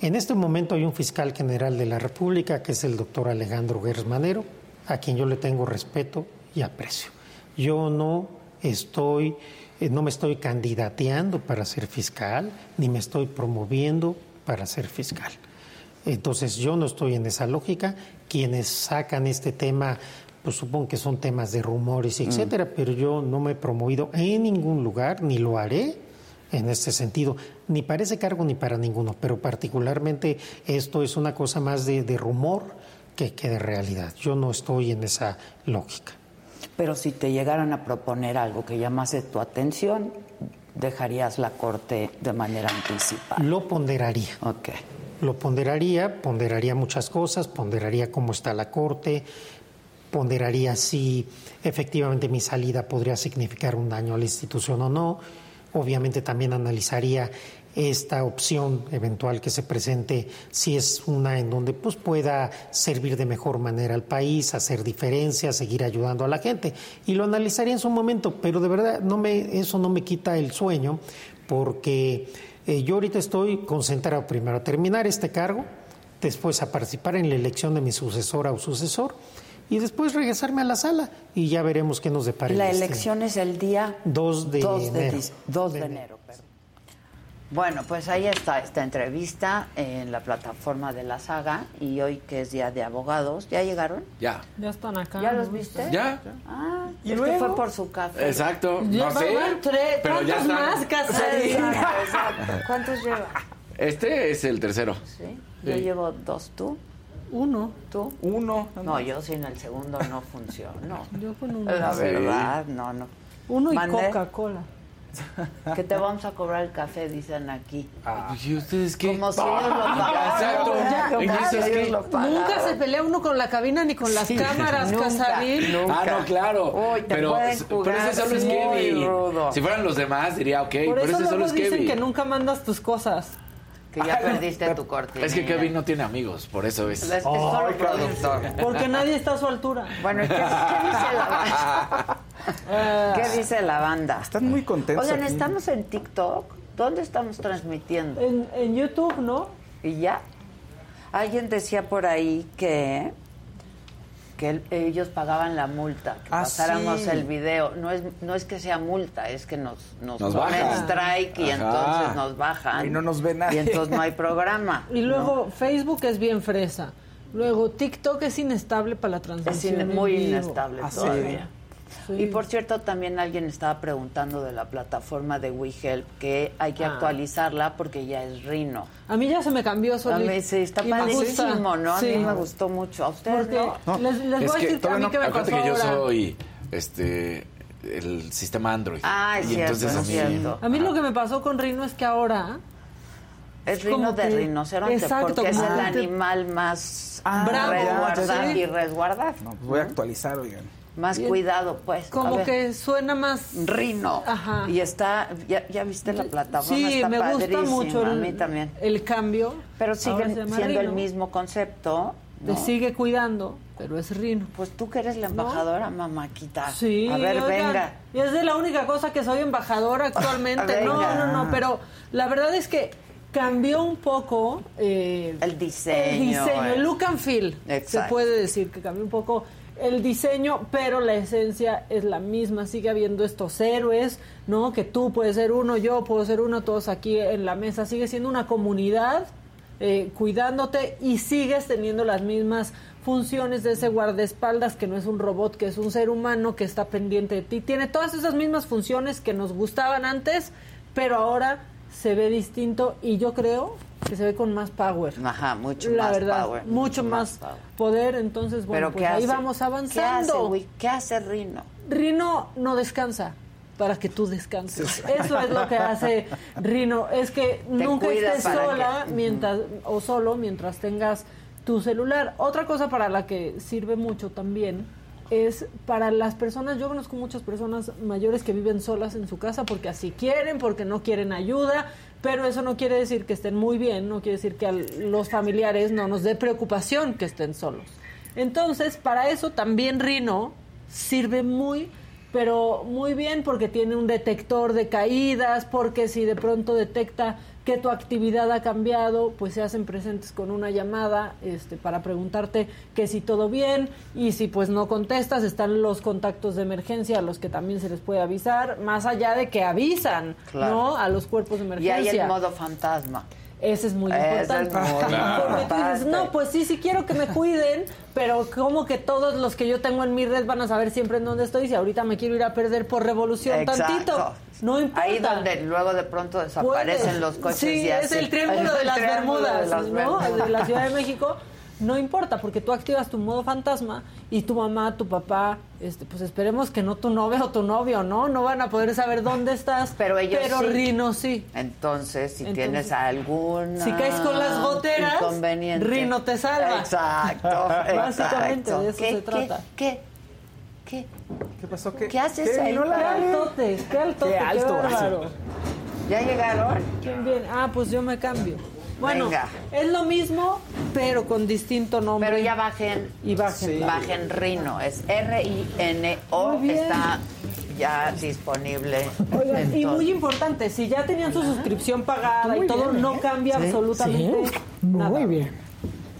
En este momento hay un fiscal general de la República, que es el doctor Alejandro Gers Manero, a quien yo le tengo respeto y aprecio. Yo no estoy, eh, no me estoy candidateando para ser fiscal, ni me estoy promoviendo para ser fiscal. Entonces yo no estoy en esa lógica. Quienes sacan este tema, pues supongo que son temas de rumores, etcétera, pero yo no me he promovido en ningún lugar, ni lo haré en este sentido, ni para ese cargo ni para ninguno, pero particularmente esto es una cosa más de, de rumor que, que de realidad. Yo no estoy en esa lógica. Pero si te llegaran a proponer algo que llamase tu atención, dejarías la corte de manera anticipada. Lo ponderaría. Ok. Lo ponderaría, ponderaría muchas cosas, ponderaría cómo está la corte, ponderaría si efectivamente mi salida podría significar un daño a la institución o no. Obviamente también analizaría esta opción eventual que se presente, si es una en donde pues pueda servir de mejor manera al país, hacer diferencias, seguir ayudando a la gente. Y lo analizaría en su momento, pero de verdad no me, eso no me quita el sueño, porque eh, yo ahorita estoy concentrado primero a terminar este cargo, después a participar en la elección de mi sucesora o sucesor y después regresarme a la sala y ya veremos qué nos depara. La destino. elección es el día 2 de 2 de, enero. dis- 2 de enero. perdón. Bueno, pues ahí está esta entrevista en la plataforma de la saga y hoy que es día de abogados, ¿ya llegaron? Ya. Ya están acá. ¿Ya los viste? Ya. Ah, ¿Y es luego? que fue por su café. Exacto. No sé. tres. Pero ya ¿Cuántos están. más, Casarín? Exacto, exacto. ¿Cuántos lleva? Este es el tercero. Sí. Yo Sí. llevo dos, ¿tú? Uno. ¿Tú? Uno. No, yo sin el segundo no funcionó. Yo con uno. La Sí. verdad, no, no. Uno y. Coca-Cola. Que te vamos a cobrar el café, dicen aquí. ¿Y ustedes qué? Como si ellos lo. Exacto. Ya, ¿Y como eso si es ellos qué? lo. Nunca se pelea uno con la cabina ni con las Sí, cámaras, nunca, Casarín. nunca. Ah, no, claro. Uy, te pero, pueden pero ese solo es Kevin. rudo. Si fueran los demás, diría, ok, Por pero eso ese solo es dicen Kevin. que nunca mandas tus cosas. Que ya perdiste tu cortina. Es que Kevin no tiene amigos, por eso es. Es, es solo productor. Porque nadie está a su altura. Bueno, ¿qué, qué dice la? ¿Qué dice la banda? Están muy contentos. Oigan, aquí. ¿estamos en TikTok? ¿Dónde estamos transmitiendo? En, en YouTube, ¿no? ¿Y ya? Alguien decía por ahí que que el- ellos pagaban la multa, que Ah, pasáramos sí. el video. No es, no es que sea multa, es que nos, nos, Nos ponen strike y Ajá. entonces nos bajan. Y no nos ve nadie. Y entonces no hay programa. Y luego Facebook es bien fresa. Luego TikTok es inestable para la Es transmisión. in- en muy vivo. inestable Ah, todavía. Sí. Y por cierto, también alguien estaba preguntando de la plataforma de WeHelp que hay que Ah. actualizarla porque ya es Rino. A mí ya se me cambió A solito. mí sí, está padrísimo, ¿no? A mí me gustó mucho. ¿A ustedes Porque no? les, les voy a decir que a mí que me acuérdate pasó que yo ahora. soy este el sistema Android. Ah, es y cierto, entonces es a mí cierto. A mí lo que me pasó con Rino es que ahora Es rino de que- rinoceronte Exacto, porque es el animal más Ah, Bravo, resguardar sí. y resguardar. No, pues voy a actualizar, oigan. Más Bien. cuidado, pues. Como ver. que suena más Rino. Ajá. Y está, ya, ya viste la plataforma, Sí, está me gusta mucho el, a mí también. el cambio. Pero llama siendo el mismo concepto. Te ¿no? sigue cuidando, pero es Rino. Pues tú que eres la embajadora, mamáquita. Sí, A ver, oigan, venga. Y es de la única cosa que soy embajadora actualmente. no, no, no, pero la verdad es que cambió un poco eh, El diseño. el diseño, eh. el look and feel. Exacto. Se puede decir que cambió un poco el diseño, pero la esencia es la misma. Sigue habiendo estos héroes, ¿no? Que tú puedes ser uno, yo puedo ser uno, todos aquí en la mesa. Sigue siendo una comunidad eh, cuidándote y sigues teniendo las mismas funciones de ese guardaespaldas que no es un robot, que es un ser humano que está pendiente de ti. Tiene todas esas mismas funciones que nos gustaban antes, pero ahora se ve distinto y yo creo que se ve con más power. Ajá, mucho La más verdad, power. mucho más power. poder, entonces bueno, Pero pues ¿qué ahí vamos ¿Qué hace, avanzando. güey? ¿Qué hace Rino? Rino no descansa para que tú descanses. Eso es lo que hace Rino. Es que nunca estés sola que- mientras o solo mientras tengas tu celular. Otra cosa para la que sirve mucho también es para las personas, yo conozco muchas personas mayores que viven solas en su casa porque así quieren, porque no quieren ayuda, pero eso no quiere decir que estén muy bien, no quiere decir que a los familiares no nos dé preocupación que estén solos. Entonces, para eso también Rino sirve muy, pero muy bien porque tiene un detector de caídas, porque si de pronto detecta que tu actividad ha cambiado, pues se hacen presentes con una llamada este, para preguntarte que si todo bien y si pues no contestas, están los contactos de emergencia a los que también se les puede avisar, más allá de que avisan Claro. ¿no? a los cuerpos de Y emergencia. hay el modo fantasma. Ese es muy es importante. Porque tú dices, no, pues sí, sí quiero que me cuiden, pero como que todos los que yo tengo en mi red van a saber siempre en dónde estoy si ahorita me quiero ir a perder por revolución Exacto. tantito. No importa. Ahí donde luego de pronto desaparecen Puedes. los coches Sí, y así. es el triángulo de las Bermudas, ¿no? De la Ciudad de México. No importa, porque tú activas tu modo fantasma y tu mamá, tu papá, este, pues esperemos que no tu novia o tu novio, ¿no? No van a poder saber dónde estás. Pero ellos Pero sí. Rino sí. Entonces, si Entonces, tienes algún si caes con las goteras. Rino te salva. Exacto, Básicamente de eso ¿Qué, se trata. ¿Qué? ¿Qué? ¿Qué pasó? ¿Qué, ¿Qué haces ahí? No la Qué hagas. altote, qué altote, Qué alto. ¿Ya llegaron? ¿Quién viene? Ah, pues yo me cambio. Bueno, Venga. es lo mismo, pero con distinto nombre. Pero ya bajen. Y bajen. Bajen Rino. Es R-I-N-O. Está ya disponible. Oigan, y todo. muy importante, si ya tenían su suscripción pagada y todo, bien, no ¿eh? cambia Sí, absolutamente sí. nada. Muy bien.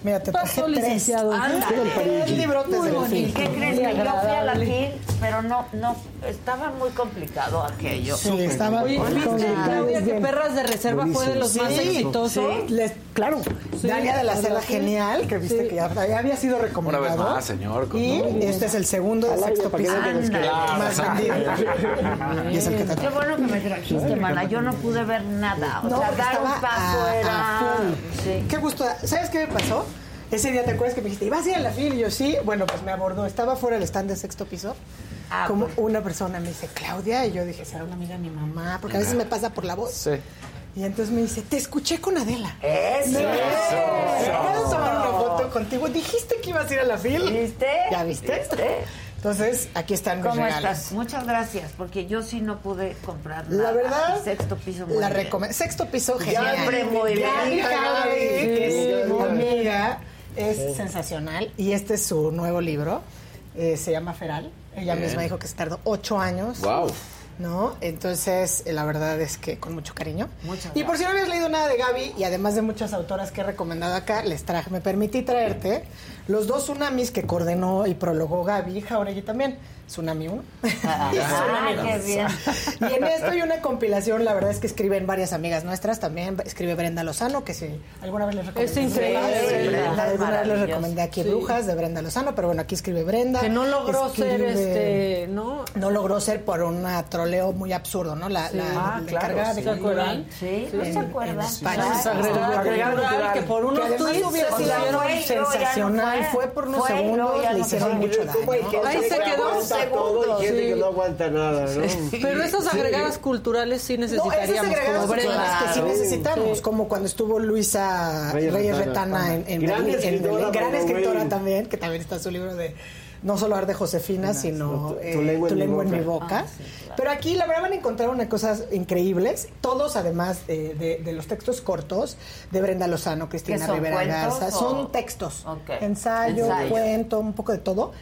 Mira, te traje Pasó, tres. licenciado. Anda. Tres librotes Muy bonito. ¿Qué crees? Que yo fui a la. FIL, pero no, no, estaba muy complicado aquello. Sí, estaba Oye, muy ¿viste, complicado. Claudia, que Perras de Reserva fue de los más Sí, exitosos? sí, les- claro, Sí, Dalia de la ¿verdad Cela que? Genial, que viste Sí. que ya, ya había sido recomendado. Una vez más, señor. con- Y No. este es el segundo de sexto piso más vendido. y es el que te Qué bueno que me trajiste, mana. Yo no pude ver nada. O sea, dar un paso era. Qué gusto. ¿Sabes qué me pasó? Ese día, ¿te acuerdas que me dijiste, ¿ibas a ir a la fila? Y yo, sí. Bueno, pues me abordó. Estaba fuera del stand de sexto piso. Ah, como pues. una persona me dice, Claudia. Y yo dije, será una amiga de mi mamá. Porque a veces me pasa por la voz. Sí. Y entonces me dice, te escuché con Adela. Eso. ¿Puedo tomar una foto contigo? Dijiste que ibas a ir a la fila. ¿Viste? ¿Ya viste? ¿Viste? Entonces, aquí están mis ¿Cómo regalos. estás? Muchas gracias, porque yo sí no pude comprar nada. La verdad, Sexto piso muy la bien. recomiendo. Sexto piso, genial. Siempre muy bien. Javi, Sí. amiga, es sensacional. Y este es su nuevo libro. eh, se llama Feral. Ella Bien. misma dijo que se tardó ocho años. Wow. ¿No? Entonces, eh, la verdad es que con mucho cariño. Muchas y por si no habías leído nada de Gaby, y además de muchas autoras que he recomendado acá, les traje, me permití traerte los dos tsunamis que coordenó y prologó Gaby Jauregui también. Tsunami 1 Ah, y Tsunami qué 2. bien. Y en esto hay una compilación, la verdad es que escriben varias amigas nuestras también. Escribe Brenda Lozano, que si alguna vez les recomendé. Es increíble, Sí, Brenda. alguna vez les recomendé aquí Sí. Brujas de Brenda Lozano, pero bueno, aquí escribe Brenda. Que no logró ser este, ¿no? No logró ser por un troleo muy absurdo, ¿no? La, Sí. la, Ah, la claro, encargada sí. de ¿Se acuerdan? Sí, no en- se en acuerdan. Que por unos tweets hubiera se sensacional. Fue. Fue por unos Fue segundos, ya le no hicieron fue. mucho ¿Cómo hay daño. Ahí se que quedó aguanta todo y gente sí. que no aguanta nada, ¿no? Pero esas agregadas culturales sí No, esas necesitaríamos agregadas como que sí necesitamos, Sí. como cuando estuvo Luisa Reyes Reyes, Retana. Retana en, en Gran escritora, también, que también está su libro de no solo Ar de Josefina, sino tu- eh, Tu lengua en mi en mi boca. Pero aquí la verdad van a encontrar unas cosas increíbles, todos además de, de- de los textos cortos de Brenda Lozano, Cristina ¿Qué son, Rivera Garza, o- son textos, Ensayo. cuento, un poco de todo.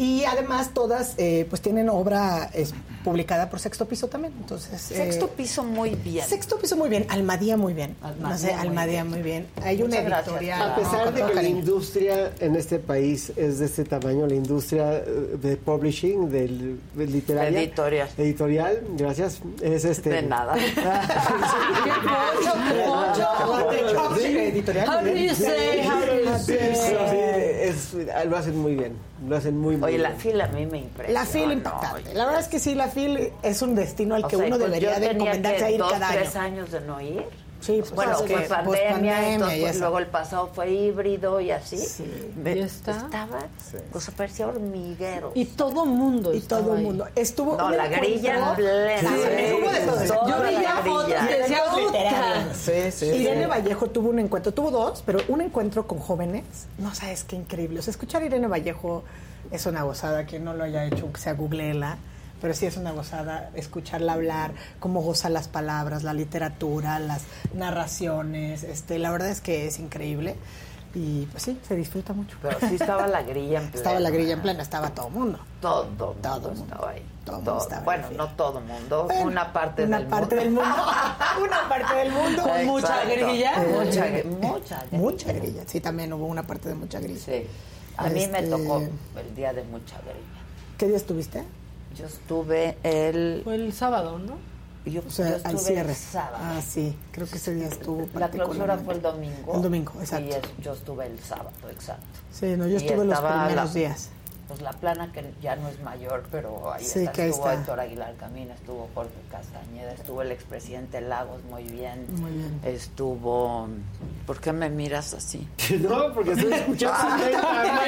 Y además todas eh, pues tienen obra es, publicada por Sexto Piso también. Entonces, Sexto eh, piso muy bien. Sexto piso muy bien, Almadía muy bien. Almadía no sé, muy Almadía bien. muy bien. Hay una gracias, editorial. A pesar de que la industria en este país es de este tamaño, la industria eh, de publishing, del, del literaria, Editorial. editorial, gracias, es este. De nada. ¡Qué pocho, qué pocho! Sí, editorial. How do you say? How do you Sí, say? es- lo hacen muy bien, lo hacen muy, muy Oye, la bien. fila a mí me impresiona. La FIL impactante. La verdad es que sí, la FIL es un destino al O que sea, uno pues debería de encomendarse a ir dos, cada año. tres años de no ir. Sí, pues, bueno, que pandemia, pospandemia entonces, y pues, luego el pasado fue híbrido y así. Ve- ¿Y está? Estaba, pues parecía hormiguero. Y todo mundo Y todo el ahí. mundo. Estuvo No, la grilla plena. Sí, Sí, hubo de todo. toda Yo la veía fotos decía. Sí, sí, Irene sí. Vallejo tuvo un encuentro, tuvo dos, pero un encuentro con jóvenes, no sabes qué increíble. O sea, escuchar a Irene Vallejo es una gozada, quien no lo haya hecho, que sea googleela, pero sí es una gozada escucharla hablar, cómo goza las palabras, la literatura, las narraciones, este, la verdad es que es increíble y pues sí, se disfruta mucho. Pero sí estaba la grilla en plena. Estaba la grilla en plena, estaba todo el mundo. Todo, todo, Todo mundo. estaba ahí. Todo mundo Todo. estaba bueno, no todo mundo, Bueno, una parte una del parte mundo. del mundo. una parte del mundo. Con mucha grilla. Mucha, mucha grilla. Mucha grilla, sí, también hubo una parte de mucha grilla. Sí. A mí me Este- tocó el día de mucha grilla. ¿Qué día estuviste? Yo estuve el... Fue el sábado, ¿no? Yo, O sea, yo al estuve cierre. el sábado. Ah, sí, creo que ese día estuvo La clausura fue el domingo. El domingo, exacto. Y es- yo estuve el sábado, exacto. Sí, no, yo Y estuve los primeros la- días. Pues la plana que ya no es mayor, pero ahí Sí, está. que ahí estuvo está. Héctor Aguilar Camina, estuvo Jorge Castañeda, estuvo el expresidente Lagos, muy bien. Muy bien. Estuvo... ¿Por qué me miras así? No, porque estoy escuchando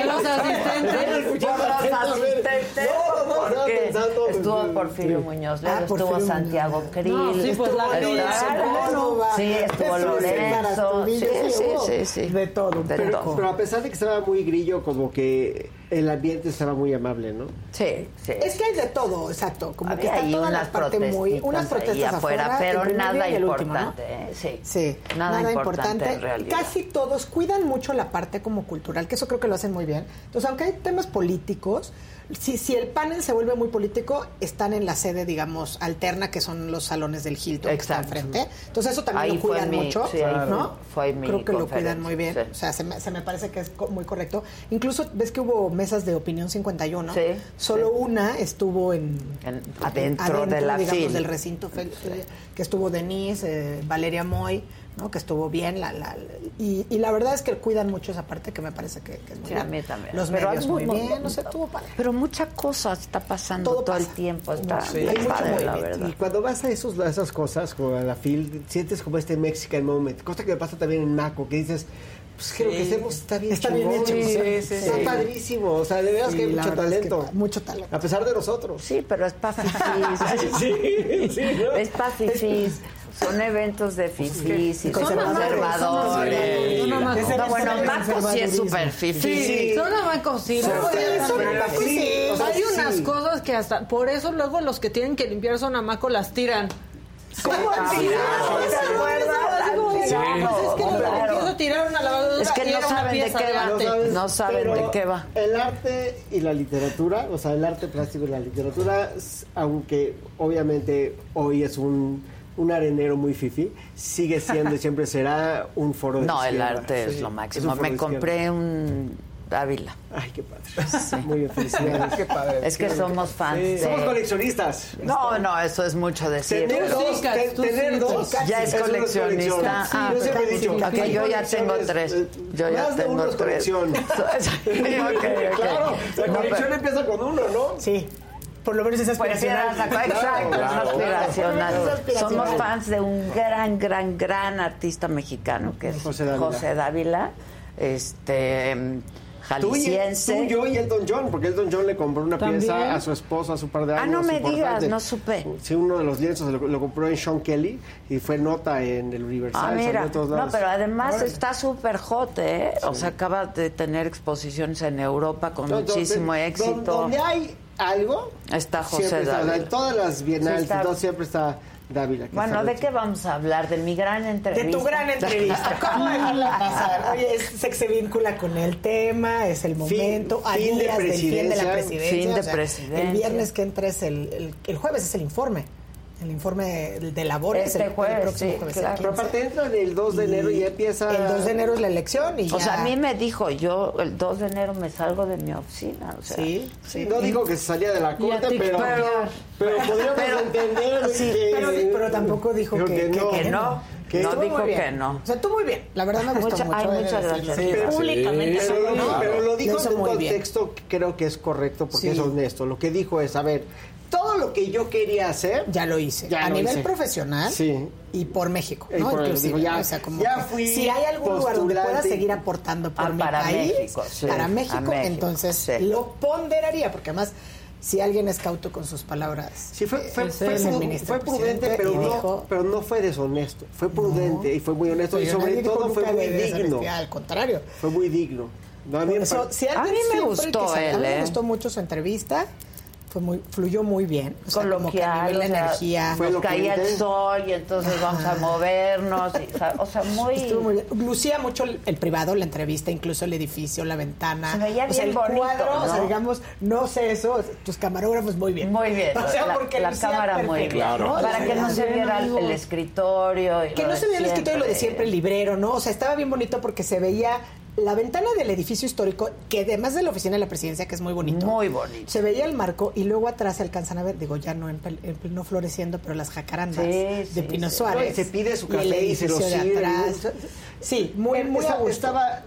los asistentes- Por los asistentes, No, no, no, estaba porque pensando- estuvo Porfirio Sí. Muñoz, Ah, estuvo Porfirio Santiago Muñoz. Krill, No, sí, pues, la estuvo grilla, Lorenzo, sí, estuvo Lorenzo, sí, sí, sí, sí. De todo, De Pero, todo. pero a pesar de que estaba muy grillo, como que el ambiente estaba muy amable, ¿no? Sí, sí. Es que hay de todo, exacto. Como que está toda la unas parte muy. Unas protestas afuera, afuera, pero nada importante, ¿eh? Sí. Sí, Nada importante realidad. Casi todos cuidan mucho la parte como cultural, que eso creo que lo hacen muy bien. Entonces, aunque hay temas políticos, si, si el panel se vuelve muy político, están en la sede, digamos, alterna, que son los salones del Hilton que está Exacto. enfrente. Entonces, eso también Ahí lo cuidan mi- mucho, sí, ¿no? fue creo que lo cuidan muy bien. sí. O sea, se me, se me parece que es muy correcto. Incluso, ves que hubo mesas de opinión 51. Sí, Solo una estuvo en, adentro de la digamos, del recinto que estuvo Denise, eh, Valeria Moy, ¿no? que estuvo bien. La, la- y, y la verdad es que cuidan mucho esa parte que me parece que, que es muy Sí, bien. a mí también. Los Pero medios muy mu- bien, no sé, estuvo padre. Pero mucha cosa está pasando todo, el tiempo. Está Sí. está Hay mucho la verdad. Y cuando vas a, esos, a esas cosas, como a la FIL, sientes como este Mexican moment. Cosa que me pasa también en Maco, que dices, pues que lo que hacemos está bien Está bien hecho, sí, Está sí. padrísimo. O sea, de veras Sí, que hay mucho verdad es que talento. mucho talento. A pesar de nosotros. Sí, pero es para fifís. Sí, sí, ¿no? Es para fifís. Son eventos de fifís y Son conservadores. No, bueno, Maco sí es súper fifí. Sí, son amacos, sí. Hay unas cosas que hasta... Por eso luego los que tienen que limpiar son amacos las tiran. ¿Cómo han Sí, tirado? sí, ¿Se sí. acuerdan? Digo, Sí. pues es que no saben de qué va. sabes, No saben de qué va. El arte y la literatura, o sea, el arte plástico y la literatura, aunque obviamente hoy es un, un arenero muy fifi, sigue siendo y siempre será un foro de No, el izquierda. arte es Sí, lo un máximo. foro Me compré un Dávila. Ay, qué padre. Muy bien, felicidades. Qué padre. Es que somos fans Sí, de... Somos coleccionistas. No, no, eso es mucho decir. Tener sí, dos, te- tú sí, tener dos sí. Ya es no coleccionista. colección. Ah, yo siempre he dicho, ok, hay yo ya tengo tres. eh, Yo ya más de tengo uno es tres. colección. Sí, ok, ok. Claro, la No, colección pero- empieza con uno, ¿no? Sí. Por lo menos es Pues aspiracional. exacto, Claro, es claro. aspiracional. Es aspiracional. Somos fans de un gran, gran, gran artista mexicano que es José Dávila. José Dávila, este Tú y, jalisciense. tú, yo y Elton John, porque Elton John le compró una ¿También? pieza a su esposa hace un par de años. Ah, no me digas, no supe. Sí, uno de los lienzos lo, lo compró en Sean Kelly y fue nota en el Universal. Ah, mira, todos no, lados. pero además está súper hot, ¿eh? O sea, acaba de tener exposiciones en Europa con No, muchísimo donde- éxito. Donde hay algo, Está José siempre está, Dávila. en todas las bienales, Sí, está- siempre está Dávila. Bueno, ¿de qué vamos a hablar? De mi gran De entrevista. tu gran entrevista. ¿Cómo dejarla pasar? Oye, es- se, se vincula con el tema, es el momento, a fin de días del fin de la presidencia. Fin de o sea, presidencia. El viernes que entra es el, el, el jueves es el informe. El informe de labores Este el, el jueves, próximo sí, jueves. claro. el Pero 15. aparte entra el 2 de enero y ya empieza... El 2 de enero es la elección y O ya- sea, a mí me dijo, yo el 2 de enero me salgo de mi oficina. O sea, Sí, Sí, no dijo que se salía de la corte, pero, tiktokear. pero podríamos Pero- entender sí, que... pero, pero tampoco dijo Dijo que, que no. que no. Que no dijo bien. que no. O sea, estuvo muy bien. La verdad me gustó Mucha- mucho. ay, muchas gracias. Sí, públicamente. Pero, sí, lo, ¿no? pero lo dijo en un bien. contexto que creo que es correcto porque Sí. es honesto. Lo que dijo es, a ver, todo lo que yo quería hacer... Ya lo hice. Ya a lo nivel hice. profesional Sí. y por México, Y ¿no? por- Inclusive, digo, ya- o sea, como ya fui si hay algún lugar donde pueda seguir aportando por Ah, mi para país, México, sí, para México, México, entonces sí. lo ponderaría, porque además si alguien es cauto con sus palabras, Sí, fue, fue, eh, fue, es el pru- ministro fue prudente, pero no, dijo, pero no fue deshonesto. Fue prudente y fue muy honesto. Y "Oye, sobre todo fue muy digno. al contrario. Fue muy digno. No, a mí Por eso, si alguien A mí me gustó él, a mí ¿eh? me gustó mucho su entrevista. Fue muy, fluyó muy bien. O sea, como que a coloquial, nivel de o sea, energía. Fue nos que caía el sol y entonces vamos a movernos. y, o sea, muy... Estuvo muy bien. Lucía mucho el, el privado, la entrevista, incluso el edificio, la ventana. Se veía o sea, bien el bonito, cuadro, o sea, digamos, no sé eso, tus camarógrafos muy bien. Muy bien, O sea, la, porque la lucía cámara muy bien. ¿no? Para que no se viera el, el escritorio. Y Que no se veía el escritorio lo de siempre, el librero, ¿no? O sea, estaba bien bonito porque se veía la ventana del edificio histórico, que además de la oficina de la presidencia, que es muy bonito. Muy bonito. Se veía el marco y luego atrás se alcanzan a ver, digo, ya no en, pel- en pleno floreciendo, pero las jacarandas Sí, de sí, Pino sí. Suárez. No, y se pide su y café y se lo sirve. atrás. Sí, muy, muy a Estaba- gusto. Estaba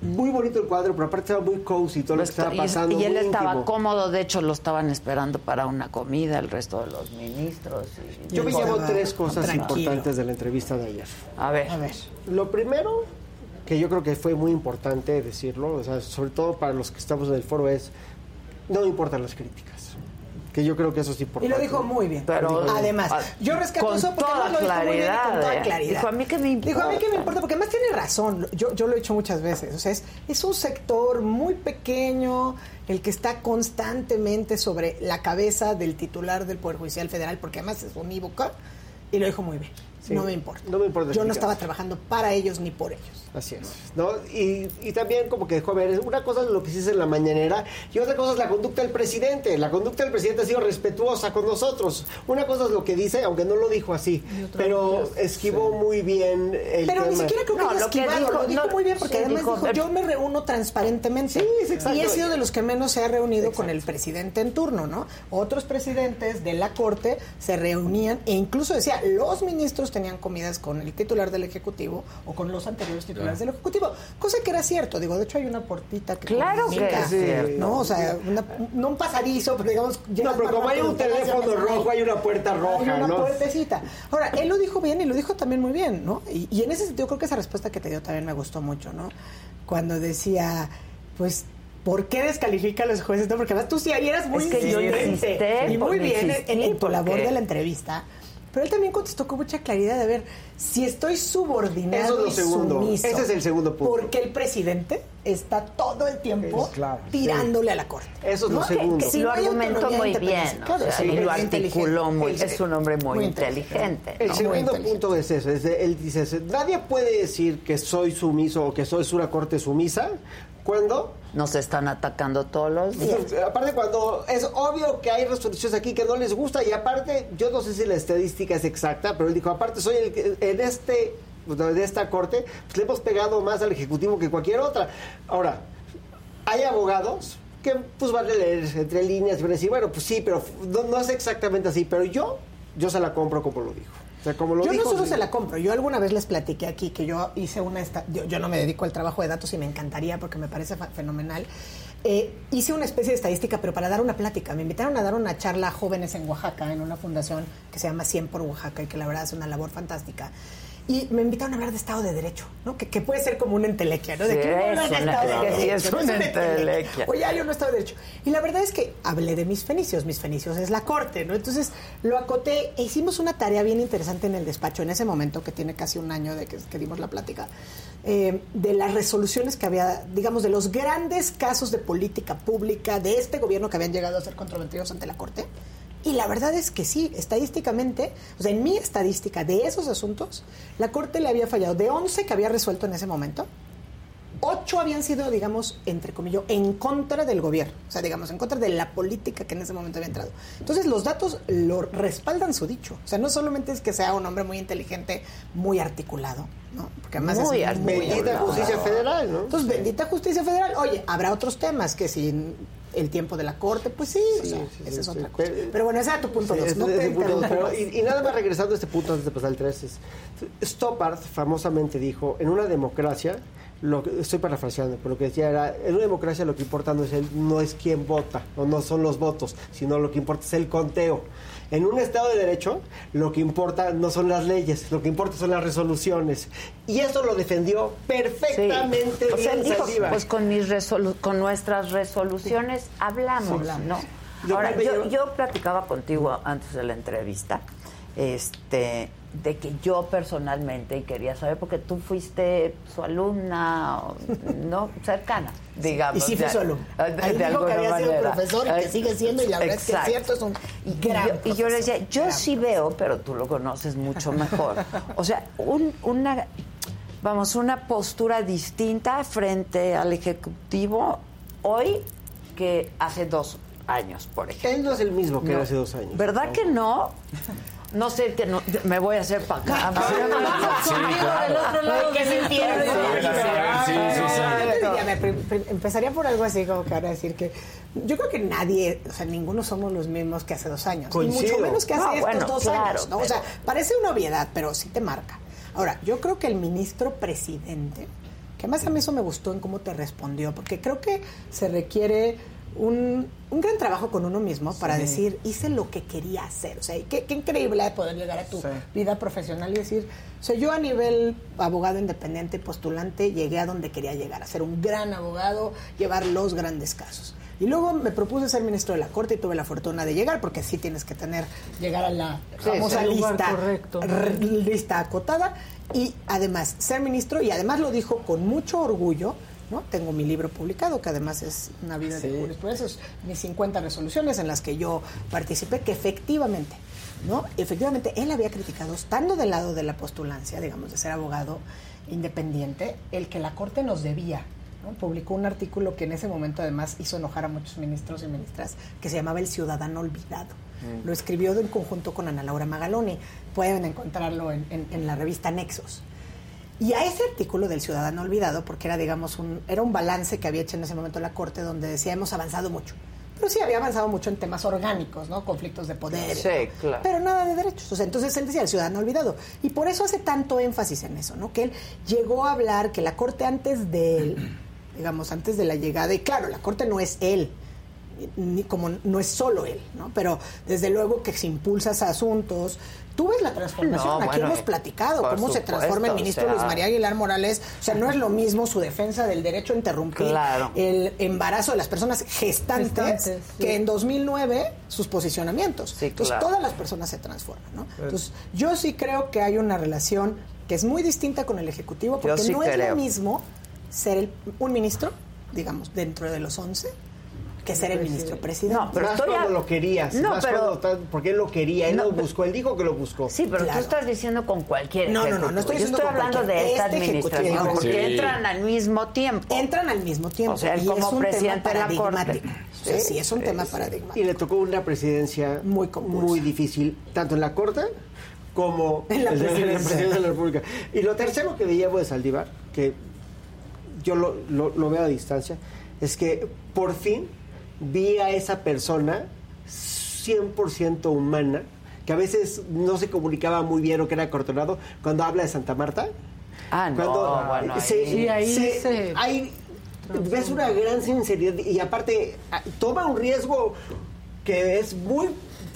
muy bonito el cuadro, pero aparte estaba muy cozy todo lo que estaba Y- pasando. y él muy estaba íntimo. cómodo, de hecho lo estaban esperando para una comida el resto de los ministros. y- Yo me y- llevo tres cosas tranquilo. importantes de la entrevista de ayer. A ver, A ver. Lo primero, que yo creo que fue muy importante decirlo, o sea, sobre todo para los que estamos en el foro, es no importan las críticas. que yo creo que eso es Y importante. lo dijo muy bien. Pero- además, Ah, yo rescato con eso porque toda lo dijo muy bien y con claridad, toda ¿eh? claridad. Dijo, "A mí qué me Dijo, a mí qué me importa". importa, porque además tiene razón. Yo, yo lo he dicho muchas veces. O sea, es, es un sector muy pequeño el que está constantemente sobre la cabeza del titular del Poder Judicial Federal, porque además es unívoca, y lo dijo muy bien. Sí. No me importa. No me importa Yo no estaba trabajando para ellos ni por ellos. Así es. ¿no? Y, y también como que dejó ver, una cosa es lo que se dice en la mañanera y otra cosa es la conducta del presidente. La conducta del presidente ha sido respetuosa con nosotros. Una cosa es lo que dice, aunque no lo dijo así, pero esquivó muy bien el Pero ni siquiera creo que No, haya lo que esquivado, dijo- lo dijo no, muy bien porque sí, además dijo, dijo, pero- yo me reúno transparentemente Sí, exacto. y he sido de los que menos se ha reunido con el presidente en turno, ¿no? Otros presidentes de la corte se reunían e incluso decía, los ministros tenían comidas con el titular del ejecutivo o con los anteriores titulares del ejecutivo, cosa que era cierto, digo, de hecho hay una portita que Claro comunica, que es cierto. ¿no? O sea, una- no un pasadizo, pero digamos, No, pero como hay un teléfono rojo, hay una puerta hay roja, una ¿no? puertecita. Ahora, él lo dijo bien y lo dijo también muy bien, ¿no? Y, y en ese sentido creo que esa respuesta que te dio también me gustó mucho, ¿no? Cuando decía, pues, ¿por qué descalifica a los jueces? No, porque además tú sí ahí eras muy Es que yo insistente insisté, y muy bien en- insistí, en, tu labor de la entrevista. Pero él también contestó con mucha claridad de ver si estoy subordinado Eso es lo y segundo. sumiso, Ese es el segundo punto. Porque el presidente está todo el tiempo claro, tirándole a la corte. Eso es lo ¿No? Que- segundo. que si lo argumentó muy bien, Claro, o sea, sí, y lo articuló muy, es un hombre muy, Muy inteligente. El ¿no? segundo punto es eso, es de- él dice, nadie puede decir que soy sumiso o que soy una corte sumisa cuando Nos están atacando todos los días. Aparte cuando es obvio que hay resoluciones aquí que no les gusta y aparte yo no sé si la estadística es exacta pero él dijo aparte soy el que en este de esta corte pues, le hemos pegado más al ejecutivo que cualquier otra ahora hay abogados que pues van a leer entre líneas y van a decir bueno pues sí pero no, no es exactamente así pero yo yo se la compro como lo dijo o sea como lo yo dijo no solo sí. se la compro, yo alguna vez les platiqué aquí que yo hice una, esta- yo, yo no me dedico al trabajo de datos y me encantaría porque me parece fenomenal. Eh, hice una especie de estadística, pero para dar una plática. Me invitaron a dar una charla a jóvenes en Oaxaca, en una fundación que se llama 100 por Oaxaca y que la verdad es una labor fantástica. Y me invitaron a hablar de Estado de Derecho, ¿no? Que, que puede ser como una entelequia, ¿no? De Sí, que no es una- Estado de Derecho, es una una entelequia. Oye, hay un Estado de Derecho. Y la verdad es que hablé de mis fenicios. Mis fenicios es la corte, ¿no? Entonces lo acoté e hicimos una tarea bien interesante en el despacho en ese momento, que tiene casi un año de que, que dimos la plática, eh, de las resoluciones que había, digamos, de los grandes casos de política pública de este gobierno que habían llegado a ser controvertidos ante la corte. Y la verdad es que sí, estadísticamente, o sea, en mi estadística de esos asuntos, la Corte le había fallado de 11 que había resuelto en ese momento, ocho habían sido, digamos, entre comillas, en contra del gobierno, o sea, digamos, en contra de la política que en ese momento había entrado. Entonces, los datos lo respaldan su dicho. O sea, no solamente es que sea un hombre muy inteligente, muy articulado, ¿no? Porque además Muy es articulado. Bendita justicia federal, ¿no? Entonces, bendita justicia federal. Oye, habrá otros temas que sin el tiempo de la corte, pues sí, o sea, sí, esa sí, es sí. otra cosa. Pero- Pero bueno, ese era tu punto Sí, dos. ese- no y, y nada más regresando a este punto antes de pasar al 3 es Stoppard famosamente dijo en una democracia lo que- estoy parafraseando pero lo que decía era en una democracia lo que importa no es el, no es quién vota o no son los votos sino lo que importa es el conteo en un estado de derecho lo que importa no son las leyes lo que importa son las resoluciones y eso lo defendió perfectamente O sea, bien dijo, pues con mis resolu- con nuestras resoluciones hablamos, Sí. ¿no? Yo Ahora, yo, yo platicaba contigo antes de la entrevista, este, de que yo personalmente y quería saber porque tú fuiste su alumna, no cercana, digamos. Y sí fui su alumna. de- de dijo que había sido profesor y que sigue siendo, y la verdad es que es cierto, es un Y gran yo, y yo le decía, yo gran sí veo, pero tú lo conoces mucho mejor. O sea, un- una, vamos, una postura distinta frente al Ejecutivo hoy que hace dos años, por ejemplo. él no es el mismo que No. hace dos años ¿Verdad que no? No sé, que no, me voy a hacer para acá. Sí, claro. Del otro lado que del se entiende. infierno. Sí, sí, empezaría por algo así como que ahora decir que yo creo que nadie, o sea, ninguno somos los mismos que hace dos años. Y mucho menos que hace No, estos bueno, dos claro, años. ¿no? O sea, parece una obviedad, pero sí te marca. Ahora, yo creo que el ministro presidente, que más a mí eso me gustó en cómo te respondió, porque creo que se requiere un, un gran trabajo con uno mismo para Sí. decir, hice lo que quería hacer. O sea, qué, qué increíble de poder llegar a tu Sí. vida profesional y decir, sea, yo a nivel abogado independiente, postulante, llegué a donde quería llegar, a ser un gran abogado, llevar los grandes casos. Y luego me propuse ser ministro de la Corte y tuve la fortuna de llegar, porque sí tienes que tener, llegar a la Sí, famosa lista, correcto. lista acotada, y además ser ministro, y además lo dijo con mucho orgullo, ¿no? Tengo mi libro publicado, que además es una vida de jurisprudencia, es mis 50 resoluciones en las que yo participé, que efectivamente, ¿no? Efectivamente, él había criticado, estando del lado de la postulancia, digamos, de ser abogado independiente, el que la Corte nos debía. ¿no? Publicó un artículo que en ese momento además hizo enojar a muchos ministros y ministras, que se llamaba El Ciudadano Olvidado. Mm. Lo escribió en conjunto con Ana Laura Magaloni. Pueden encontrarlo en, en- en la revista Nexos. Y a ese artículo del Ciudadano Olvidado, porque era, digamos, un, era un balance que había hecho en ese momento la Corte, donde decía, hemos avanzado mucho. Pero sí, había avanzado mucho en temas orgánicos, ¿no? Conflictos de poder. Sí, claro. Pero nada de derechos. O sea, entonces él decía, el ciudadano olvidado. Y por eso hace tanto énfasis en eso, ¿no? Que él llegó a hablar que la Corte antes de él, digamos, antes de la llegada, y claro, la Corte no es él, ni como no es solo él, ¿no? Pero desde luego que si impulsas asuntos, tú ves la transformación, No, aquí bueno, hemos platicado cómo se transforma el o ministro sea. Luis María Aguilar Morales, o sea, no es lo mismo su defensa del derecho a interrumpir Claro. el embarazo de las personas gestantes, Gestantes, sí. que en 2009 sus posicionamientos. Entonces claro. todas las personas se transforman, ¿no? Entonces yo sí creo que hay una relación que es muy distinta con el Ejecutivo, porque sí no es lo mismo ser el- un ministro, digamos, dentro de los 11, que ser el ministro presidente. No, pero más estoy cuando a- lo querías. No, más pero- cuando porque él lo quería, él No, lo buscó, él dijo que lo buscó. Sí, pero tú estás diciendo con cualquier No, no, no, no estoy Yo diciendo estoy con hablando de esta Este administración, ejecutivo. porque Sí. entran al mismo tiempo. Entran al mismo tiempo. O sea, él y como es un presidente de tema la Corte. sea, sí, es un tema paradigmático. Y le tocó una presidencia muy, muy difícil, tanto en la Corte como En la el de- presidencia. de la República. Y lo tercero que veíamos de Saldívar, que yo lo, lo- lo veo a distancia, es que por fin vi a esa persona 100% humana, que a veces no se comunicaba muy bien o que era cortonado, cuando habla de Santa Marta. Ah, no, Cuando bueno, ahí- se- Sí, ahí se- se- hay- ves una gran sinceridad y aparte a- toma un riesgo que es muy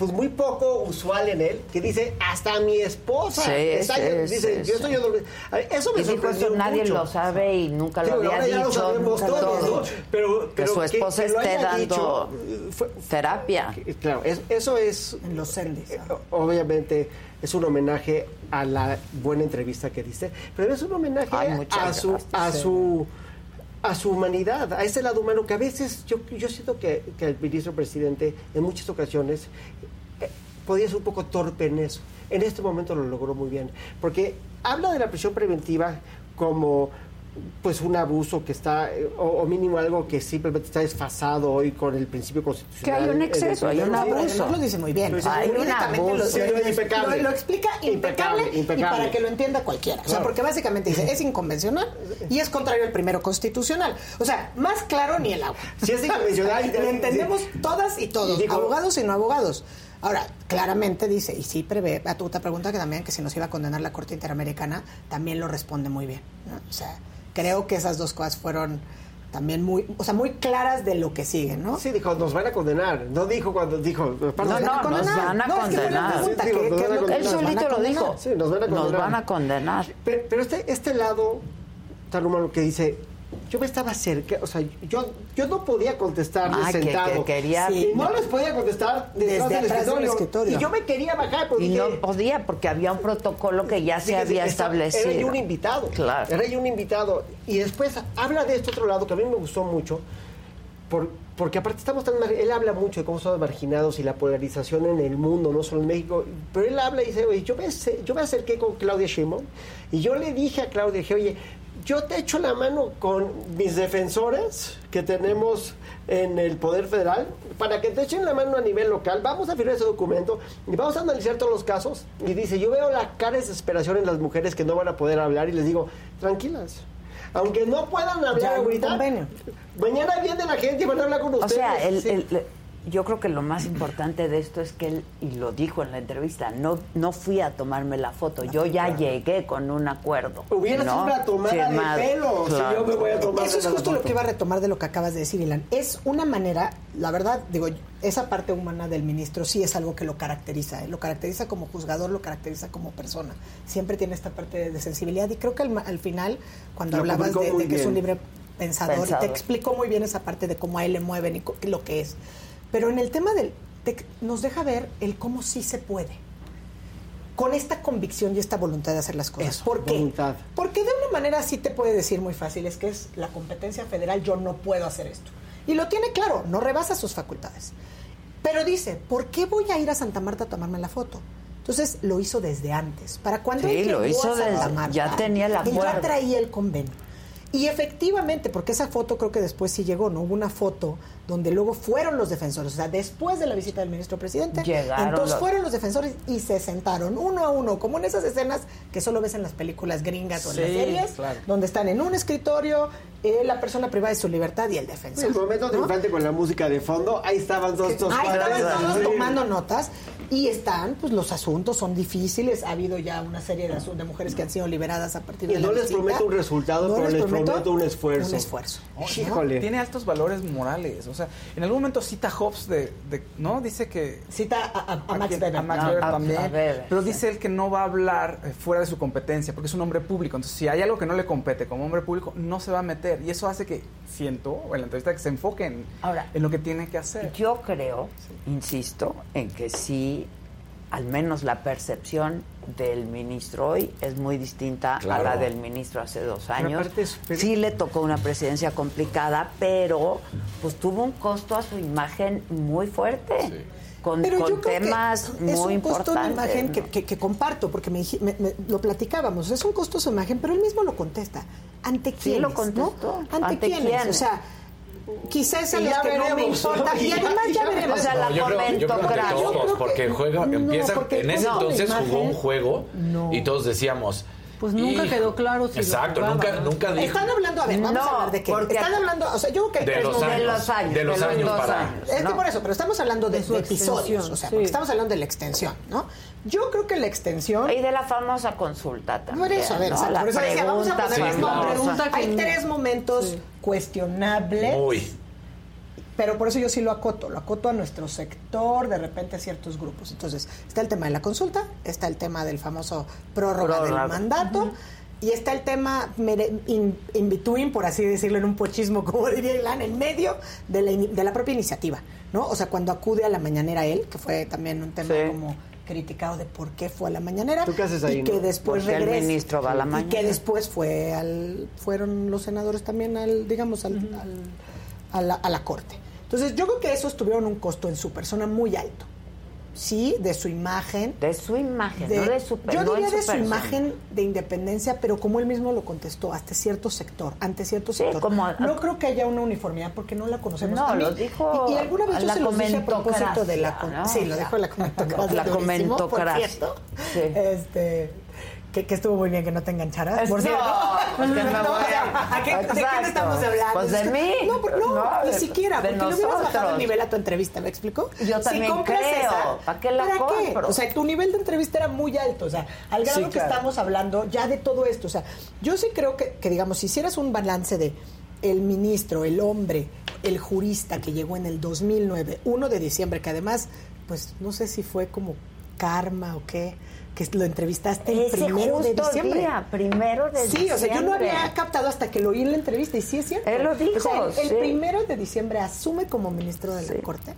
pues muy poco usual en él, que dice hasta mi esposa. Sí, está- sí, dice, sí, yo estoy adorme-". A ver, Eso me Y dijo, sorprendió eso nadie mucho. lo sabe y nunca lo había ahora ya lo dicho. sabemos nunca todos, todo. ¿no? Pero, que su esposa que lo esté dando dicho, fue- terapia. Claro, es- eso es... En los sendes. eh, obviamente es un homenaje a la buena entrevista que diste, pero es un homenaje Ay, a su, a su a su humanidad, a ese lado humano que a veces yo, yo siento que, que el ministro presidente en muchas ocasiones podía ser un poco torpe en eso. En este momento lo logró muy bien, porque habla de la prisión preventiva como pues un abuso que está, o, o mínimo algo que simplemente está desfasado hoy con el principio constitucional. Que hay un exceso, hay un abuso. lo dice muy bien. Hay lo, explica impecable, Impecable, impecable. y para que lo entienda cualquiera. O sea, porque básicamente dice, es inconvencional y es contrario al primero constitucional. O sea, más claro ni el agua. Si es inconvencional, lo entendemos todas y todos, Y digo- abogados y no abogados. Ahora, claramente dice, y sí prevé, a tu otra pregunta que también, que si nos iba a condenar la Corte Interamericana, también lo responde muy bien. ¿no? O sea, creo que esas dos cosas fueron también muy, o sea, muy claras de lo que sigue, ¿no? Sí, dijo, nos van a condenar. No dijo cuando dijo. No, no, nos van a No, es que fue la condenar. pregunta, Sí, digo, ¿qué- nos van a lo que- Él condenar. nos a solito lo dijo. Sí, nos van a condenar. van a condenar. Pero, pero este, este lado tan humano que dice, yo me estaba cerca, o sea, yo, yo no podía contestarles Ah, sentado. que quería- Y no les podía contestar Desde detrás del atrás del escritorio. escritorio. Y yo me quería bajar, porque Y no podía porque había un protocolo que ya se había establecido. Era yo un invitado. Claro. Era yo un invitado. Y después habla de este otro lado que a mí me gustó mucho. por- porque aparte estamos tan... Él habla mucho de cómo somos marginados y la polarización en el mundo, no solo en México. Pero él habla y dice, oye, yo me, yo me acerqué con Claudia Sheinbaum y yo le dije a Claudia, dije, oye, yo te echo la mano con mis defensores que tenemos en el Poder Federal para que te echen la mano a nivel local. Vamos a firmar ese documento y vamos a analizar todos los casos. Y dice, yo veo la cara de desesperación en las mujeres que no van a poder hablar y les digo, tranquilas. Aunque no puedan hablar ahorita, convenio. mañana viene la gente y van a hablar con O ustedes. sea, el, Sí. el- yo creo que lo más importante de esto es que él, y lo dijo en la entrevista, no, no fui a tomarme la foto, yo ya llegué con un acuerdo. Hubiera ¿no? sido una tomada de pelo, si yo me voy a tomar Eso es justo lo que iba a retomar de lo que acabas de decir, Ilan. Es una manera, la verdad, digo, esa parte humana del ministro sí es algo que lo caracteriza. ¿eh? Lo caracteriza como juzgador, lo caracteriza como persona. Siempre tiene esta parte de sensibilidad y creo que al, al final, cuando Lo hablabas de, que es un libre pensador, y te explicó muy bien esa parte de cómo a él le mueven y lo que es. Pero en el tema del... te- nos deja ver el cómo sí se puede. Con esta convicción y esta voluntad de hacer las cosas. ¿Por qué? voluntad. Porque de una manera sí te puede decir muy fácil, es que es la competencia federal, yo no puedo hacer esto. Y lo tiene claro, no rebasa sus facultades. Pero dice, ¿por qué voy a ir a Santa Marta a tomarme la foto? Entonces lo hizo desde antes. Para cuando Sí, lo hizo a Santa desde- Marta, ya tenía acuerdo. ya traía el convenio. Y efectivamente, porque esa foto creo que después sí llegó, ¿no? Hubo una foto donde luego fueron los defensores, o sea, después de la visita del ministro presidente, Llegaron entonces los- fueron los defensores y se sentaron uno a uno, como en esas escenas que solo ves en las películas gringas o en las series, claro. donde están en un escritorio, eh, la persona privada de su libertad y el defensor. El momento ¿no? triunfante con la música de fondo, ahí estaban todos estos Ahí estaban todos Sí. tomando notas y están, pues los asuntos son difíciles. Ha habido ya una serie de, de mujeres que han sido liberadas a partir Y de la no les visita. prometo un resultado, No pero les prometo un esfuerzo. Un esfuerzo. Oh, Híjole. Tiene altos valores morales. O sea, en algún momento cita Hobbes de, de- ¿no? Dice que... Cita a, a- a Max? Weber. A Max Weber también. a Weber, pero sí. dice él que no va a hablar eh, fuera de su competencia, porque es un hombre público. Entonces, si hay algo que no le compete como hombre público, no se va a meter. Y eso hace que, siento, en la entrevista, que se enfoque en, Ahora, en lo que tiene que hacer. Yo creo, insisto, en que sí, al menos la percepción del ministro hoy es muy distinta Claro. a la del ministro hace dos años. Sí le tocó una presidencia complicada, pero pues tuvo un costo a su imagen muy fuerte. Con, Pero con yo creo que temas es muy un costo de importantes. imagen ¿no? que, que- que comparto, porque me, dij- me- me- lo platicábamos. Es un costo su imagen, pero él mismo lo contesta. ¿Ante Sí, quiénes? lo contestó. ¿no? ¿Ante, ¿Ante quiénes? quiénes? O sea, quizás a Y los ya que no me importa. ¿no? Y además ya ya veremos. O sea, la No, yo, creo, yo creo que todos, porque que- juega, no, empieza, porque en ese la entonces jugó un juego No. y todos decíamos. Pues nunca "Y-". quedó claro si lo Exacto, jugaba, nunca, ¿no? nunca dijo. Están hablando, a ver, vamos No, a hablar de qué. porque- Están hablando, o sea, yo creo que hay De tres los momentos. de los años, de los de los años dos para- años. Es que ¿no? por eso, pero estamos hablando de, De su de episodios, o sea, sí. porque estamos hablando de la extensión, ¿no? Yo creo que la extensión Y de la famosa consulta también. Por eso, a ver, ¿no? exacto, La por eso decía, vamos a poner Sí, claro. Pregunta que- Hay tres momentos Sí. cuestionables, Muy. pero por eso yo sí lo acoto, lo acoto a nuestro sector, de repente a ciertos grupos. Entonces, está el tema de la consulta, está el tema del famoso prórroga, Prórroga. del mandato, y está el tema in, in between, por así decirlo en un pochismo, como diría Ilan, en medio de la, de la propia iniciativa, ¿no? O sea, cuando acude a la mañanera él, que fue también un tema Sí. como criticado de por qué fue a la mañanera ¿Tú qué haces ahí, y que no? después Porque el regresa ministro va a la y mañana. que después fue al fueron los senadores también al digamos al, al- a, la, a la corte entonces yo creo que esos tuvieron un costo en su persona muy alto sí de su imagen De su imagen, no de su yo no diría de su persona. imagen de independencia pero como él mismo lo contestó hasta cierto sector ante cierto Sí, sector como a- no creo que haya una uniformidad porque no la conocemos No, lo dijo y, y alguna vez yo se los dije a propósito de la ¿no? sí lo dijo la comentocracia La comentocracia. cierto. Sí. este que, que estuvo muy bien que no te engancharas por No, cierto pues No, voy o sea, a- ¿a qué- ¿de qué estamos hablando? Pues de mí. No, pero no, No, ni de- siquiera, de porque le hubieras bajado el nosotros. nivel a tu entrevista, ¿me explico? Yo también creo. ¿Para qué la compro? O sea, tu nivel de entrevista era muy alto, o sea, al grado Sí, que claro. estamos hablando ya de todo esto. O sea, yo sí creo que, que, digamos, si hicieras un balance de el ministro, el hombre, el jurista que llegó en el 2009, 1 de diciembre, que además, pues no sé si fue como karma o qué, que lo entrevistaste el Ese primero de diciembre. día, primero de Sí, o sea, yo no había captado hasta que lo oí en la entrevista y sí es cierto. Él lo dijo, O sea, el, el sí. primero de diciembre asume como ministro de la Corte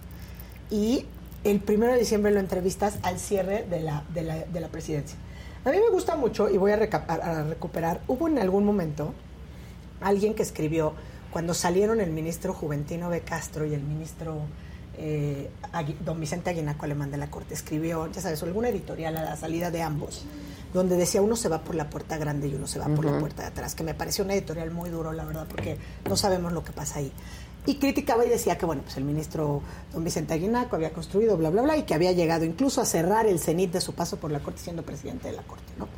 y el primero de diciembre lo entrevistas al cierre de la, de la, de la presidencia. A mí me gusta mucho y voy a, a- a recuperar, hubo en algún momento alguien que escribió cuando salieron el ministro Juventino B. Castro y el ministro eh, don Vicente Aguinaco Alemán de la Corte, escribió, ya sabes, alguna editorial a la salida de ambos, donde decía uno se va por la puerta grande y uno se va por la puerta de atrás, que me pareció una editorial muy duro, la verdad, porque no sabemos lo que pasa ahí. Y criticaba y decía que, bueno, pues el ministro don Vicente Aguinaco había construido, bla, bla, bla, y que había llegado incluso a cerrar el cenit de su paso por la Corte siendo presidente de la Corte, ¿no?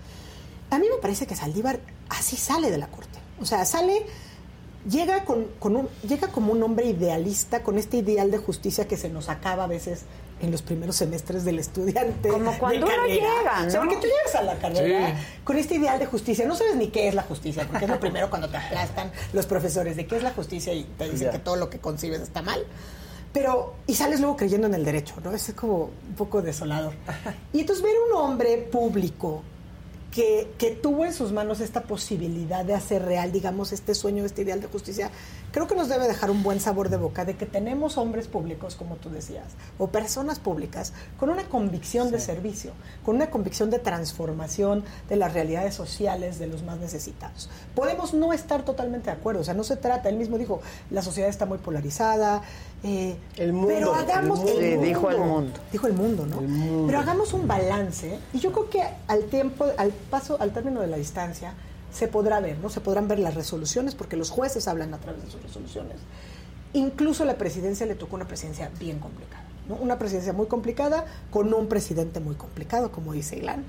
A mí me parece que Saldívar así sale de la Corte. O sea, sale llega, con, con un, llega como un hombre idealista, con este ideal de justicia que se nos acaba a veces en los primeros semestres del estudiante. Como cuando uno llega, ¿no? O sea, porque tú llegas a la carrera Sí. con este ideal de justicia. No sabes ni qué es la justicia, porque es lo primero cuando te aplastan los profesores de qué es la justicia y te dicen Ya. que todo lo que concibes está mal. Pero, y sales luego creyendo en el derecho, ¿no? Eso es como un poco desolador. Y entonces ver un hombre público que, que tuvo en sus manos esta posibilidad de hacer real, digamos, este sueño, este ideal de justicia, creo que nos debe dejar un buen sabor de boca de que tenemos hombres públicos, como tú decías, o personas públicas, con una convicción de servicio, con una convicción de transformación de las realidades sociales de los más necesitados. Podemos no estar totalmente de acuerdo, o sea, no se trata, él mismo dijo, la sociedad está muy polarizada, eh, El mundo, pero hagamos el mundo. el Sí, dijo el mundo. Dijo el mundo, ¿no? Pero hagamos un balance y yo creo que al tiempo, al paso, al término de la distancia, se podrá ver, ¿no? Se podrán ver las resoluciones porque los jueces hablan a través de sus resoluciones. Incluso la presidencia le tocó una presidencia bien complicada, ¿no? Una presidencia muy complicada con un presidente muy complicado, como dice Ilan,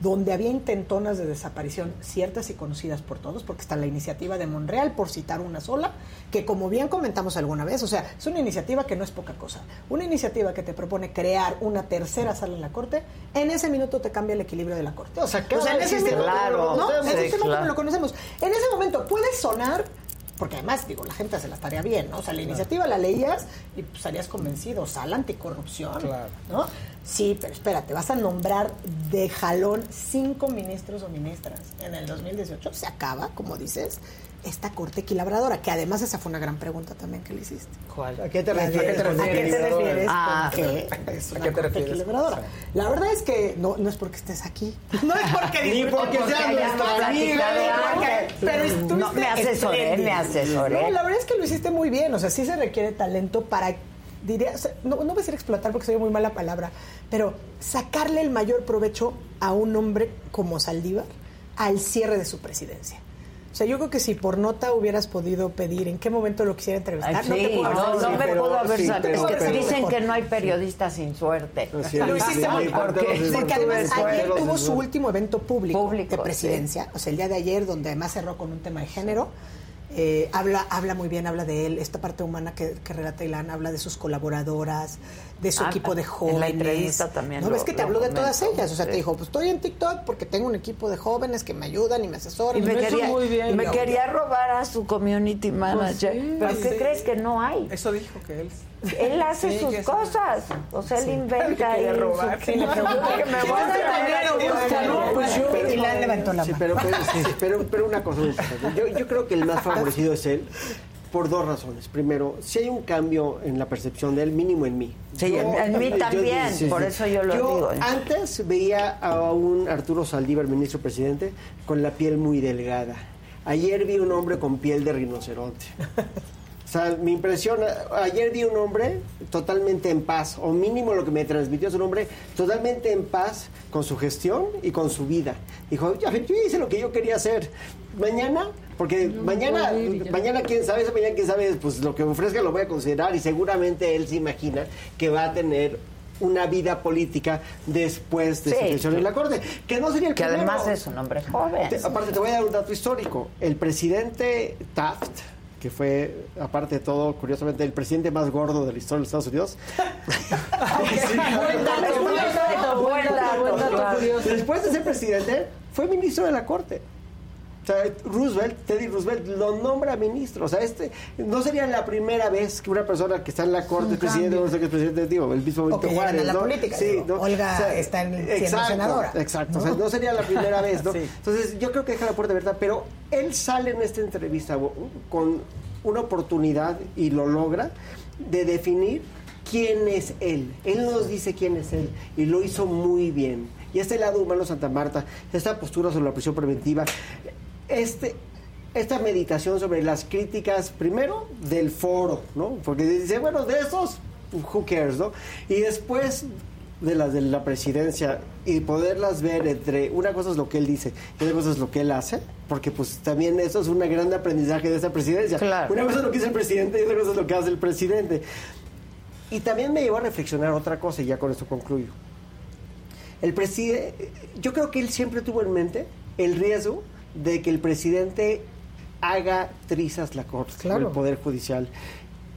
donde había intentonas de desaparición ciertas y conocidas por todos, porque está la iniciativa de Monreal, por citar una sola, que como bien comentamos alguna vez, o sea, es una iniciativa que no es poca cosa. Una iniciativa que te propone crear una tercera sala en la Corte, en ese minuto te cambia el equilibrio de la Corte. O sea, ¿qué en va a ese minuto, Claro, ¿no? En ese momento claro. lo conocemos. En ese momento puede sonar porque además, digo, la gente se la estaría bien, ¿no? O sea, la iniciativa la leías y pues estarías convencido, sala anticorrupción, Claro. ¿no? Sí, pero espérate, vas a nombrar de jalón cinco ministros o ministras en el 2018. Se acaba, como dices, esta corte equilibradora, que además esa fue una gran pregunta también que le hiciste. ¿Cuál? ¿A qué te refieres? ¿A qué te refieres? Ah, ¿A qué te refieres? equilibradora. La verdad es que no, no es porque estés aquí. No es porque Ni porque disfrutemos sea que nuestra amiga, porque- Pero estuviste No, me asesoré, me asesoré. No, la verdad es que lo hiciste muy bien. O sea, sí se requiere talento para, diría, o sea, no, no voy a decir explotar porque soy muy mala palabra, pero sacarle el mayor provecho a un hombre como Saldívar al cierre de su presidencia. O sea, yo creo que si por nota hubieras podido pedir en qué momento lo quisiera entrevistar, Ay, no te pudo haber no, no me pudo haber sí, salido. pero- Es que pero- dicen que no hay periodistas sin suerte. Así Lo hiciste muy porque- además ayer tuvo su último evento público, Público, de presidencia, o sea, el día de ayer, donde además cerró con un tema de género. Eh, habla, habla muy bien, habla de él, esta parte humana que, que relata Ilan, habla de sus colaboradoras, de su Ah, equipo de en la jóvenes. entrevista también ¿No lo- ves que te habló de todas ellas? O sea, sí. te dijo, pues estoy en TikTok porque tengo un equipo de jóvenes que me ayudan y me asesoran. Y me, quería, muy bien. y me quería robar a su community manager. sí, ¿Pero sí. qué crees que no hay? Eso dijo que él. Él hace Sí, sus cosas. O sea, él inventa su- robar. Si le pregunto que me voy a Pues yo, Pero- Ilan levantó la Sí, mano. pero, pero, sí, pero, pero una cosa. Yo, yo creo que el más favorecido es él por dos razones. Primero, si hay un cambio en la percepción de él, mínimo en mí. Sí, en- en mí también, por eso yo lo digo. Antes veía a un Arturo Saldívar, ministro presidente, con la piel muy delgada. Ayer vi un hombre con piel de rinoceronte. O sea, me impresiona. Ayer vi un hombre totalmente en paz, o mínimo lo que me transmitió es un hombre totalmente en paz con su gestión y con su vida. Dijo, yo hice lo que yo quería hacer. Mañana, porque mañana, mañana quién sabe, mañana quién sabe, pues lo que ofrezca lo voy a considerar y seguramente él se imagina que va a tener una vida política después de Sí. su gestión en la Corte. Que no sería el Que primero. además es un hombre joven. Te- aparte, te voy a dar un dato histórico. El presidente Taft, que fue, aparte de todo, curiosamente, el presidente más gordo de la historia de los Estados Unidos. Después de ser presidente, fue ministro de la Corte. O sea, Roosevelt, Teddy Roosevelt, lo nombra ministro. O sea, este no sería la primera vez que una persona que está en la Corte, presidente, no sé qué es presidente, digo, el mismo O Benito Juárez, a la ¿no? política, Sí, digo, ¿no? Olga está en- siendo exacto, senadora, Exacto, ¿no? o sea, no sería la primera vez, ¿no? Sí. Entonces, yo creo que deja la puerta abierta, pero él sale en esta entrevista con una oportunidad y lo logra de definir quién es él. Él nos dice quién es él y lo hizo muy bien. Y este lado humano Santa Marta, esta postura sobre la prisión preventiva, este esta meditación sobre las críticas, primero del foro, ¿no? Porque dice, bueno, de esos, who cares, ¿no? Y después de las de la presidencia y poderlas ver entre una cosa es lo que él dice y otra cosa es lo que él hace porque pues también eso es un gran aprendizaje de esta presidencia Claro. una cosa es lo que dice el presidente y otra cosa es lo que hace el presidente y también me llevó a reflexionar otra cosa y ya con esto concluyo el presidente yo creo que él siempre tuvo en mente el riesgo de que el presidente haga trizas la Corte, Claro. el Poder Judicial.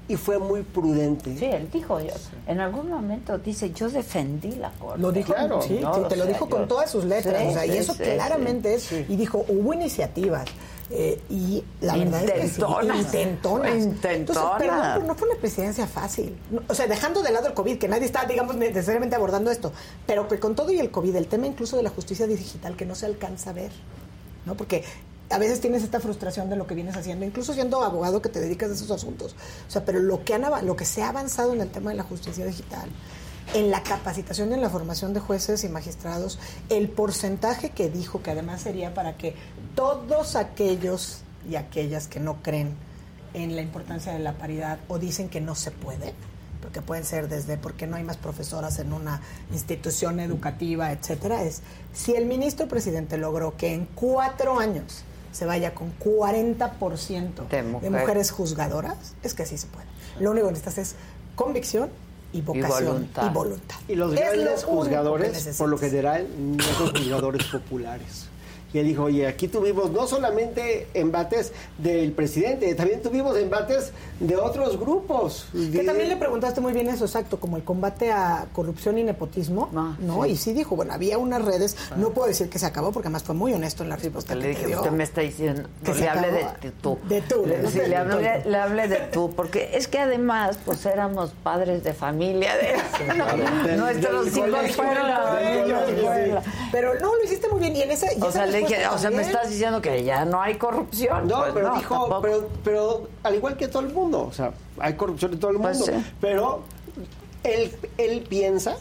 Y fue muy prudente. Sí, él dijo, yo, en algún momento dice, yo defendí la corte. Lo dijo, sí, No sí, te lo dijo yo- con todas sus letras, Sí, o sea, y eso sí, claramente sí. es. Y dijo, hubo iniciativas. eh, y la verdad es que sí, Intentonas. intentonas. Intentonas. Entonces, pero no fue una presidencia fácil. No, O sea, dejando de lado el COVID, que nadie está, digamos, necesariamente abordando esto, pero que con todo y el COVID, el tema incluso de la justicia digital que no se alcanza a ver, ¿no? Porque a veces tienes esta frustración de lo que vienes haciendo, incluso siendo abogado que te dedicas a esos asuntos. O sea, pero lo que, han, lo que se ha avanzado en el tema de la justicia digital, en la capacitación y en la formación de jueces y magistrados, el porcentaje que dijo que además sería para que todos aquellos y aquellas que no creen en la importancia de la paridad o dicen que no se puede, porque pueden ser desde porque no hay más profesoras en una institución educativa, etcétera, es si el ministro presidente logró que en cuatro años se vaya con 40% De de, mujer. mujeres juzgadoras, es que sí se puede. Lo único que necesitas es convicción y vocación voluntad. y voluntad. Y los Es lo grandes que juzgadores, por lo general, no son juzgadores populares. Y él dijo, oye, aquí tuvimos no solamente embates del presidente, también tuvimos embates de otros grupos. Que también le preguntaste muy bien eso, exacto, como el combate a corrupción y nepotismo, ¿no? sí. Y sí dijo, bueno, había unas redes, no puedo decir que se acabó, porque además fue muy honesto en la respuesta Le que dije, te dio. usted me está diciendo Que se le hable de tú. De tú, Le, no sí, le, tú. le hablé de tú, porque es que además, pues éramos padres de familia. De, nuestros hijos fueron. Pero no, lo hiciste muy bien. Y en esa, y O esa sea, respuesta o sea, me estás diciendo que ya no hay corrupción. No, Pues pero no, dijo, tampoco. pero, pero al igual que todo el mundo, o sea, hay corrupción en todo el Pues mundo, sí. pero él, él piensa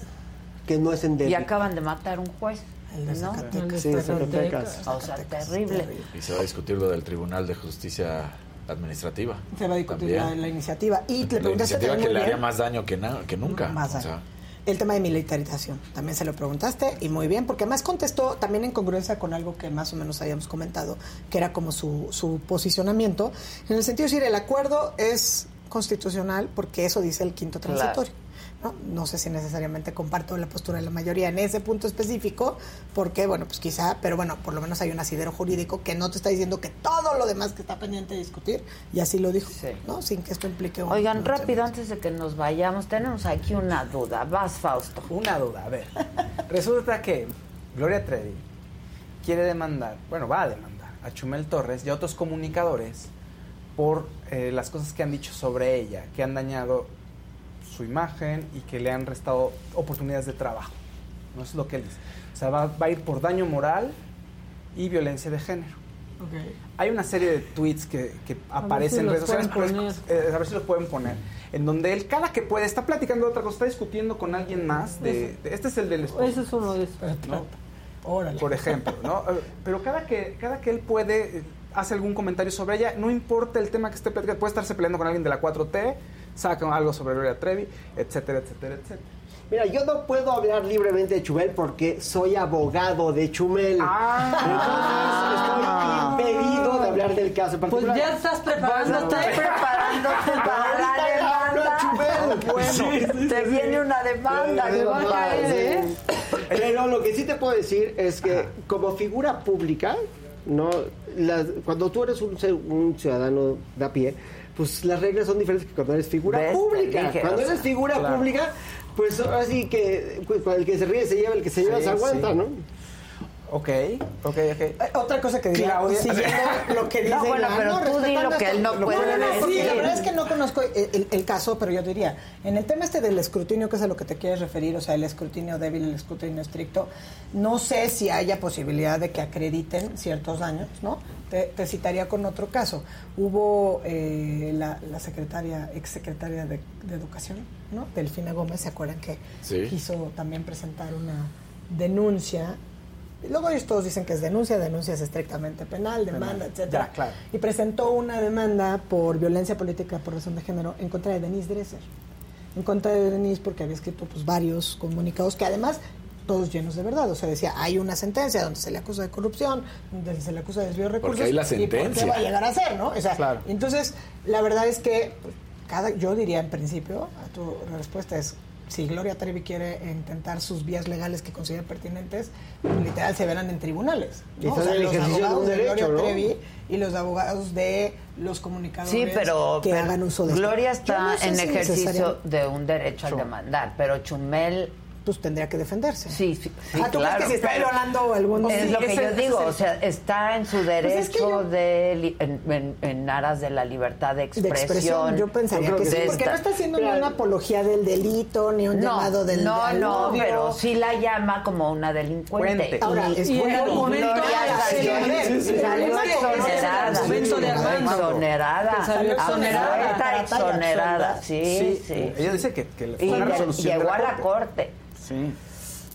que no es Y endémico. acaban de matar un juez. El de ¿no? Zacatecas. Sí, Zacatecas. O sea, terrible. Y se va a discutir lo del Tribunal de Justicia Administrativa. Se va a discutir la, la iniciativa. Y le La preguntaste iniciativa que le haría más daño que, na- que nunca. Más O sea, el tema de militarización. También se lo preguntaste y muy bien, porque además contestó también en congruencia con algo que más o menos habíamos comentado, que era como su, su posicionamiento, en el sentido de decir, el acuerdo es constitucional porque eso dice el quinto Claro. ¿No? no sé si necesariamente comparto la postura de la mayoría en ese punto específico, porque, bueno, pues quizá, pero bueno, por lo menos hay un asidero jurídico que no te está diciendo que todo lo demás que está pendiente de discutir, y así lo dijo, ¿no? Sin que esto implique un... Oigan, rápido, antes de que nos vayamos, tenemos aquí una duda. Vas, Fausto. Una duda, a ver. Resulta que Gloria Trevi quiere demandar, bueno, va a demandar a Chumel Torres y a otros comunicadores por eh, las cosas que han dicho sobre ella, que han dañado su imagen y que le han restado oportunidades de trabajo. No es lo que él dice. O sea, va, va a ir por daño moral y violencia de género. Hay una serie de tweets que, que aparecen si en redes sociales, eh, a ver si los pueden poner, en donde él cada que puede está platicando de otra cosa, está discutiendo con alguien más. De, de- este es el del esposo. Ese es uno de esos. ¿no? Por ejemplo, ¿no? Eh, Pero cada que, cada que él puede, eh, hace algún comentario sobre ella, no importa el tema que esté platicando, puede estarse peleando con alguien de la 4T, saca algo sobre Gloria Trevi, etcétera, etcétera, etcétera. Mira, yo no puedo hablar libremente de Chumel porque soy abogado de Chumel. Ah. Entonces estoy impedido de hablar del caso Pues ya estás preparándote. Estoy preparándote para la Ahorita hablo a demanda. Chumel. Bueno, te viene una demanda. Sí, que va a sí. caer, ¿eh? Pero lo que sí te puedo decir es que como figura pública, no, las- cuando tú eres un, un ciudadano de a pie, pues las reglas son diferentes que cuando eres figura pública. dije, cuando eres figura claro. pública, pues ahora sí que pues, el que se ríe se lleva, el que se lleva Sí, se aguanta, sí. ¿no? Ok, ok, ok. Eh, Otra cosa que diría, Claudia. siguiendo lo que dice No, bueno, pero tú di respetando lo que él no puede no, no, Sí, decir. la verdad es que no conozco el, el- el caso, pero yo diría, en el tema este del escrutinio, que es a lo que te quieres referir, o sea, el escrutinio débil, el escrutinio estricto, no sé si haya posibilidad de que acrediten ciertos daños, ¿no? Te, te citaría con otro caso. Hubo eh, la, la secretaria, exsecretaria de, de Educación, ¿no? Delfina Gómez, ¿se acuerdan que Sí. quiso también presentar una denuncia Luego ellos todos dicen que es denuncia, denuncia es estrictamente penal, demanda, etcétera. Ya, claro. Y presentó una demanda por violencia política por razón de género en contra de Denise Dresser. En contra de Denise porque había escrito pues varios comunicados que además todos llenos de verdad. O sea, decía, hay una sentencia donde se le acusa de corrupción, donde se le acusa de desvío de recursos. Porque hay la ¿Y por qué sentencia. va a llegar a ser, no? O sea, Claro. entonces, la verdad es que pues, cada, yo diría en principio, a tu respuesta es si Gloria Trevi quiere intentar sus vías legales que considere pertinentes, literal se verán en tribunales. Y ¿no? en el los ejercicio de un abogados de, derecho, Gloria ¿no? Trevi y los abogados de los comunicadores Sí, pero, que pero hagan uso de esto. Gloria está no sé en si ejercicio de un derecho al demandar, pero Chumel pues tendría que defenderse. Sí, sí, sí, Ah, ¿tú crees claro. que si está violando algún Es Sí, lo que ese- yo digo, el- o sea, está en su Pues derecho es que yo- de li- en, en- en aras de la libertad de de expresión. yo pensaría que sí, porque no está haciendo ni una apología del delito, ni un no, llamado del no, no, odio. pero sí la llama como una delincuente. Cuente. Ahora, Y- es y bueno, en el momento exonerada. sí, sí, Exonerada. Exonerada. Ella dice que, que fue una resolución llegó a la corte. Sí.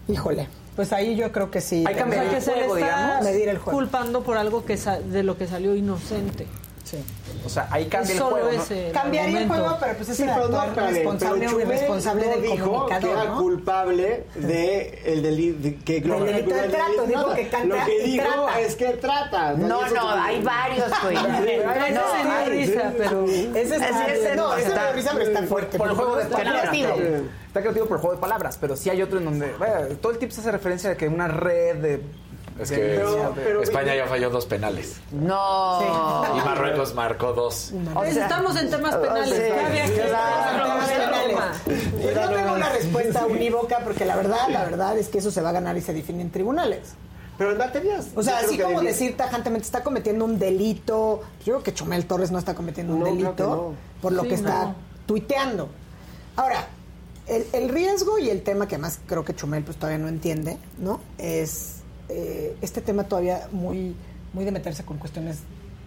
Híjole, pues ahí yo creo que sí. Hay que medir que el juego, le está digamos. medir el juego. culpando por algo que sa- de lo que salió inocente. Sí. O sea, ahí cambia Es el juego. ¿no? ese el Cambiaría el juego, pero pues es Sí, el no, espérame, responsable pero o irresponsable no del dijo que era ¿no? culpable de el delito de- que delito de Trevi trato, no, dijo que canta lo que y dijo trata. es que trata No, no, es- hay varios, güey. No, no, risa, pero Ese Ese no, ese me risa, pero está fuerte. Por el juego de Está palabras. creativo. Está creativo por el juego de palabras, pero sí hay otro en donde. Todo el tiempo se hace referencia de que una red de. Es que España ya falló dos penales. No. Y Marruecos marcó dos. O sea, estamos en temas penales. temas penales. Pues no tengo una respuesta unívoca porque la verdad, la verdad es que eso se va a ganar y se define en tribunales. pero en materias O sea, yo así como decir tajantemente está cometiendo un delito. Yo creo que Chumel Torres no está cometiendo un No, delito no. por lo Sí, que está no. tuiteando. Ahora, el, el riesgo y el tema que además creo que Chumel pues todavía no entiende, ¿no? Es eh, este tema todavía muy, muy de meterse con cuestiones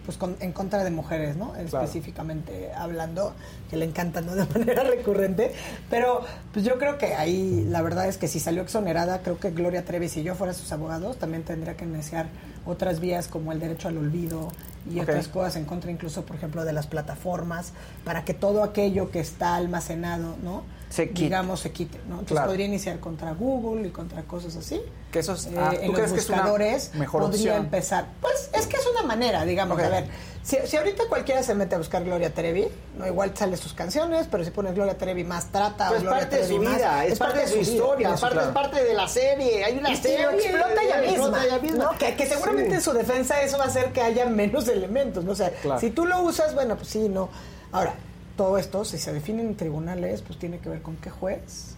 pues con- en contra de mujeres, ¿no? Específicamente hablando, que le encanta, ¿no? De manera recurrente. Pero pues yo creo que ahí la verdad es que si salió exonerada, creo que Gloria Trevi, si yo fuera sus abogados, también tendría que iniciar otras vías como el derecho al olvido y otras cosas en contra incluso, por ejemplo, de las plataformas, para que todo aquello que está almacenado, ¿no? Se quite. Digamos, se quite, ¿no? Entonces Claro. podría iniciar contra Google y contra cosas así. Que eso es- Eh, ah, ¿tú en los crees que es una buscadores mejor podría opción? empezar. Pues es que es una manera, digamos. A ver, si, si ahorita cualquiera se mete a buscar Gloria Trevi, no igual sale sus canciones, pero si pones Gloria Trevi más trata Pero o es Gloria parte de su más, vida, es parte de su historia, claro. es parte de la serie, hay una Y, serie. lo explota ella misma. ella misma. ¿no? Que, que seguramente Sí. en su defensa eso va a hacer que haya menos elementos. ¿no? O sea, Claro. si tú lo usas, bueno, pues sí, no. Ahora, todo esto, si se define en tribunales, pues tiene que ver con qué juez,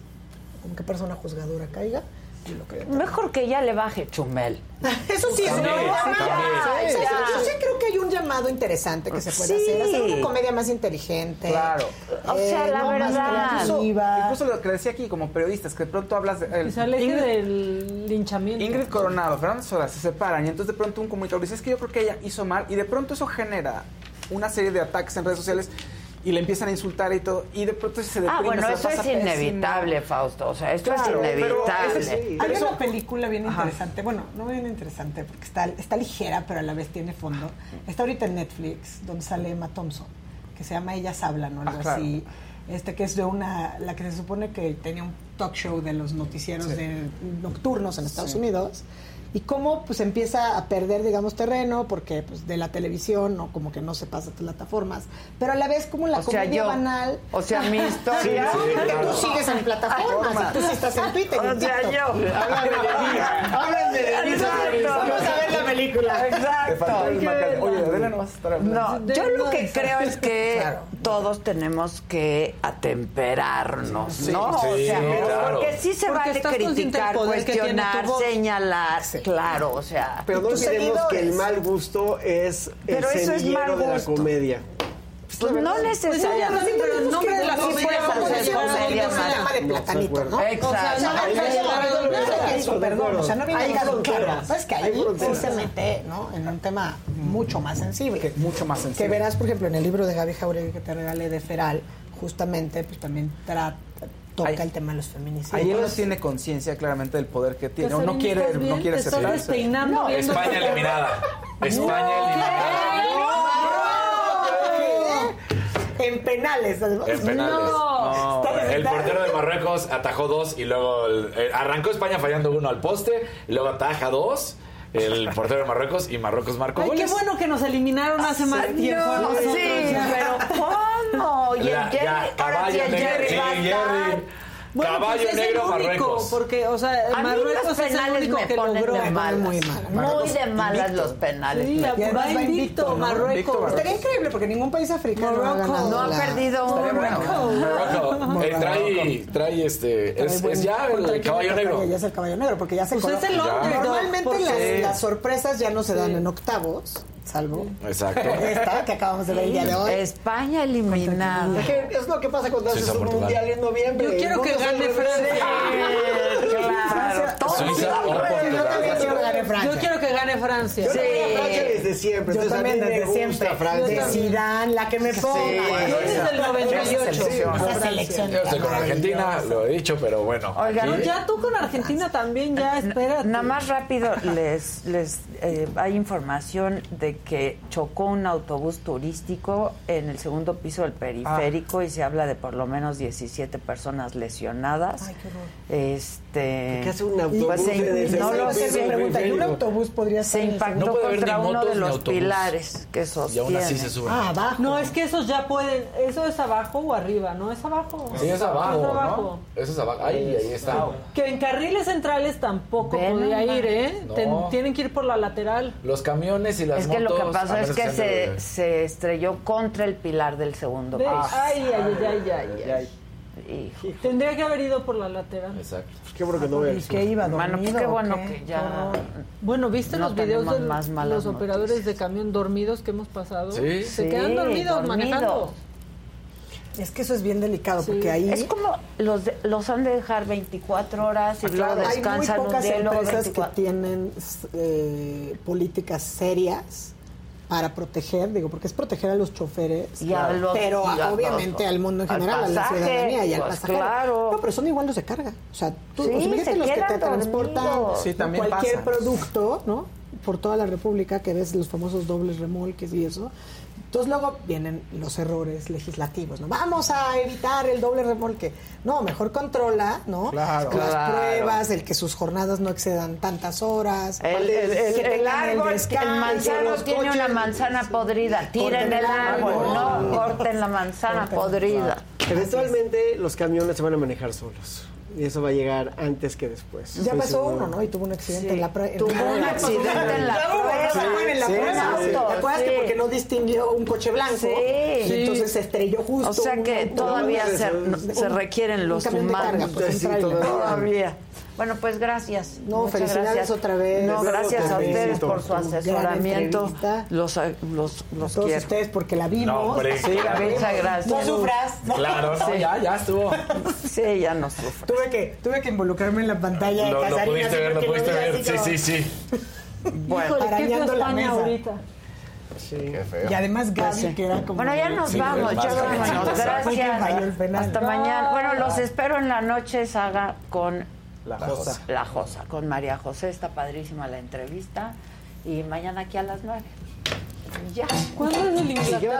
con qué persona juzgadora caiga. Y lo que Mejor que ya le baje Chumel. Eso sí, ¿no? Sí. Yo sí creo que hay un llamado interesante que se puede Sí. hacer. Hacer una comedia más inteligente. Claro. O sea, la no más verdad. Incluso lo que decía aquí como periodistas, que de pronto hablas de... el- se Ingrid- del linchamiento. Ingrid Coronado, Fernando Sola se separan y entonces de pronto un comunicador dice, es que yo creo que ella hizo mal y de pronto eso genera una serie de ataques en redes sociales y le empiezan a insultar y todo y de pronto se deprime, Ah, bueno, se eso pasa es inevitable, Fausto. O sea, esto Claro, es pero inevitable. ese sí. Hay eso- una película bien interesante, bueno, no bien interesante porque está, está ligera, pero a la vez tiene fondo. Está ahorita en Netflix, donde sale Emma Thompson, que se llama Ellas Hablan o algo Ah, claro. así. Este que es de una, la que se supone que tenía un talk show de los noticieros Sí. de nocturnos en Estados Sí. Unidos. Y cómo pues empieza a perder, digamos, terreno, porque pues de la televisión, o como que no se pasa a plataformas, pero a la vez como la O sea, comedia yo. banal. O sea, mi historia. Sí, sí, porque claro. tú sigues en plataformas, y tú sí estás en Twitter. en O sea, TikTok. yo. Háblame de mí. Háblame de mí. Exacto. Vamos a ver la película. Exacto. Oye, Adela no vas a estar hablando. No, yo lo que creo es que Claro. todos tenemos que atemperarnos, ¿no? o sea, claro. porque sí se Porque vale criticar, cuestionar, voz. señalar, claro, o sea. Pero no olvidemos que el mal gusto es Pero el semillero mal de la comedia. Pues no necesariamente. pero el nombre de la comedia de platanito, ¿no? Exacto. Perdón, o sea, no viene claro. ¿Sabes que ahí se mete, ¿no? En un tema mucho más sensible. Mucho más sensible. Que verás, por ejemplo, en el libro de Gaby Jauregui que te regalé de Feral, justamente, pues también trata, toca Ahí- el tema de los feminicidios. Ahí él no tiene conciencia claramente del poder que tiene. O no Casarín, quiere, ¿estás bien? no quiere España eliminada. España eliminada. En penales. En penales. No. No, el portero de Marruecos atajó dos y luego el- eh, arrancó España fallando uno al poste y luego ataja dos el portero de Marruecos y Marruecos marcó Ay, qué bueno que nos eliminaron hace más tiempo. No, nosotros, sí, ya. pero ¿cómo? Y el Jerry, ya, ahora sí el caballo Jerry negro, va a sí, estar. Jerry. Bueno, Caballo pues es negro, el único, Marruecos. porque, o sea, A Marruecos los es el único que logró. de malas. muy mal. Muy de malas los penales. Sí, va invicto, Marruecos. Estaría increíble porque ningún país africano ha Morocco. ganado No ha la- perdido uno. Morocco. Eh, trae, trae este. Es, es ya ¿Contra el caballo negro. tocaría? Ya es el caballo negro, porque ya se Pues es el Normalmente las sorpresas ya no se dan en octavos, salvo Exacto. esta que acabamos de ver el día de hoy. España eliminada. Es, lo que pasa cuando haces un mundial en noviembre. Yo quiero que mundo se gane. Claro, Suiza o Yo Portugal. quiero que gane Francia. Yo quiero que gane Francia. Yo a Francia desde siempre. Yo entonces a también me desde gusta siempre. Francia. De Zidane, la que me ponga. Yo desde el 98. Esa selección. Yo estoy con Argentina, lo he dicho, pero bueno. Oigan, aquí- Ya tú con Argentina también, ya, espérate. Nada más rápido, les, les eh, hay información de que chocó un autobús turístico en el segundo piso del periférico y se habla de por lo menos 17 personas lesionadas. Ay, qué horror. Este, ¿Qué hace un autobús pues, se- en el no lo sé. ¿y un autobús podría Se en el impactó No contra uno motos de los pilares que Y sostienen. aún así se suben. Ah, abajo. No, es que esos ya pueden. ¿Eso es abajo o arriba? No, es abajo. Sí, es abajo, Es abajo. ¿no? Eso es abajo. Ahí, ahí está. Que en carriles centrales tampoco Ve podía nomás. ir, ¿eh? No. Ten- tienen que ir por la lateral. Los camiones y las Es que motos. lo que pasó es que se, de- se estrelló contra el pilar del segundo piso. Ay, ay, ay, ay, ay, ay. Hijo. Tendría que haber ido por la lateral. Exacto. Qué bueno que no veo ¿Y eso. qué iba? ¿Dormido qué o bueno qué? que ya... Bueno, ¿viste No los videos de más los operadores de camión dormidos que hemos pasado? Sí. Se Sí, quedan dormidos dormidos. manejando. Es que eso es bien delicado Sí. porque ahí Es como los, de- los han de dejar 24 horas y luego hay muy descansan un pocas día empresas que 24. tienen eh, políticas serias para proteger, digo, porque es proteger a los choferes, Y a los- pero y a obviamente los- al mundo en al general, a la ciudadanía y al pues pasajero. claro. No, pero son igual los de carga. O sea, tú, Sí, sea, imagínate se los que te transportan. Sí, cualquier pasa. producto, ¿no? Por toda la República, que ves los famosos dobles remolques y eso. Entonces luego vienen los errores legislativos, ¿no? Vamos a evitar el doble remolque. No, mejor controla, ¿no? Claro. Las Claro. pruebas, el que sus jornadas no excedan tantas horas. El, el, el- que el árbol, descanso, el manzano tiene coches. una manzana podrida. Tiren el árbol, árbol. no corten la manzana Corten, podrida. Eventualmente los camiones se van a manejar solos. Y eso va a llegar antes que después. Ya pasó seguro. uno, ¿no? Y tuvo un accidente Sí. en la prueba. Tuvo un accidente en la prueba. ¿Te acuerdas Sí. que porque no distinguió un coche blanco? Sí. Y entonces se estrelló justo. O sea que un- todavía un- se, un- se requieren los de carga, humanos. pues, Sí, todavía. Todavía. Bueno, pues gracias. No, Muchas felicidades gracias. otra vez. No, gracias a ustedes por su asesoramiento. Los, los, los Todos quiero. ustedes porque la vimos. No, hombre. Sí, muchas gracias. No sufras. ¿no? Claro, no, Sí. ya, ya estuvo. Sí, ya no sufre. Tuve que, tuve que involucrarme en la pantalla de Lo, lo pudiste ver, lo pudiste ver. así Sí, sí, sí. Bueno, Híjole, ¿qué fue arañando la España mesa. ahorita? Qué feo. Y además Gaby, Pues sí. que era como... Bueno, ya nos Sí, vamos, ya vámonos. Gracias. Hasta mañana. Bueno, los espero en la noche, Saga, con La Josa. La Josa, con María José. Está padrísima la entrevista. Y mañana aquí a las nueve. Ya. ¿Cuándo es el Inglaterra?